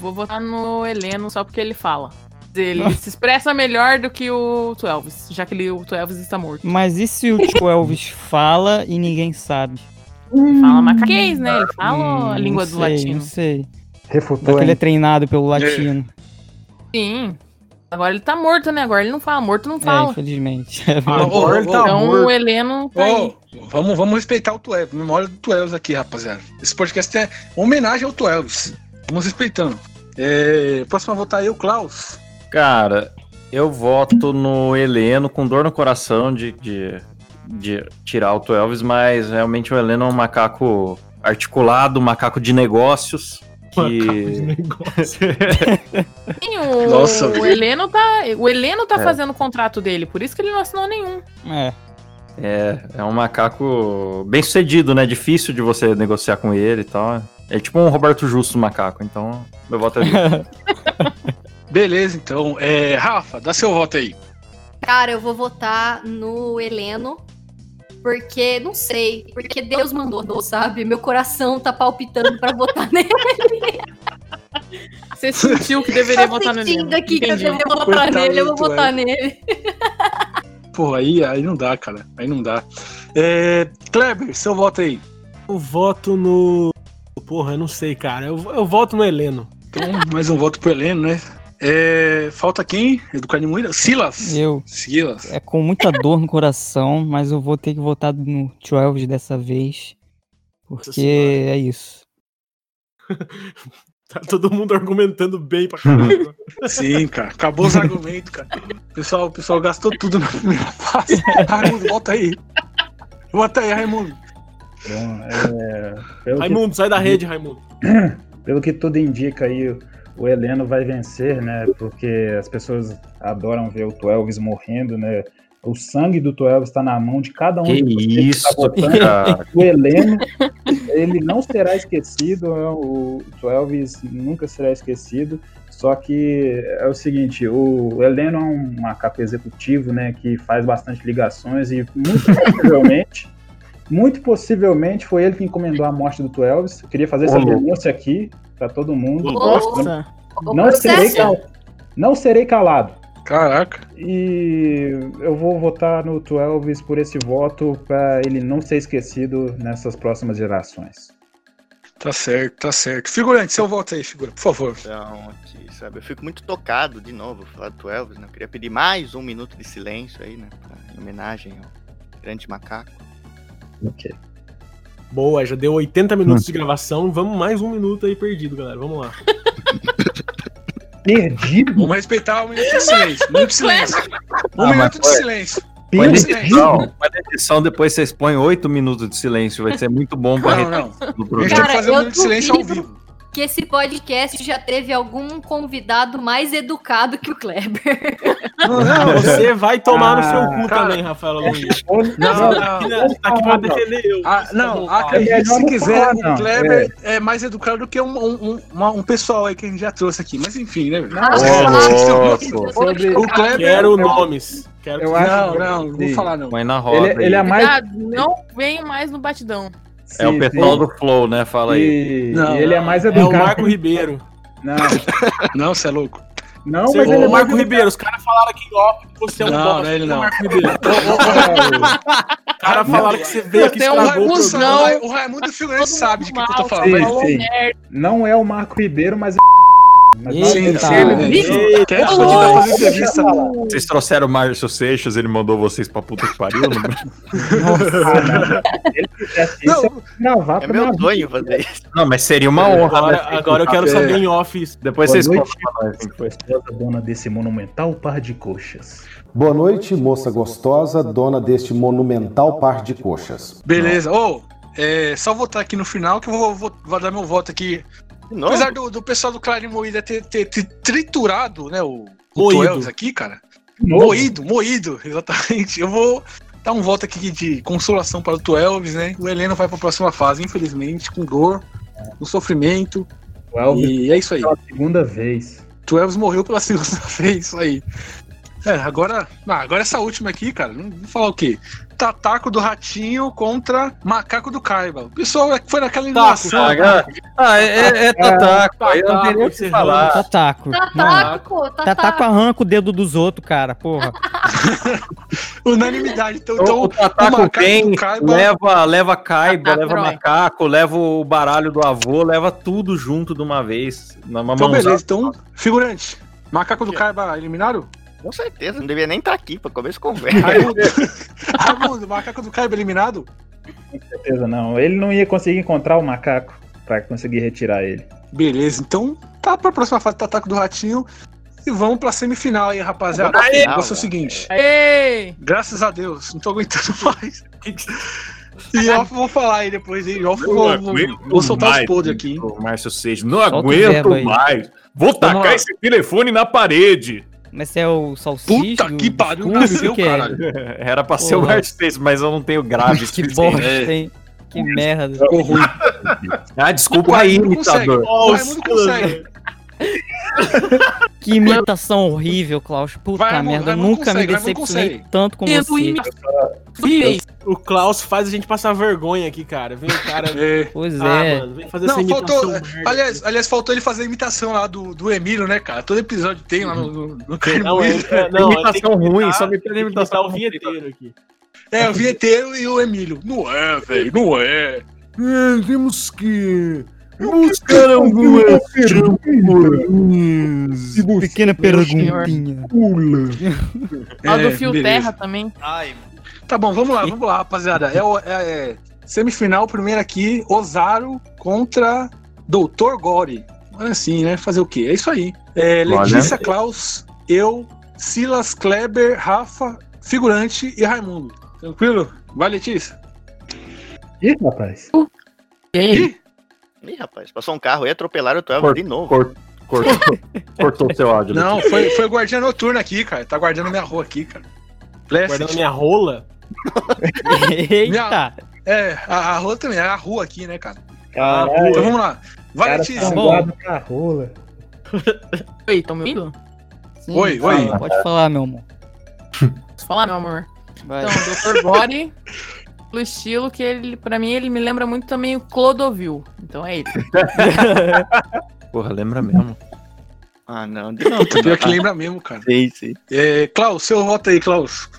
Speaker 8: Vou votar no Heleno só porque ele fala. Ele se expressa melhor do que o Twelves, já que ele, o Twelves está morto.
Speaker 7: Mas e se o Tio Elvis fala e ninguém sabe?
Speaker 8: Fala macaquês, né? Ele fala
Speaker 7: Hum,
Speaker 8: a língua
Speaker 7: não
Speaker 8: do
Speaker 7: sei,
Speaker 8: latino.
Speaker 7: Não sei.
Speaker 4: Refutou,
Speaker 7: Vai que ele é treinado pelo latino.
Speaker 8: Sim. Agora ele tá morto, né? Agora ele não fala. Morto não
Speaker 7: É,
Speaker 8: fala.
Speaker 7: infelizmente.
Speaker 2: Agora ele tá
Speaker 8: então
Speaker 2: morto.
Speaker 8: o Heleno tá aí.
Speaker 2: vamos, vamos respeitar o Twelves. Memória do Twelves aqui, rapaziada. Esse podcast é homenagem ao Twelves. Vamos respeitando. É, próximo a votar aí, o Klaus.
Speaker 5: Cara, eu voto no Heleno com dor no coração de, de, de tirar o Elvis, mas realmente o Heleno é um macaco articulado, um macaco de negócios. Que...
Speaker 8: Sim, o,
Speaker 2: Nossa,
Speaker 8: o. Heleno tá, o Heleno tá
Speaker 5: É.
Speaker 8: fazendo o contrato dele, por isso que ele não assinou nenhum.
Speaker 7: É.
Speaker 5: É, é um macaco bem sucedido, né? Difícil de você negociar com ele e tal. É tipo um Roberto Justo macaco, então meu voto é.
Speaker 2: Beleza, então. É, Rafa, dá seu voto aí.
Speaker 9: Cara, eu vou votar no Heleno. Porque, não sei, porque Deus mandou, sabe? Meu coração tá palpitando pra votar nele.
Speaker 8: Você sentiu que deveria
Speaker 9: Tô
Speaker 8: votar no Heleno.
Speaker 9: sentindo aqui que eu deveria votar
Speaker 2: Coitado
Speaker 9: nele, eu vou votar
Speaker 2: Twelve.
Speaker 9: nele.
Speaker 2: Pô, aí, aí não dá, cara. Aí não dá. É, Kleber, seu voto aí.
Speaker 6: Eu voto no. Porra, eu não sei, cara. Eu, eu voto no Heleno.
Speaker 2: Então, mais um voto pro Heleno, né? É, falta quem? É do Carne Moída? Silas.
Speaker 7: Eu.
Speaker 2: Silas.
Speaker 7: É com muita dor no coração, mas eu vou ter que votar no 12 dessa vez. Porque é isso.
Speaker 6: Tá todo mundo argumentando bem pra caralho.
Speaker 2: Sim, cara. Acabou os argumentos, cara. O pessoal, o pessoal gastou tudo na primeira fase. Raimundo, volta aí. Volta aí, Raimundo.
Speaker 4: Então, é, pelo, que,
Speaker 6: Raimundo, sai da rede, Raimundo.
Speaker 4: pelo que tudo indica aí, o Heleno vai vencer, né? Porque as pessoas adoram ver o Twelves morrendo, né? O sangue do Twelves está na mão de cada um
Speaker 5: Que
Speaker 4: de vocês
Speaker 5: isso,
Speaker 4: tá votando.
Speaker 5: cara.
Speaker 4: O Heleno, ele não será esquecido, né, o Twelves nunca será esquecido. Só que é o seguinte, o Heleno é um macaco executivo, né, que faz bastante ligações e muito possivelmente, muito possivelmente foi ele que encomendou a morte do Twelves. Eu queria fazer essa denúncia aqui para todo mundo.
Speaker 8: Nossa.
Speaker 9: O
Speaker 4: Não serei,
Speaker 9: processo.
Speaker 4: cal- não serei calado.
Speaker 2: Caraca.
Speaker 4: E eu vou votar no Twelves por esse voto para ele não ser esquecido nessas próximas gerações.
Speaker 2: Tá certo, tá certo. Figurante, seu voto aí, figura, por favor.
Speaker 3: Então, aqui, sabe, eu fico muito tocado de novo falar do Elvis, né? Eu queria pedir mais um minuto de silêncio aí, né? pra- em homenagem ao Grande macaco.
Speaker 4: Ok.
Speaker 6: Boa, já deu 80 minutos de gravação. Vamos mais um minuto aí perdido, galera. Vamos lá.
Speaker 4: Perdido?
Speaker 2: Vamos respeitar um minuto de silêncio. Um minuto de silêncio. Um
Speaker 5: Ah, mas
Speaker 2: minuto de
Speaker 5: foi.
Speaker 2: silêncio. Perdido?
Speaker 5: edição, depois vocês põem 8 minutos de silêncio. Vai ser muito bom pra
Speaker 2: Não, não. A gente tem que fazer um minuto de silêncio ao vivo.
Speaker 9: Que esse podcast já teve algum convidado mais educado que o Kleber.
Speaker 6: Você vai tomar no seu
Speaker 4: Ah,
Speaker 6: cu
Speaker 2: cara.
Speaker 6: também, Rafael Luiz.
Speaker 2: Não,
Speaker 6: Tá
Speaker 2: não.
Speaker 6: aqui, né? Tá aqui pra defender eu.
Speaker 2: Ah, não,
Speaker 6: Tá
Speaker 2: acredite
Speaker 4: melhor
Speaker 2: se
Speaker 4: não
Speaker 2: quiser,
Speaker 4: falar,
Speaker 2: o
Speaker 4: não.
Speaker 2: Kleber é. mais educado do que um, um, um- um pessoal aí que a gente já trouxe aqui. Mas enfim, né?
Speaker 4: Sobre-
Speaker 2: O Kleber.
Speaker 6: Quero nomes. Quero
Speaker 4: Eu
Speaker 6: que-
Speaker 4: acho
Speaker 2: Não,
Speaker 4: que-
Speaker 2: não, não vou falar não.
Speaker 5: Põe na roda.
Speaker 4: Ele, ele é mais.
Speaker 8: Cuidado, não venho mais no batidão.
Speaker 5: É o pessoal do Flow, né? Fala aí.
Speaker 2: Não,
Speaker 4: ele é mais
Speaker 6: É o
Speaker 4: educado.
Speaker 6: Marco Ribeiro.
Speaker 4: Não,
Speaker 2: Não, você é louco.
Speaker 4: não
Speaker 6: Você
Speaker 4: mas
Speaker 6: é
Speaker 4: ele é
Speaker 6: o Marco Ribeiro. Os caras falaram aqui off que você é um
Speaker 2: Não, não é ele não.
Speaker 6: Marco Ribeiro. Os caras falaram que você veio aqui
Speaker 8: é
Speaker 2: O
Speaker 6: estragou o
Speaker 2: Raimundo,
Speaker 6: programa.
Speaker 8: Não.
Speaker 2: sabe, o Raimundo Figueiredo sabe de que, que eu tô falando.
Speaker 8: Merda.
Speaker 4: Não é o Marco Ribeiro, mas é.
Speaker 2: Sim, sim, ele.
Speaker 5: Vocês trouxeram o Márcio Seixas, ele mandou vocês pra puta que pariu. Não...
Speaker 4: Ah, não. Se ele fizesse isso, eu ia gravar
Speaker 3: É
Speaker 4: pra
Speaker 3: meu sonho fazer isso.
Speaker 5: não, mas seria uma honra.
Speaker 6: Agora,
Speaker 5: né?
Speaker 6: agora eu quero saber em off isso.
Speaker 5: Depois
Speaker 4: Boa
Speaker 5: vocês
Speaker 4: noite.
Speaker 5: contam
Speaker 4: dona desse monumental par de coxas.
Speaker 1: Boa noite, moça gostosa, dona deste monumental par de coxas.
Speaker 2: Beleza. Ô, é, só votar aqui no final que eu vou, vou- vou dar meu voto aqui. Apesar do, do pessoal do Clarim Moída ter, ter- ter triturado, né, o, o
Speaker 6: Moído.
Speaker 2: Tuelves aqui, cara.
Speaker 4: novo?
Speaker 2: Moído, moído, exatamente. Eu vou dar um voto aqui de consolação para o Tuelves, né? O Heleno vai para a próxima fase, infelizmente, com dor, com sofrimento. E é isso aí.
Speaker 4: pela segunda vez.
Speaker 2: Tuelves morreu pela segunda vez, isso aí. É, agora, ah, agora essa última aqui, cara, não vou falar o quê? Tataco do Ratinho contra Macaco do Caiba. O pessoal é- foi naquela animação.
Speaker 5: Ah, ah, é, é, é Tataco. aí eu não nem o que
Speaker 6: Tataco,
Speaker 5: falar.
Speaker 7: Tataco.
Speaker 9: Tataco, Tataco.
Speaker 7: Arranca o dedo dos outros, cara, porra.
Speaker 2: Unanimidade. Então,
Speaker 5: O,
Speaker 2: então
Speaker 5: o Tataco vem, leva, leva caiba, leva macaco, leva o baralho do avô, leva tudo junto de uma vez. Numa
Speaker 2: Então,
Speaker 5: mãozada.
Speaker 2: beleza. Então, figurante. Macaco do Caiba eliminaram?
Speaker 3: Com certeza, não devia nem estar aqui pra começar a conversa.
Speaker 2: Raimundo, Raimundo, Macaco do Caiba eliminado?
Speaker 4: Com certeza não. Ele não ia conseguir encontrar o macaco pra conseguir retirar ele.
Speaker 2: Beleza, então tá pra próxima fase do Tataco do Ratinho. E vamos pra semifinal aí, rapaziada.
Speaker 3: Pra
Speaker 2: o negócio é o seguinte.
Speaker 8: Ei!
Speaker 2: Graças a Deus, não tô aguentando mais. E off eu vou falar aí depois, hein? Off eu vou, vou, vou soltar os podres aqui?
Speaker 5: O Márcio Seixas, não
Speaker 7: Solta o
Speaker 5: aguento mais. Vou tacar esse telefone na parede.
Speaker 7: Mas você é o salsicha?
Speaker 2: Puta que pariu, nasceu,
Speaker 7: Scooby, o que é?
Speaker 2: caralho.
Speaker 5: Era pra ser o
Speaker 7: Porra.
Speaker 5: Seixas, mas eu não tenho grave.
Speaker 7: Que bosta,
Speaker 2: É.
Speaker 7: hein? Que merda.
Speaker 2: Ficou ruim.
Speaker 5: Ah, desculpa
Speaker 2: O
Speaker 5: aí,
Speaker 2: Raimundo consegue.
Speaker 5: imitador.
Speaker 2: O Raimundo consegue.
Speaker 7: Que imitação horrível, Klaus. Puta
Speaker 2: Vai,
Speaker 7: merda, eu nunca me
Speaker 2: consegue, Raimundo
Speaker 7: decepcionei
Speaker 2: consegue.
Speaker 7: tanto com
Speaker 8: Tento
Speaker 7: você.
Speaker 6: O Klaus faz a gente passar vergonha aqui, cara. Vem o cara.
Speaker 2: É.
Speaker 7: Pois
Speaker 6: Ah,
Speaker 7: é.
Speaker 6: mano, vem fazer essa
Speaker 2: Não,
Speaker 6: imitação.
Speaker 2: faltou. Aliás, aliás, faltou ele fazer a imitação lá do, do Emílio, né, cara? Todo episódio tem lá no, no, no
Speaker 6: Não, é, é, não,
Speaker 5: Imitação
Speaker 6: que imitar-
Speaker 5: ruim, só me pede
Speaker 6: tem que
Speaker 5: imitação
Speaker 6: imitar o vinheteiro aqui.
Speaker 2: É, o vinheteiro e o Emílio. Não é, velho, não é.
Speaker 5: É, temos que buscar champolinhas.
Speaker 7: Pequena perguntinha.
Speaker 8: Ó, do
Speaker 2: É,
Speaker 8: Fio
Speaker 2: beleza.
Speaker 8: Terra também.
Speaker 2: Tá bom, vamos lá, vamos lá, rapaziada. É, o- é- é semifinal, primeiro aqui, Osaro contra Doutor Gore. Olha assim, né? Fazer o quê? É isso aí. É,
Speaker 5: Olha.
Speaker 2: Letícia, Klaus, eu, Silas, Kleber, Rafa, figurante e Raimundo. Tranquilo? Vai, Letícia.
Speaker 4: Ih, rapaz.
Speaker 8: E aí?
Speaker 3: Ih, rapaz, passou um carro e atropelaram o Tuelva de novo.
Speaker 5: cor- Cortou, cortou seu áudio.
Speaker 2: Não, foi, foi o guardião noturno aqui, cara. Tá guardando minha rua aqui, cara. Blessed.
Speaker 6: Guardando minha rola.
Speaker 7: Eita.
Speaker 2: É, a, a rua também, é a rua aqui, né, cara?
Speaker 4: Caralho.
Speaker 2: Então vamos lá. Vai,
Speaker 4: Cara,
Speaker 2: Letícia.
Speaker 4: tá rola.
Speaker 8: Oi, tão me ouvindo?
Speaker 7: Sim,
Speaker 2: Oi,
Speaker 7: fala,
Speaker 2: oi.
Speaker 7: Pode falar, meu amor.
Speaker 8: Posso falar, meu amor?
Speaker 7: Vai.
Speaker 8: Então, Dr. Gore, pelo estilo que ele, pra mim, ele me lembra muito também o Clodovil. Então é ele.
Speaker 5: Porra, lembra mesmo.
Speaker 3: Ah, não, novo.
Speaker 2: Pior que lembra mesmo, cara.
Speaker 3: Sim, sim.
Speaker 2: É, Klaus, seu voto aí, Klaus.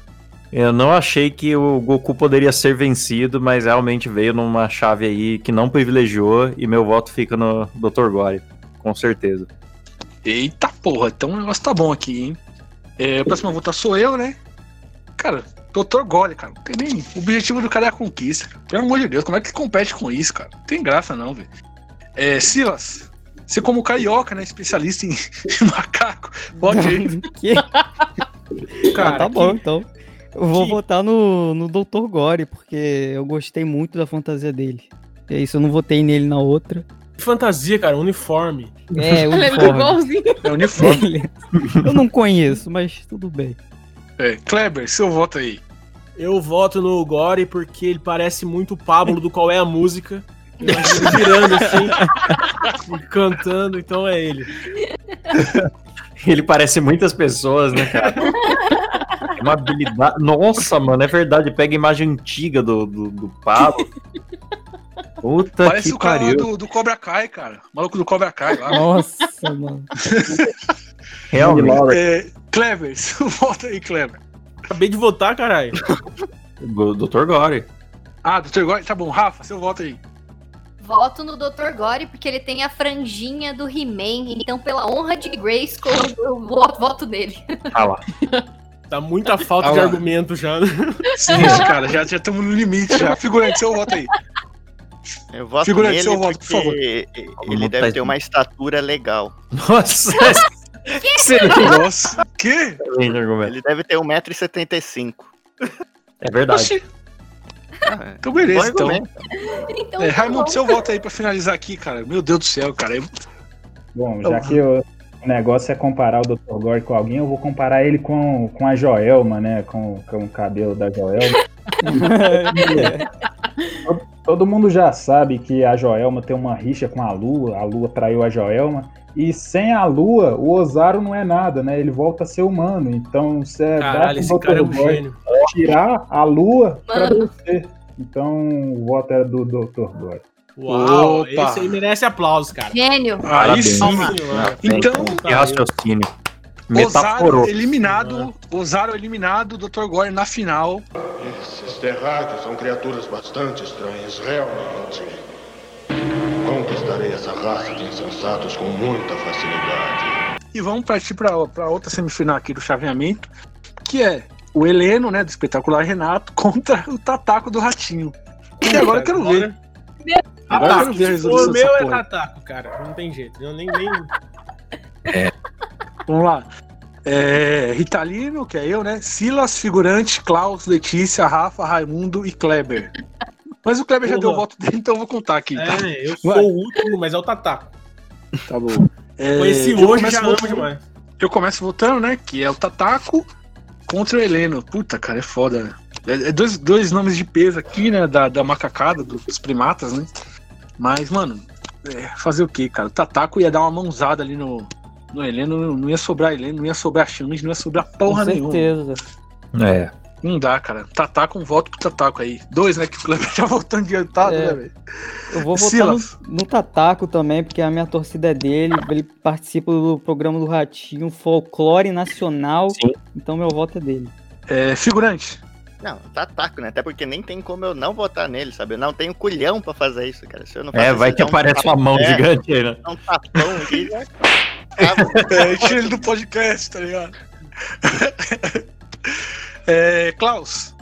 Speaker 5: Eu não achei que o Goku poderia ser vencido, mas realmente veio numa chave aí que não privilegiou e meu voto fica no Dr. Gore, com certeza.
Speaker 2: Eita porra, então o negócio tá bom aqui, hein? É, a próxima a votar sou eu, né? Cara, Dr. Gole, cara. Não tem nem. O objetivo do cara é a conquista. cara. Pelo amor de Deus, como é que compete com isso, cara? Não tem graça, não, velho. É, Silas, você como carioca, né? Especialista em, em macaco, bote aí.
Speaker 7: Que?
Speaker 2: Cara,
Speaker 7: Ah, tá bom,
Speaker 2: que-
Speaker 7: então. Eu vou votar no, no Dr. Gore, porque eu gostei muito da fantasia dele. É isso, eu não votei nele na outra.
Speaker 6: Fantasia, cara, uniforme.
Speaker 7: É,
Speaker 8: Ele é
Speaker 7: uniforme.
Speaker 8: igualzinho.
Speaker 2: É uniforme.
Speaker 7: Ele- Eu não conheço, mas tudo bem.
Speaker 2: É, Kleber, seu voto aí.
Speaker 6: Eu voto no Gore porque ele parece muito o Pablo do Qual é a Música. Virando assim, cantando, então é ele.
Speaker 5: Ele parece muitas pessoas, né, cara? É uma habilidade. Nossa, mano, é verdade. Pega a imagem antiga do, do, do Pablo. Puta
Speaker 2: Parece
Speaker 5: que
Speaker 2: o cara
Speaker 5: pariu.
Speaker 2: do, do Cobra Kai, cara. O maluco do Cobra Kai lá.
Speaker 7: Nossa, mano.
Speaker 5: Realmente.
Speaker 2: É, Kleber, seu voto aí, Kleber.
Speaker 6: Acabei de votar, caralho.
Speaker 5: Dr. Gore.
Speaker 2: Ah, Dr. Gore, tá bom. Rafa, seu voto aí.
Speaker 9: Voto no Dr. Gore porque ele tem a franjinha do He-Man. Então, pela honra de Grayskull, eu voto, nele.
Speaker 5: Ah lá.
Speaker 6: Tá muita falta
Speaker 2: Ah
Speaker 6: de
Speaker 2: lá.
Speaker 6: argumento já.
Speaker 2: Sim, cara, já estamos no limite já. Figurante, seu voto aí.
Speaker 3: Eu voto
Speaker 2: Figurante,
Speaker 3: nele
Speaker 2: seu voto, por favor.
Speaker 3: ele deve ter uma estatura legal.
Speaker 5: Nossa!
Speaker 2: Nossa, que?
Speaker 3: Ele deve ter 1,75m.
Speaker 5: É verdade.
Speaker 2: Oxi. Então, beleza, então.
Speaker 9: Então,
Speaker 2: É,
Speaker 9: tá
Speaker 2: Raimundo, seu voto aí pra finalizar aqui, cara. Meu Deus do céu, cara. Eu-
Speaker 4: Bom, já que o o negócio é comparar o Dr. Gore com alguém, eu vou comparar ele com, com a Joelma, né? Com, com o cabelo da Joelma. Todo- Todo mundo já sabe que a Joelma tem uma rixa com a Lua, a Lua traiu a Joelma. E sem a Lua, o Ozaru não é nada, né? Ele volta a ser humano. Então, você é
Speaker 6: Caralho, esse
Speaker 4: pro
Speaker 6: cara é um gênio.
Speaker 4: tirar a Lua pra
Speaker 9: Mano.
Speaker 4: você. Então, o voto é do Dr. Gore.
Speaker 6: Uau,
Speaker 2: Opa.
Speaker 6: esse aí merece aplausos, cara.
Speaker 9: Gênio.
Speaker 2: Aí sim. Então,
Speaker 5: Que raciocínio.
Speaker 2: Ozaru
Speaker 5: Metaforou.
Speaker 2: eliminado. Ozaru eliminado, Dr. Gore na final.
Speaker 10: Esses terráqueos são criaturas bastante estranhas, realmente. Conquistarei essa raça de insensatos com muita facilidade.
Speaker 2: E vamos partir pra, pra outra semifinal aqui do chaveamento, que é o Heleno, né, do espetacular Renato, contra o Tataco do Ratinho. E agora eu quero ver. Agora eu quero ver a
Speaker 6: O
Speaker 2: resolução
Speaker 6: meu
Speaker 2: dessa
Speaker 6: é. Tataco, cara. Não tem jeito. Eu nem, nem...
Speaker 2: Vamos lá. É, Ritalino, que é eu, né? Silas, figurante, Klaus, Letícia, Rafa, Raimundo e Kleber. Mas o Kleber já
Speaker 6: Porra.
Speaker 2: deu o voto dele, então eu vou contar aqui. tá?
Speaker 6: É, eu sou
Speaker 2: Vai.
Speaker 6: o último, mas é o Tataco.
Speaker 2: Tá bom. É,
Speaker 6: Conheci hoje já amo demais.
Speaker 2: Eu começo votando, né? Que é o Tataco contra o Heleno. Puta, cara, é foda. É, é dois, dois nomes de peso aqui, né? Da, da macacada, dos primatas, né? Mas, mano, é, fazer o quê, cara? O Tataco ia dar uma mãozada ali no, no Heleno, não, ia sobrar Heleno, não ia sobrar chance, não ia sobrar porra
Speaker 7: Com
Speaker 2: nenhuma.
Speaker 7: certeza.
Speaker 5: É.
Speaker 2: Não dá, cara. Tataco, um voto pro Tataco aí. Dois, né? Que o Kleber tá voltando adiantado,
Speaker 7: É.
Speaker 2: né, velho?
Speaker 7: Eu vou votar no, no Tataco também, porque a minha torcida é dele. Ele participa do programa do Ratinho, folclore nacional.
Speaker 5: Sim.
Speaker 7: Então meu voto é dele.
Speaker 2: É, figurante.
Speaker 3: Não, tá taco, né? Até porque nem tem como eu não votar nele, sabe? Eu não tenho culhão pra fazer isso, cara. Se eu não faço
Speaker 5: É,
Speaker 3: isso,
Speaker 5: vai
Speaker 3: eu
Speaker 5: que
Speaker 3: dou um
Speaker 5: aparece uma mão
Speaker 3: é,
Speaker 5: gigante aí, né?
Speaker 3: Um tapão aqui já.
Speaker 2: É, tira ele do podcast, tá ligado? é, Klaus.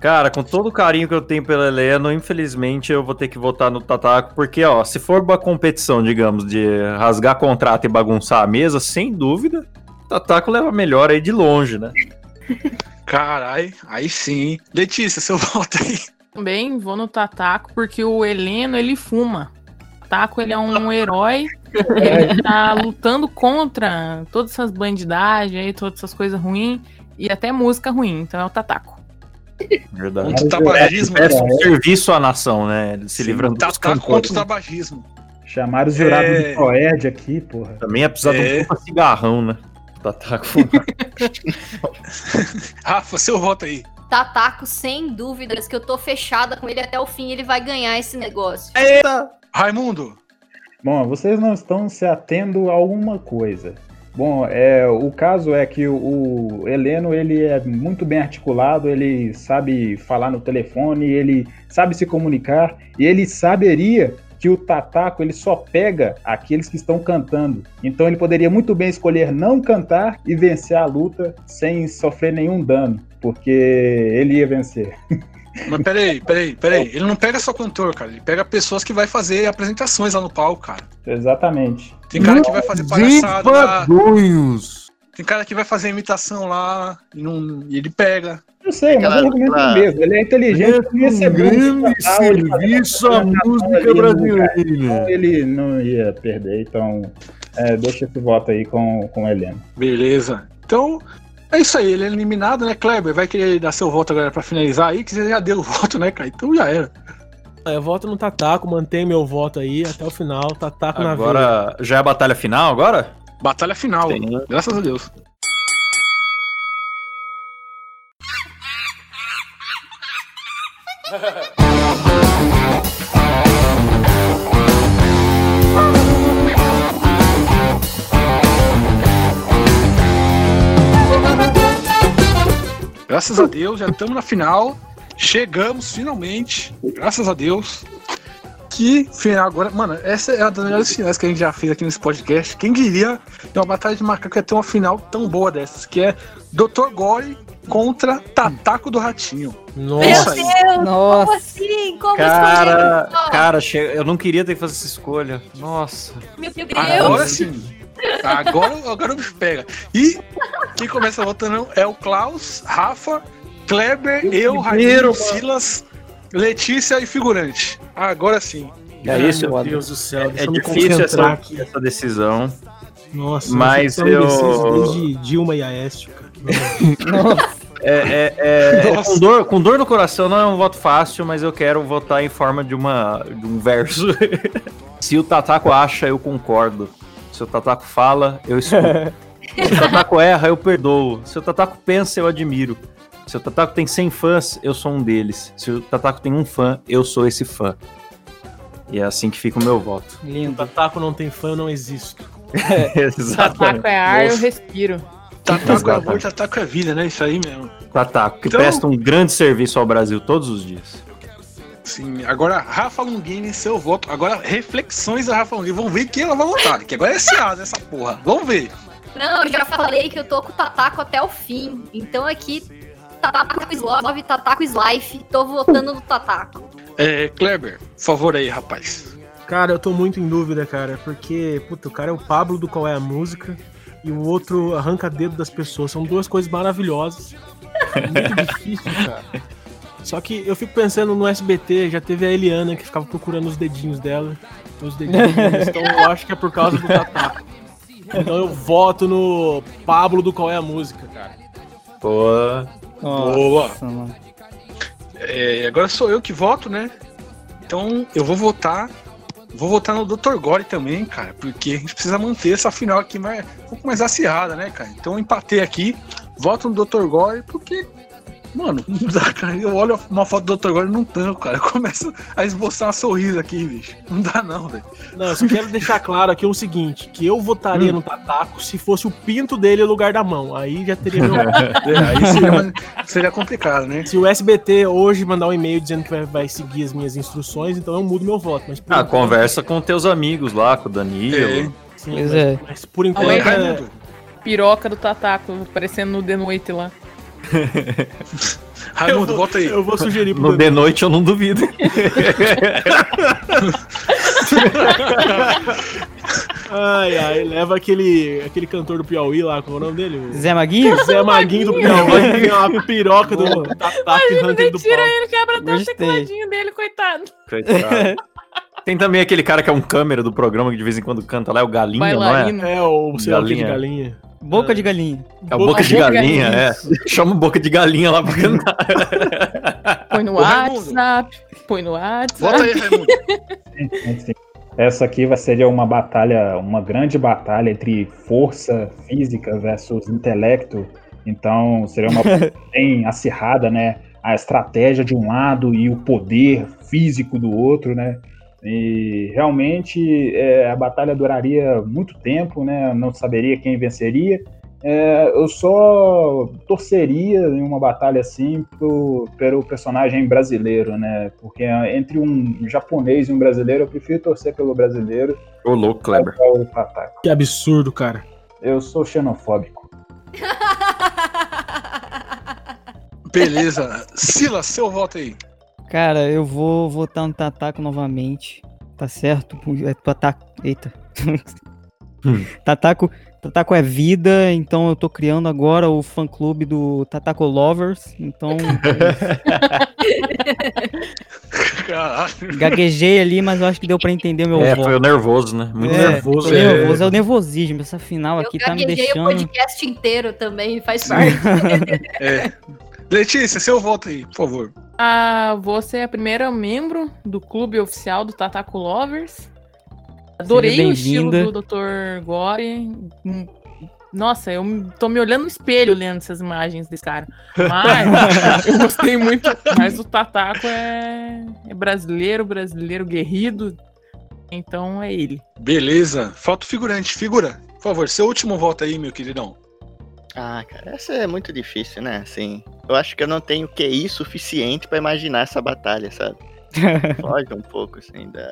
Speaker 5: Cara, com todo o carinho que eu tenho pela Heleno, infelizmente eu vou ter que votar no Tataco, porque, ó, se for uma competição, digamos, de rasgar contrato e bagunçar a mesa, sem dúvida, o Tataco leva melhor aí de longe, né?
Speaker 2: Carai, aí sim. Letícia, seu voto aí.
Speaker 8: Também vou no Tataco, porque o Heleno, ele fuma. O Tataco, ele é um herói. Ele tá lutando contra todas essas bandidagens aí, todas essas coisas ruins. E até música ruim. Então é o Tataco.
Speaker 5: Verdade.
Speaker 2: Contra o tabagismo.
Speaker 5: É, é um serviço à nação, né? Se livrando dos
Speaker 2: Tataco contra o tabagismo.
Speaker 4: Chamaram os jurados
Speaker 2: É.
Speaker 4: de Proerd aqui, porra.
Speaker 5: Também ia precisar de
Speaker 2: É.
Speaker 5: um puta cigarrão, né? Tataco.
Speaker 2: Rafa, seu voto aí.
Speaker 9: Tataco, sem dúvidas, que eu tô fechada com ele até o fim, ele vai ganhar esse negócio.
Speaker 2: Eita! Raimundo.
Speaker 4: Bom, vocês não estão se atendo a alguma coisa. Bom, é, o caso é que o, o Heleno ele é muito bem articulado, ele sabe falar no telefone, ele sabe se comunicar e ele saberia que o Tataco ele só pega aqueles que estão cantando. Então ele poderia muito bem escolher não cantar e vencer a luta sem sofrer nenhum dano. porque ele ia vencer.
Speaker 2: Mas peraí, peraí, peraí. Ele não pega só cantor, cara. Ele pega pessoas que vai fazer apresentações lá no palco, cara.
Speaker 4: Exatamente.
Speaker 2: Tem cara que vai fazer palhaçada lá. Tem cara que vai fazer imitação lá e, não, e ele pega.
Speaker 4: Eu sei, mas argumento é o mesmo. Ele é inteligente. ele ia ser bom no
Speaker 1: grande serviço à música brasileira.
Speaker 4: então Ele não ia perder, então é, deixa esse voto aí com, com o Helena.
Speaker 2: Beleza. Então, é isso aí. Ele é eliminado, né, Kleber? Vai querer dar seu voto agora pra finalizar aí, que você já deu o voto, né, cara? Então já era.
Speaker 6: Eu voto no Tataco, mantenho meu voto aí até o final. Tataco na veia.
Speaker 5: Agora, já é a batalha final agora?
Speaker 2: Batalha final.
Speaker 5: Sim.
Speaker 2: Graças a Deus. Graças a Deus, já estamos na final. Chegamos finalmente. Graças a Deus. Que final agora. Mano, essa é uma das melhores finais que a gente já fez aqui nesse podcast. Quem diria que uma batalha de macaco ia ter uma final tão boa dessas? Que é Dr. Gore contra Tataco do Ratinho.
Speaker 9: Meu
Speaker 6: Nossa,
Speaker 9: Deus! Como
Speaker 7: Nossa.
Speaker 9: assim? Como
Speaker 5: Cara,
Speaker 9: escolher?
Speaker 5: cara, eu não queria ter que fazer essa escolha. Nossa.
Speaker 9: Meu Deus!
Speaker 2: Agora sim. Agora, agora o bicho pega. E quem começa votando é o Klaus, Rafa, Kleber, eu, Raimundo, Silas, Letícia e figurante. Agora sim.
Speaker 5: É isso,
Speaker 6: Meu Deus do céu.
Speaker 5: É
Speaker 6: eu me
Speaker 5: difícil essa,
Speaker 6: aqui.
Speaker 5: essa decisão.
Speaker 6: Nossa,
Speaker 5: Mas
Speaker 6: tão indeciso
Speaker 5: eu-
Speaker 6: Desde Dilma e Aécio, cara.
Speaker 7: Nossa.
Speaker 5: É, é- é- é com, dor, com dor no coração não é um voto fácil, mas eu quero votar em forma de, uma, de um verso. Se o Tataco acha, eu concordo. Se o Tataco fala, eu escuto. Se o Tataco erra, eu perdoo. Se o Tataco pensa, eu admiro. Se o Tataco tem 100 fãs, eu sou um deles. Se o Tataco tem um fã, eu sou esse fã. E é assim que fica o meu voto.
Speaker 7: Lindo.
Speaker 6: Tataco não tem fã, eu não existo.
Speaker 5: Exatamente.
Speaker 8: Taco é ar, eu
Speaker 2: Nossa.
Speaker 8: respiro.
Speaker 2: Tataco é amor, Tataco é vida, né? Isso aí mesmo.
Speaker 5: Tataco, que
Speaker 2: Então-
Speaker 5: presta um grande serviço ao Brasil todos os dias.
Speaker 2: Sim, agora Rafa Longini, seu voto. Agora, reflexões da Rafa Longini. Vamos ver quem ela vai votar. Que agora é SA nessa porra. Vamos ver.
Speaker 9: Não, eu já falei que eu tô com o Tataco até o fim. Então aqui, Tataco Slove, Tataco Slife. Tô votando no Tataco.
Speaker 2: É, Kleber, por favor aí, rapaz.
Speaker 6: Cara, eu tô muito em dúvida, cara, porque, puta, o cara é o Pablo do Qual é a Música e o outro arranca dedo das pessoas. São duas coisas maravilhosas. É muito difícil, cara. Só que eu fico pensando no SBT, já teve a Eliana que ficava procurando os dedinhos dela. Os dedinhos então eu acho que é por causa do Tataco. Então eu voto no Pablo do Qual é a Música, cara.
Speaker 2: Boa.
Speaker 7: Nossa, mano.
Speaker 2: É, agora sou eu que voto, né? Então eu vou votar. Vou votar no Dr. Gore também, cara, porque a gente precisa manter essa final aqui mais, um pouco mais acirrada, né, cara? Então eu empatei aqui, voto no Dr. Gore, porque, mano, não dá, cara. Eu olho uma foto do Dr. Gore e não tanco, cara. Eu começo a esboçar um sorriso aqui, bicho. Não dá, não, velho.
Speaker 6: Não, eu só quero deixar claro aqui o seguinte: que eu votaria no Tataco se fosse o pinto dele no lugar da mão. Aí já teria meu.
Speaker 2: É, aí seria, seria complicado, né?
Speaker 6: Se o SBT hoje mandar um e-mail dizendo que vai, vai seguir as minhas instruções, então eu mudo meu voto. Mas
Speaker 5: ah,
Speaker 6: enquanto-
Speaker 5: conversa com teus amigos lá, com o Danilo.
Speaker 6: Sim,
Speaker 7: Pois
Speaker 6: mas,
Speaker 7: é.
Speaker 6: mas por enquanto. É-.
Speaker 8: Piroca do Tataco, aparecendo no The Noite lá.
Speaker 2: Raimundo, volta aí.
Speaker 6: Eu vou sugerir pro
Speaker 5: No de noite eu não duvido.
Speaker 6: Ai, ai, leva aquele, aquele cantor do Piauí lá, qual é o nome dele?
Speaker 7: Zé Maguinho?
Speaker 6: Zé Maguinho do Piauí, que tem uma piroca do Tataco e Hunter do
Speaker 8: Tira
Speaker 6: pau.
Speaker 8: ele, quebra até o tecladinho dele, coitado.
Speaker 5: Coitado. Tem também aquele cara que é um câmera do programa que de vez em quando canta lá, é o Galinha,
Speaker 8: Bailarino.
Speaker 6: É, o sei lá o que de
Speaker 5: Galinha.
Speaker 6: galinha.
Speaker 7: Boca de galinha.
Speaker 5: é? É o Boca de
Speaker 8: Boca de
Speaker 5: Galinha, é. Chama Boca de Galinha lá pra cantar.
Speaker 8: Põe no
Speaker 2: Ô, Raimundo.
Speaker 8: WhatsApp. Põe no WhatsApp.
Speaker 2: Volta aí, Raimundo.
Speaker 4: Sim, sim. Essa aqui vai ser uma batalha, uma grande batalha entre força física versus intelecto. Então seria uma bem acirrada, né? A estratégia de um lado e o poder físico do outro, né? E realmente é, a batalha duraria muito tempo, né? Não saberia quem venceria. É, eu só torceria em uma batalha assim pro, pelo personagem brasileiro, né? Porque entre um japonês e um brasileiro, eu prefiro torcer pelo brasileiro.
Speaker 5: Ô, louco, Kleber.
Speaker 4: que é.
Speaker 6: Que absurdo, cara.
Speaker 4: Eu sou xenofóbico.
Speaker 2: Beleza. Silas, seu voto aí.
Speaker 7: Cara, eu vou votar no Tataco novamente. Tá certo? É, Tataco. Eita. Tataco, Tataco é vida, então eu tô criando agora o fã clube do Tataco Lovers. Então. Gaguejei ali, mas eu acho que deu pra entender meu
Speaker 5: É,
Speaker 7: voto.
Speaker 5: foi o nervoso, né? Muito
Speaker 7: É,
Speaker 5: nervoso.
Speaker 7: tô nervoso, é o nervosismo. Essa final aqui
Speaker 9: eu
Speaker 7: tá me
Speaker 9: gaguejei o
Speaker 7: deixando.
Speaker 9: podcast inteiro também, faz parte.
Speaker 2: É. Letícia, seu voto aí, por favor.
Speaker 8: Ah, você é a primeira membro do clube oficial do Tataco Lovers. Adorei o estilo do Dr. Gore. Nossa, eu tô me olhando no espelho lendo essas imagens desse cara. Mas eu gostei muito. Mas o Tataco é, é brasileiro, brasileiro guerrido. Então é ele.
Speaker 2: Beleza. Falta o figurante. Figura, por favor, seu último voto aí, meu queridão.
Speaker 3: Ah, cara, essa é muito difícil, né? Assim, eu acho que eu não tenho QI suficiente pra imaginar essa batalha, sabe? Foge um pouco, assim, da,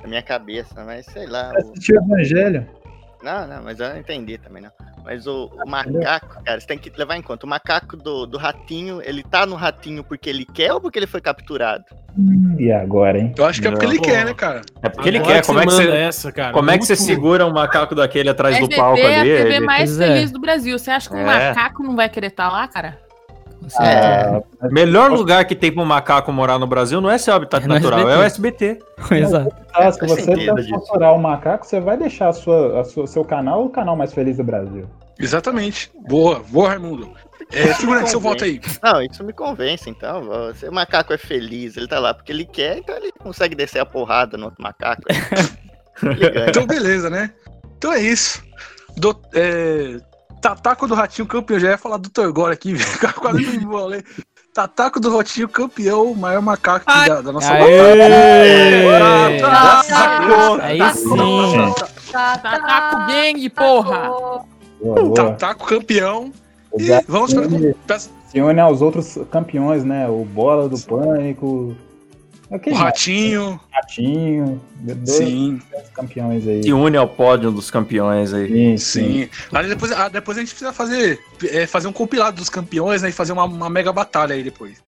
Speaker 3: da minha cabeça, mas sei lá. o-
Speaker 4: Assistiu o Evangelho?
Speaker 3: Não, não, mas eu não entendi também, não. Mas o, o macaco, cara, você tem que levar em conta. O macaco do, do ratinho, ele tá no ratinho porque ele quer ou porque ele foi capturado?
Speaker 4: E agora, hein?
Speaker 2: Eu acho que é porque
Speaker 5: Não.
Speaker 2: ele quer, né, cara?
Speaker 5: É porque ele
Speaker 6: Agora
Speaker 5: quer.
Speaker 6: que
Speaker 5: Como é que
Speaker 6: você essa, cara?
Speaker 5: como é que você
Speaker 6: Muito-
Speaker 5: segura um macaco daquele atrás do
Speaker 8: SBT
Speaker 5: palco
Speaker 8: é a
Speaker 5: ali?
Speaker 8: TV
Speaker 5: Ele-
Speaker 8: mais
Speaker 7: é.
Speaker 8: feliz do Brasil. Você acha que um
Speaker 5: É.
Speaker 8: macaco não vai querer estar lá, cara?
Speaker 7: É.
Speaker 4: Ah,
Speaker 5: Melhor lugar que tem pro macaco morar no Brasil não é seu habitat
Speaker 7: É
Speaker 5: natural, é o SBT.
Speaker 7: Exato.
Speaker 4: Ah, se você censurar o macaco, você vai deixar a sua, a sua- seu canal o canal mais feliz do Brasil.
Speaker 2: Exatamente. Boa, boa, Raimundo. É, figurante, seu voto aí.
Speaker 3: Não, isso me convence, então. Se o macaco é feliz, ele tá lá porque ele quer, então ele consegue descer a porrada no outro macaco.
Speaker 2: Então, beleza, né? Então é isso. Do, é, Tataco do Ratinho campeão. Já ia falar do Torgor aqui, velho. Quase me embolei. Tataco do Ratinho campeão, o maior macaco da, da nossa
Speaker 7: Aê!
Speaker 2: batalha.
Speaker 7: Aí sim.
Speaker 8: Tataco Gang, porra!
Speaker 2: Tataco campeão. E vamos para. peço-
Speaker 4: Se une aos outros campeões, né? O Bola do Pânico. Aquele
Speaker 2: O Ratinho.
Speaker 4: Ratinho. Dois
Speaker 2: Sim,
Speaker 4: campeões aí.
Speaker 5: Se une ao pódio dos campeões aí.
Speaker 4: Sim,
Speaker 2: sim. Aí depois, ah, depois a gente precisa fazer, é, fazer um compilado dos campeões né, e fazer uma, uma mega batalha aí depois.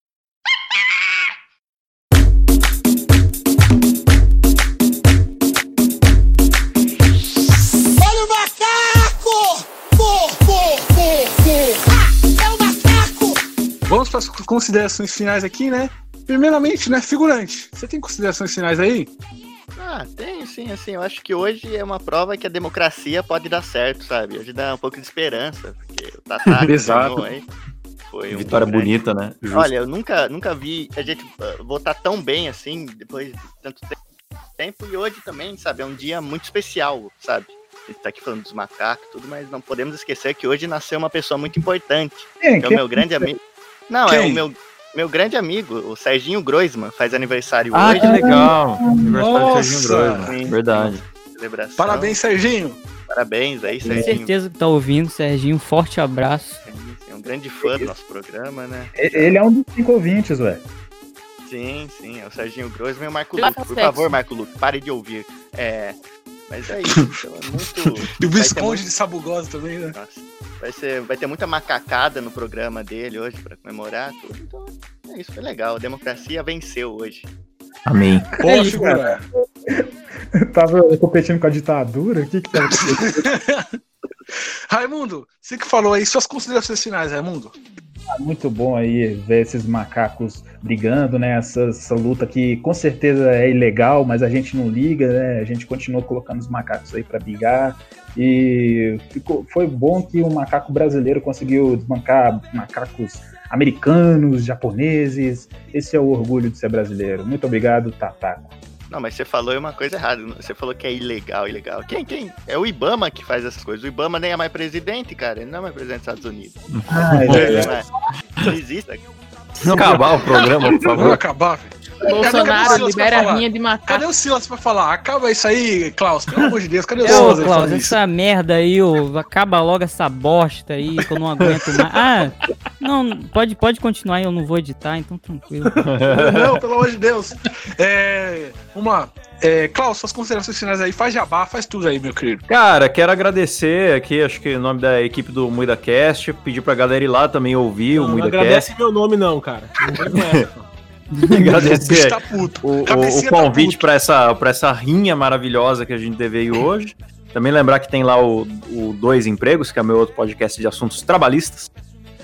Speaker 11: Olha o macaco! Pô, pô, pô, pô! O macaco!
Speaker 2: Vamos para as considerações finais aqui, né? Primeiramente, né, figurante. Você tem considerações finais aí?
Speaker 3: Ah, tem sim, assim, eu acho que hoje é uma prova que a democracia pode dar certo, sabe? Hoje dá um pouco de esperança, porque o
Speaker 5: Exato.
Speaker 3: ganhou aí. Foi um
Speaker 5: Vitória
Speaker 3: grande-
Speaker 5: bonita, né? Justo.
Speaker 3: Olha, eu nunca, nunca vi a gente ah, votar tão bem assim, depois de tanto te- tempo, e hoje também, sabe, é um dia muito especial, sabe? A gente tá aqui falando dos macacos e tudo, mas não podemos esquecer que hoje nasceu uma pessoa muito importante,
Speaker 4: Quem?
Speaker 3: que é o
Speaker 4: Quem?
Speaker 3: meu grande amigo. Não, é
Speaker 2: Quem?
Speaker 3: o meu, meu grande amigo, o Serginho Groisman, faz aniversário
Speaker 5: Ah,
Speaker 3: hoje.
Speaker 5: que legal. Aniversário do Serginho. Groisman.
Speaker 3: Sim.
Speaker 5: Verdade.
Speaker 3: Celebração.
Speaker 2: Parabéns, Serginho.
Speaker 3: Parabéns aí,
Speaker 7: Com
Speaker 3: Serginho.
Speaker 7: certeza que tá ouvindo, Serginho. Forte abraço.
Speaker 3: É um grande fã do nosso programa, né?
Speaker 4: Ele é um dos cinco ouvintes, ué.
Speaker 3: Sim, sim, é o Serginho Groisman e o Marco Luque.
Speaker 8: tá
Speaker 3: Por favor, Marco Luque, pare de ouvir. É. Mas é isso, então é muito.
Speaker 2: E o Visconde
Speaker 3: muito-
Speaker 2: de Sabugosa também, né?
Speaker 3: Nossa, vai, ser, vai ter muita macacada no programa dele hoje pra comemorar tudo. Então, é isso, foi legal. A democracia venceu hoje.
Speaker 5: Amém.
Speaker 2: Boa, figura.
Speaker 4: Tava competindo com a ditadura? O que que tava acontecendo?
Speaker 2: Raimundo, você que falou aí, suas considerações finais, Raimundo.
Speaker 4: Ah, Muito bom aí ver esses macacos brigando, né? Essa, essa luta que com certeza é ilegal, mas a gente não liga, né? A gente continua colocando os macacos aí pra brigar. E ficou, foi bom que o macaco brasileiro conseguiu desbancar macacos americanos, japoneses. Esse é o orgulho de ser brasileiro. Muito obrigado, Tataco.
Speaker 3: Não, mas você falou uma coisa errada. Você falou que é ilegal, ilegal. Quem, quem? É o Ibama que faz essas coisas. O Ibama nem é mais presidente, cara. Ele não é mais presidente dos Estados Unidos.
Speaker 4: Ah, é
Speaker 3: Não é. Não existe.
Speaker 5: Não acabar o programa, por favor.
Speaker 2: acabar, velho. Cadê o
Speaker 8: Bolsonaro
Speaker 2: Silas pra
Speaker 8: libera a
Speaker 2: falar?
Speaker 8: rinha de macaco.
Speaker 2: Cadê o Silas pra falar? Acaba isso aí, Klaus. Pelo amor de Deus, cadê o Silas
Speaker 7: Klaus, essa merda aí, ô, acaba logo essa bosta aí, que eu não aguento mais. Ah, não, pode, pode continuar, eu não vou editar, então tranquilo.
Speaker 2: Não, pelo amor de Deus. É, vamos lá. É, Klaus, suas considerações finais aí, faz jabá, faz tudo aí, meu querido.
Speaker 5: Cara, quero agradecer aqui, acho que o nome da equipe do MuidaCast, pedir pra galera ir lá também ouvir o
Speaker 6: Não, não
Speaker 5: MuidaCast.
Speaker 6: agradece meu nome, não, cara. Não.
Speaker 5: agradecer
Speaker 2: Tá puto.
Speaker 5: o, o- o
Speaker 2: tá
Speaker 5: convite para essa, pra essa rinha maravilhosa que a gente teve aí hoje. Também lembrar que tem lá o, o Dois Empregos, que é meu outro podcast de assuntos trabalhistas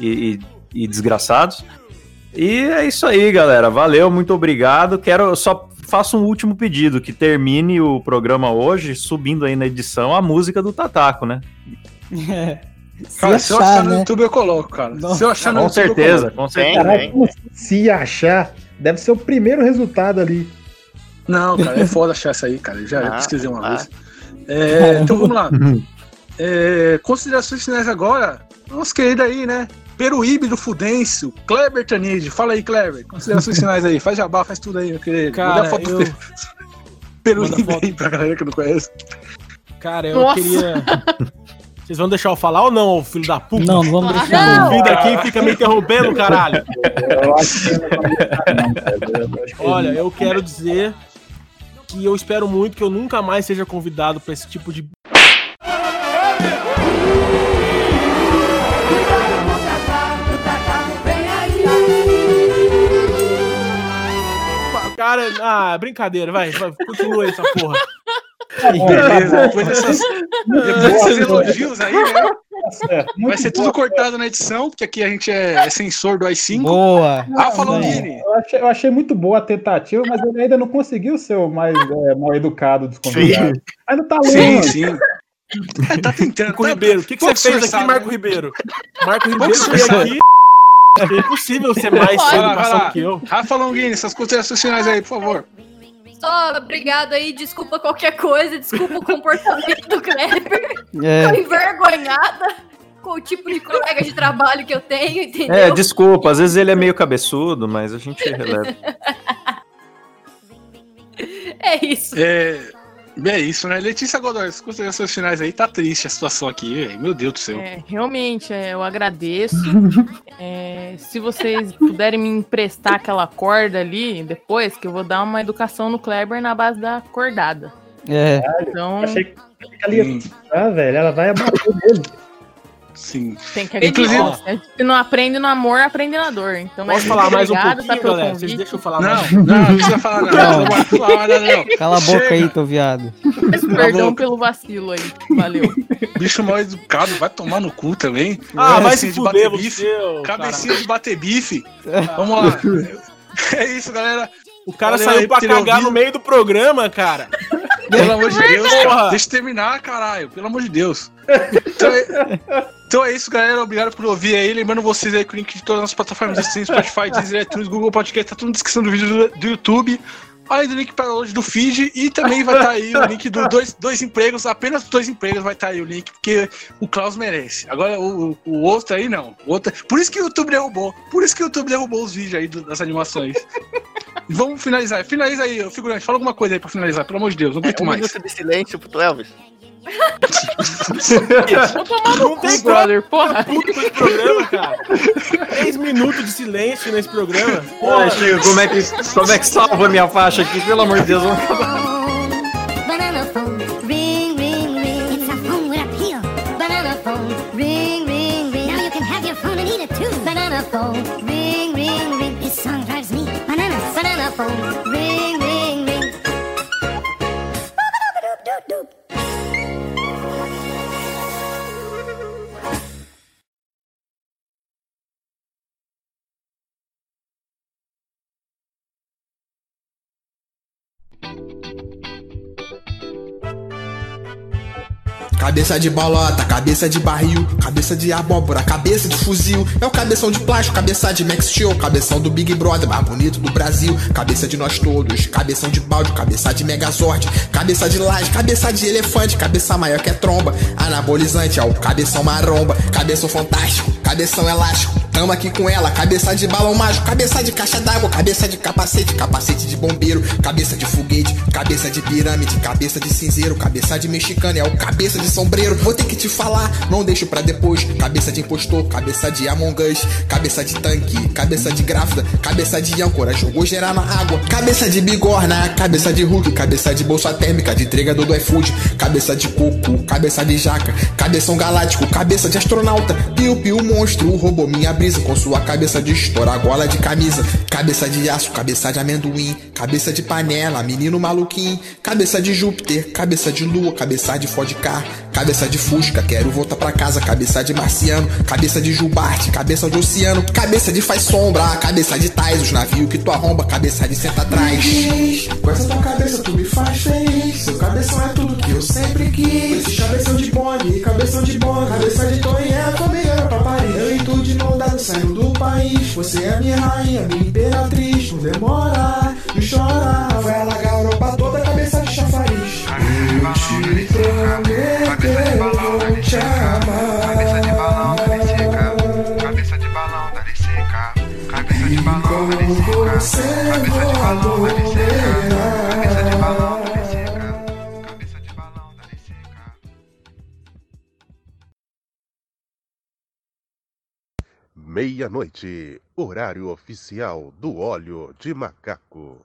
Speaker 5: e, e- e desgraçados. E é isso aí, galera. Valeu, muito obrigado. Quero eu só faço um último pedido, que termine o programa hoje subindo aí na edição a música do Tataco, né?
Speaker 2: Cara, se eu achar no
Speaker 4: né?
Speaker 2: YouTube eu coloco, cara. Se eu achar no
Speaker 5: Com
Speaker 2: YouTube eu
Speaker 5: certeza,
Speaker 2: coloco.
Speaker 5: com certeza.
Speaker 4: Caralho, como assim? se achar, deve ser o primeiro resultado ali.
Speaker 2: Não, cara, é foda achar essa aí, cara. Eu já
Speaker 4: Ah,
Speaker 2: pesquisei uma
Speaker 4: ah.
Speaker 2: vez. É, então vamos lá. É, considerações finais agora. Nosso querido aí, né? Peruíbe do Fudêncio, Kleber Tanide. Fala aí, Kleber. Considerações finais aí. Faz jabá, faz tudo aí, meu querido.
Speaker 6: Cara,
Speaker 2: Manda foto do
Speaker 6: eu-
Speaker 2: Peruíbe
Speaker 6: foto.
Speaker 2: aí pra galera que não conhece.
Speaker 6: Cara, eu
Speaker 2: Nossa.
Speaker 6: queria. Vocês vão deixar eu falar ou não, ô filho da puta?
Speaker 7: Não, não vamos deixar, não.
Speaker 6: Convida aqui fica me interrompendo, caralho.
Speaker 4: Eu acho que não
Speaker 6: Olha, eu quero dizer que eu espero muito que eu nunca mais seja convidado pra esse tipo de. Cara, ah, brincadeira, vai, vai continua aí essa porra.
Speaker 2: Beleza, depois dessas, depois desses elogios aí, né? Vai
Speaker 4: Muito
Speaker 2: ser tudo
Speaker 4: boa.
Speaker 2: cortado na edição, porque aqui a gente é, é sensor do i5.
Speaker 7: Boa.
Speaker 2: Longini.
Speaker 4: Eu achei, eu achei muito boa a tentativa, mas ele ainda não conseguiu ser o mais é, mal educado dos convidados. Ainda tá
Speaker 2: Sim,
Speaker 4: longe.
Speaker 2: sim. Tá tentando.
Speaker 6: Marco Ribeiro, o que, que você fez aqui, Marco
Speaker 2: né?
Speaker 6: Ribeiro? Marco Ribeiro veio aqui. É impossível ser mais
Speaker 2: Vai
Speaker 6: sem
Speaker 2: vai
Speaker 6: educação que eu.
Speaker 2: Rafa Longini, essas considerações finais aí, por favor.
Speaker 9: Só obrigado aí, desculpa qualquer coisa, desculpa o comportamento do Kleber.
Speaker 7: É.
Speaker 9: Tô envergonhada com o tipo de colega de trabalho que eu tenho, entendeu?
Speaker 5: É, desculpa, às vezes ele é meio cabeçudo, mas a gente releva.
Speaker 9: É isso.
Speaker 2: É, é isso, né? Letícia Godoy, as considerações finais aí, tá triste a situação aqui. Meu Deus do céu.
Speaker 8: É, realmente, é, eu agradeço. É, se vocês puderem me emprestar aquela corda ali depois, que eu vou dar uma educação no Kleber na base da cordada.
Speaker 7: É.
Speaker 8: Então,
Speaker 4: Achei que ela ia. Ah, velho, ela vai abater dele.
Speaker 2: Sim.
Speaker 8: tem que.
Speaker 2: Inclusive-
Speaker 8: A gente Se não aprende no amor, aprende na dor. Então,
Speaker 6: Posso
Speaker 8: mas
Speaker 6: falar mais um pouquinho,
Speaker 8: tá,
Speaker 6: galera? Vocês
Speaker 8: convite.
Speaker 6: deixam eu falar
Speaker 2: Não,
Speaker 6: mais.
Speaker 2: não, não precisa falar nada.
Speaker 7: Não.
Speaker 2: Não, pode falar nada, não.
Speaker 7: Cala a boca
Speaker 2: Chega.
Speaker 7: aí, teu viado.
Speaker 8: Peço Perdão pelo vacilo aí. Valeu.
Speaker 2: Bicho mal educado, vai tomar no cu também.
Speaker 6: Ah, vai
Speaker 2: Cabecinha
Speaker 6: se fuder,
Speaker 2: bater bife.
Speaker 6: você, ô,
Speaker 2: Cabecinha de bater bife. Vamos lá. É isso, galera.
Speaker 6: O cara
Speaker 2: Valeu
Speaker 6: saiu pra cagar
Speaker 2: ouvido.
Speaker 6: no meio do programa, cara.
Speaker 2: Pelo amor de Deus,
Speaker 6: Porra.
Speaker 2: cara. Deixa eu terminar, caralho. Pelo amor de Deus. Então é, então é isso, galera. Obrigado por ouvir aí. Lembrando vocês aí que o link de todas as plataformas assim, Spotify, Deezer, iTunes, Google Podcast, tá tudo na descrição do vídeo do, do YouTube. Além do link para hoje do feed. E também vai estar aí o link do dois, dois empregos. Apenas dois empregos vai estar aí o link, porque o Klaus merece. Agora o, o outro aí não. O outro, por isso que o YouTube derrubou. Por isso que o YouTube derrubou os vídeos aí do- das animações. Vamos finalizar. Finaliza aí, figurante. Fala alguma coisa aí pra finalizar, pelo amor de Deus. Não aguento
Speaker 3: Um
Speaker 2: mais.
Speaker 3: minuto de silêncio pro Elvis.
Speaker 8: Vou tomar no
Speaker 6: Não tem
Speaker 8: cu, brother. Porra.
Speaker 6: Puto com esse programa, cara. Três minutos de silêncio nesse programa. Porra.
Speaker 5: Chico, como é, que, como é que salva a minha faixa aqui? Pelo amor de Deus, vamos acabar.
Speaker 11: phone. Ring, ring, ring. Doop, doop, doop.
Speaker 19: Cabeça de bolota, cabeça de barril, cabeça de abóbora, cabeça de fuzil. É o cabeção de plástico, cabeça de Max Steel, cabeção do Big Brother, mais bonito do Brasil. Cabeça de nós todos, cabeção de balde, cabeça de Megazord, cabeça de laje, cabeça de elefante, cabeça maior que é tromba. Anabolizante, é o cabeção maromba, cabeção fantástico, cabeção elástico. Tamo aqui com ela, cabeça de balão mágico, cabeça de caixa d'água, cabeça de capacete, capacete de bombeiro, cabeça de foguete, cabeça de pirâmide, cabeça de cinzeiro, cabeça de mexicano, é o cabeça de sombreiro. Vou ter que te falar, não deixo pra depois. Cabeça de impostor, cabeça de Among Us, cabeça de tanque, cabeça de grávida, cabeça de âncora, jogou gerar na água, cabeça de bigorna, cabeça de Hulk, cabeça de bolsa térmica, de entregador do iFood, cabeça de coco, cabeça de jaca, cabeção galáctico, cabeça de astronauta, piu piu monstro, roubou minha com sua cabeça de estoura, gola de camisa, cabeça de aço, cabeça de amendoim, cabeça de panela, menino maluquinho, cabeça de Júpiter, cabeça de lua, cabeça de Fodcar, cabeça de Fusca, quero voltar pra casa, cabeça de marciano, cabeça de Jubarte, cabeça de oceano, cabeça de faz sombra, cabeça de Tais, os navios que tu arromba, cabeça de senta atrás.
Speaker 18: Com essa tua cabeça tu me faz feliz. Seu cabeção é tudo que eu sempre quis. Esse cabeção de bone, cabeção de bone, cabeça de Tony é a tua melhor pra Paris. Eu e tu de mão dada saindo do país. Você é minha rainha, minha imperatriz. Não demora, não chora. Vai alagar a Europa toda, cabeça de chafariz. Eu te prometo, eu vou te amar. Cabeça de balão, dá seca. Cabeça de balão, dá seca. Cabeça de balão, dá seca. Cabeça de balão, dá seca. Cabeça de balão,
Speaker 20: Meia-noite, horário oficial do óleo de macaco.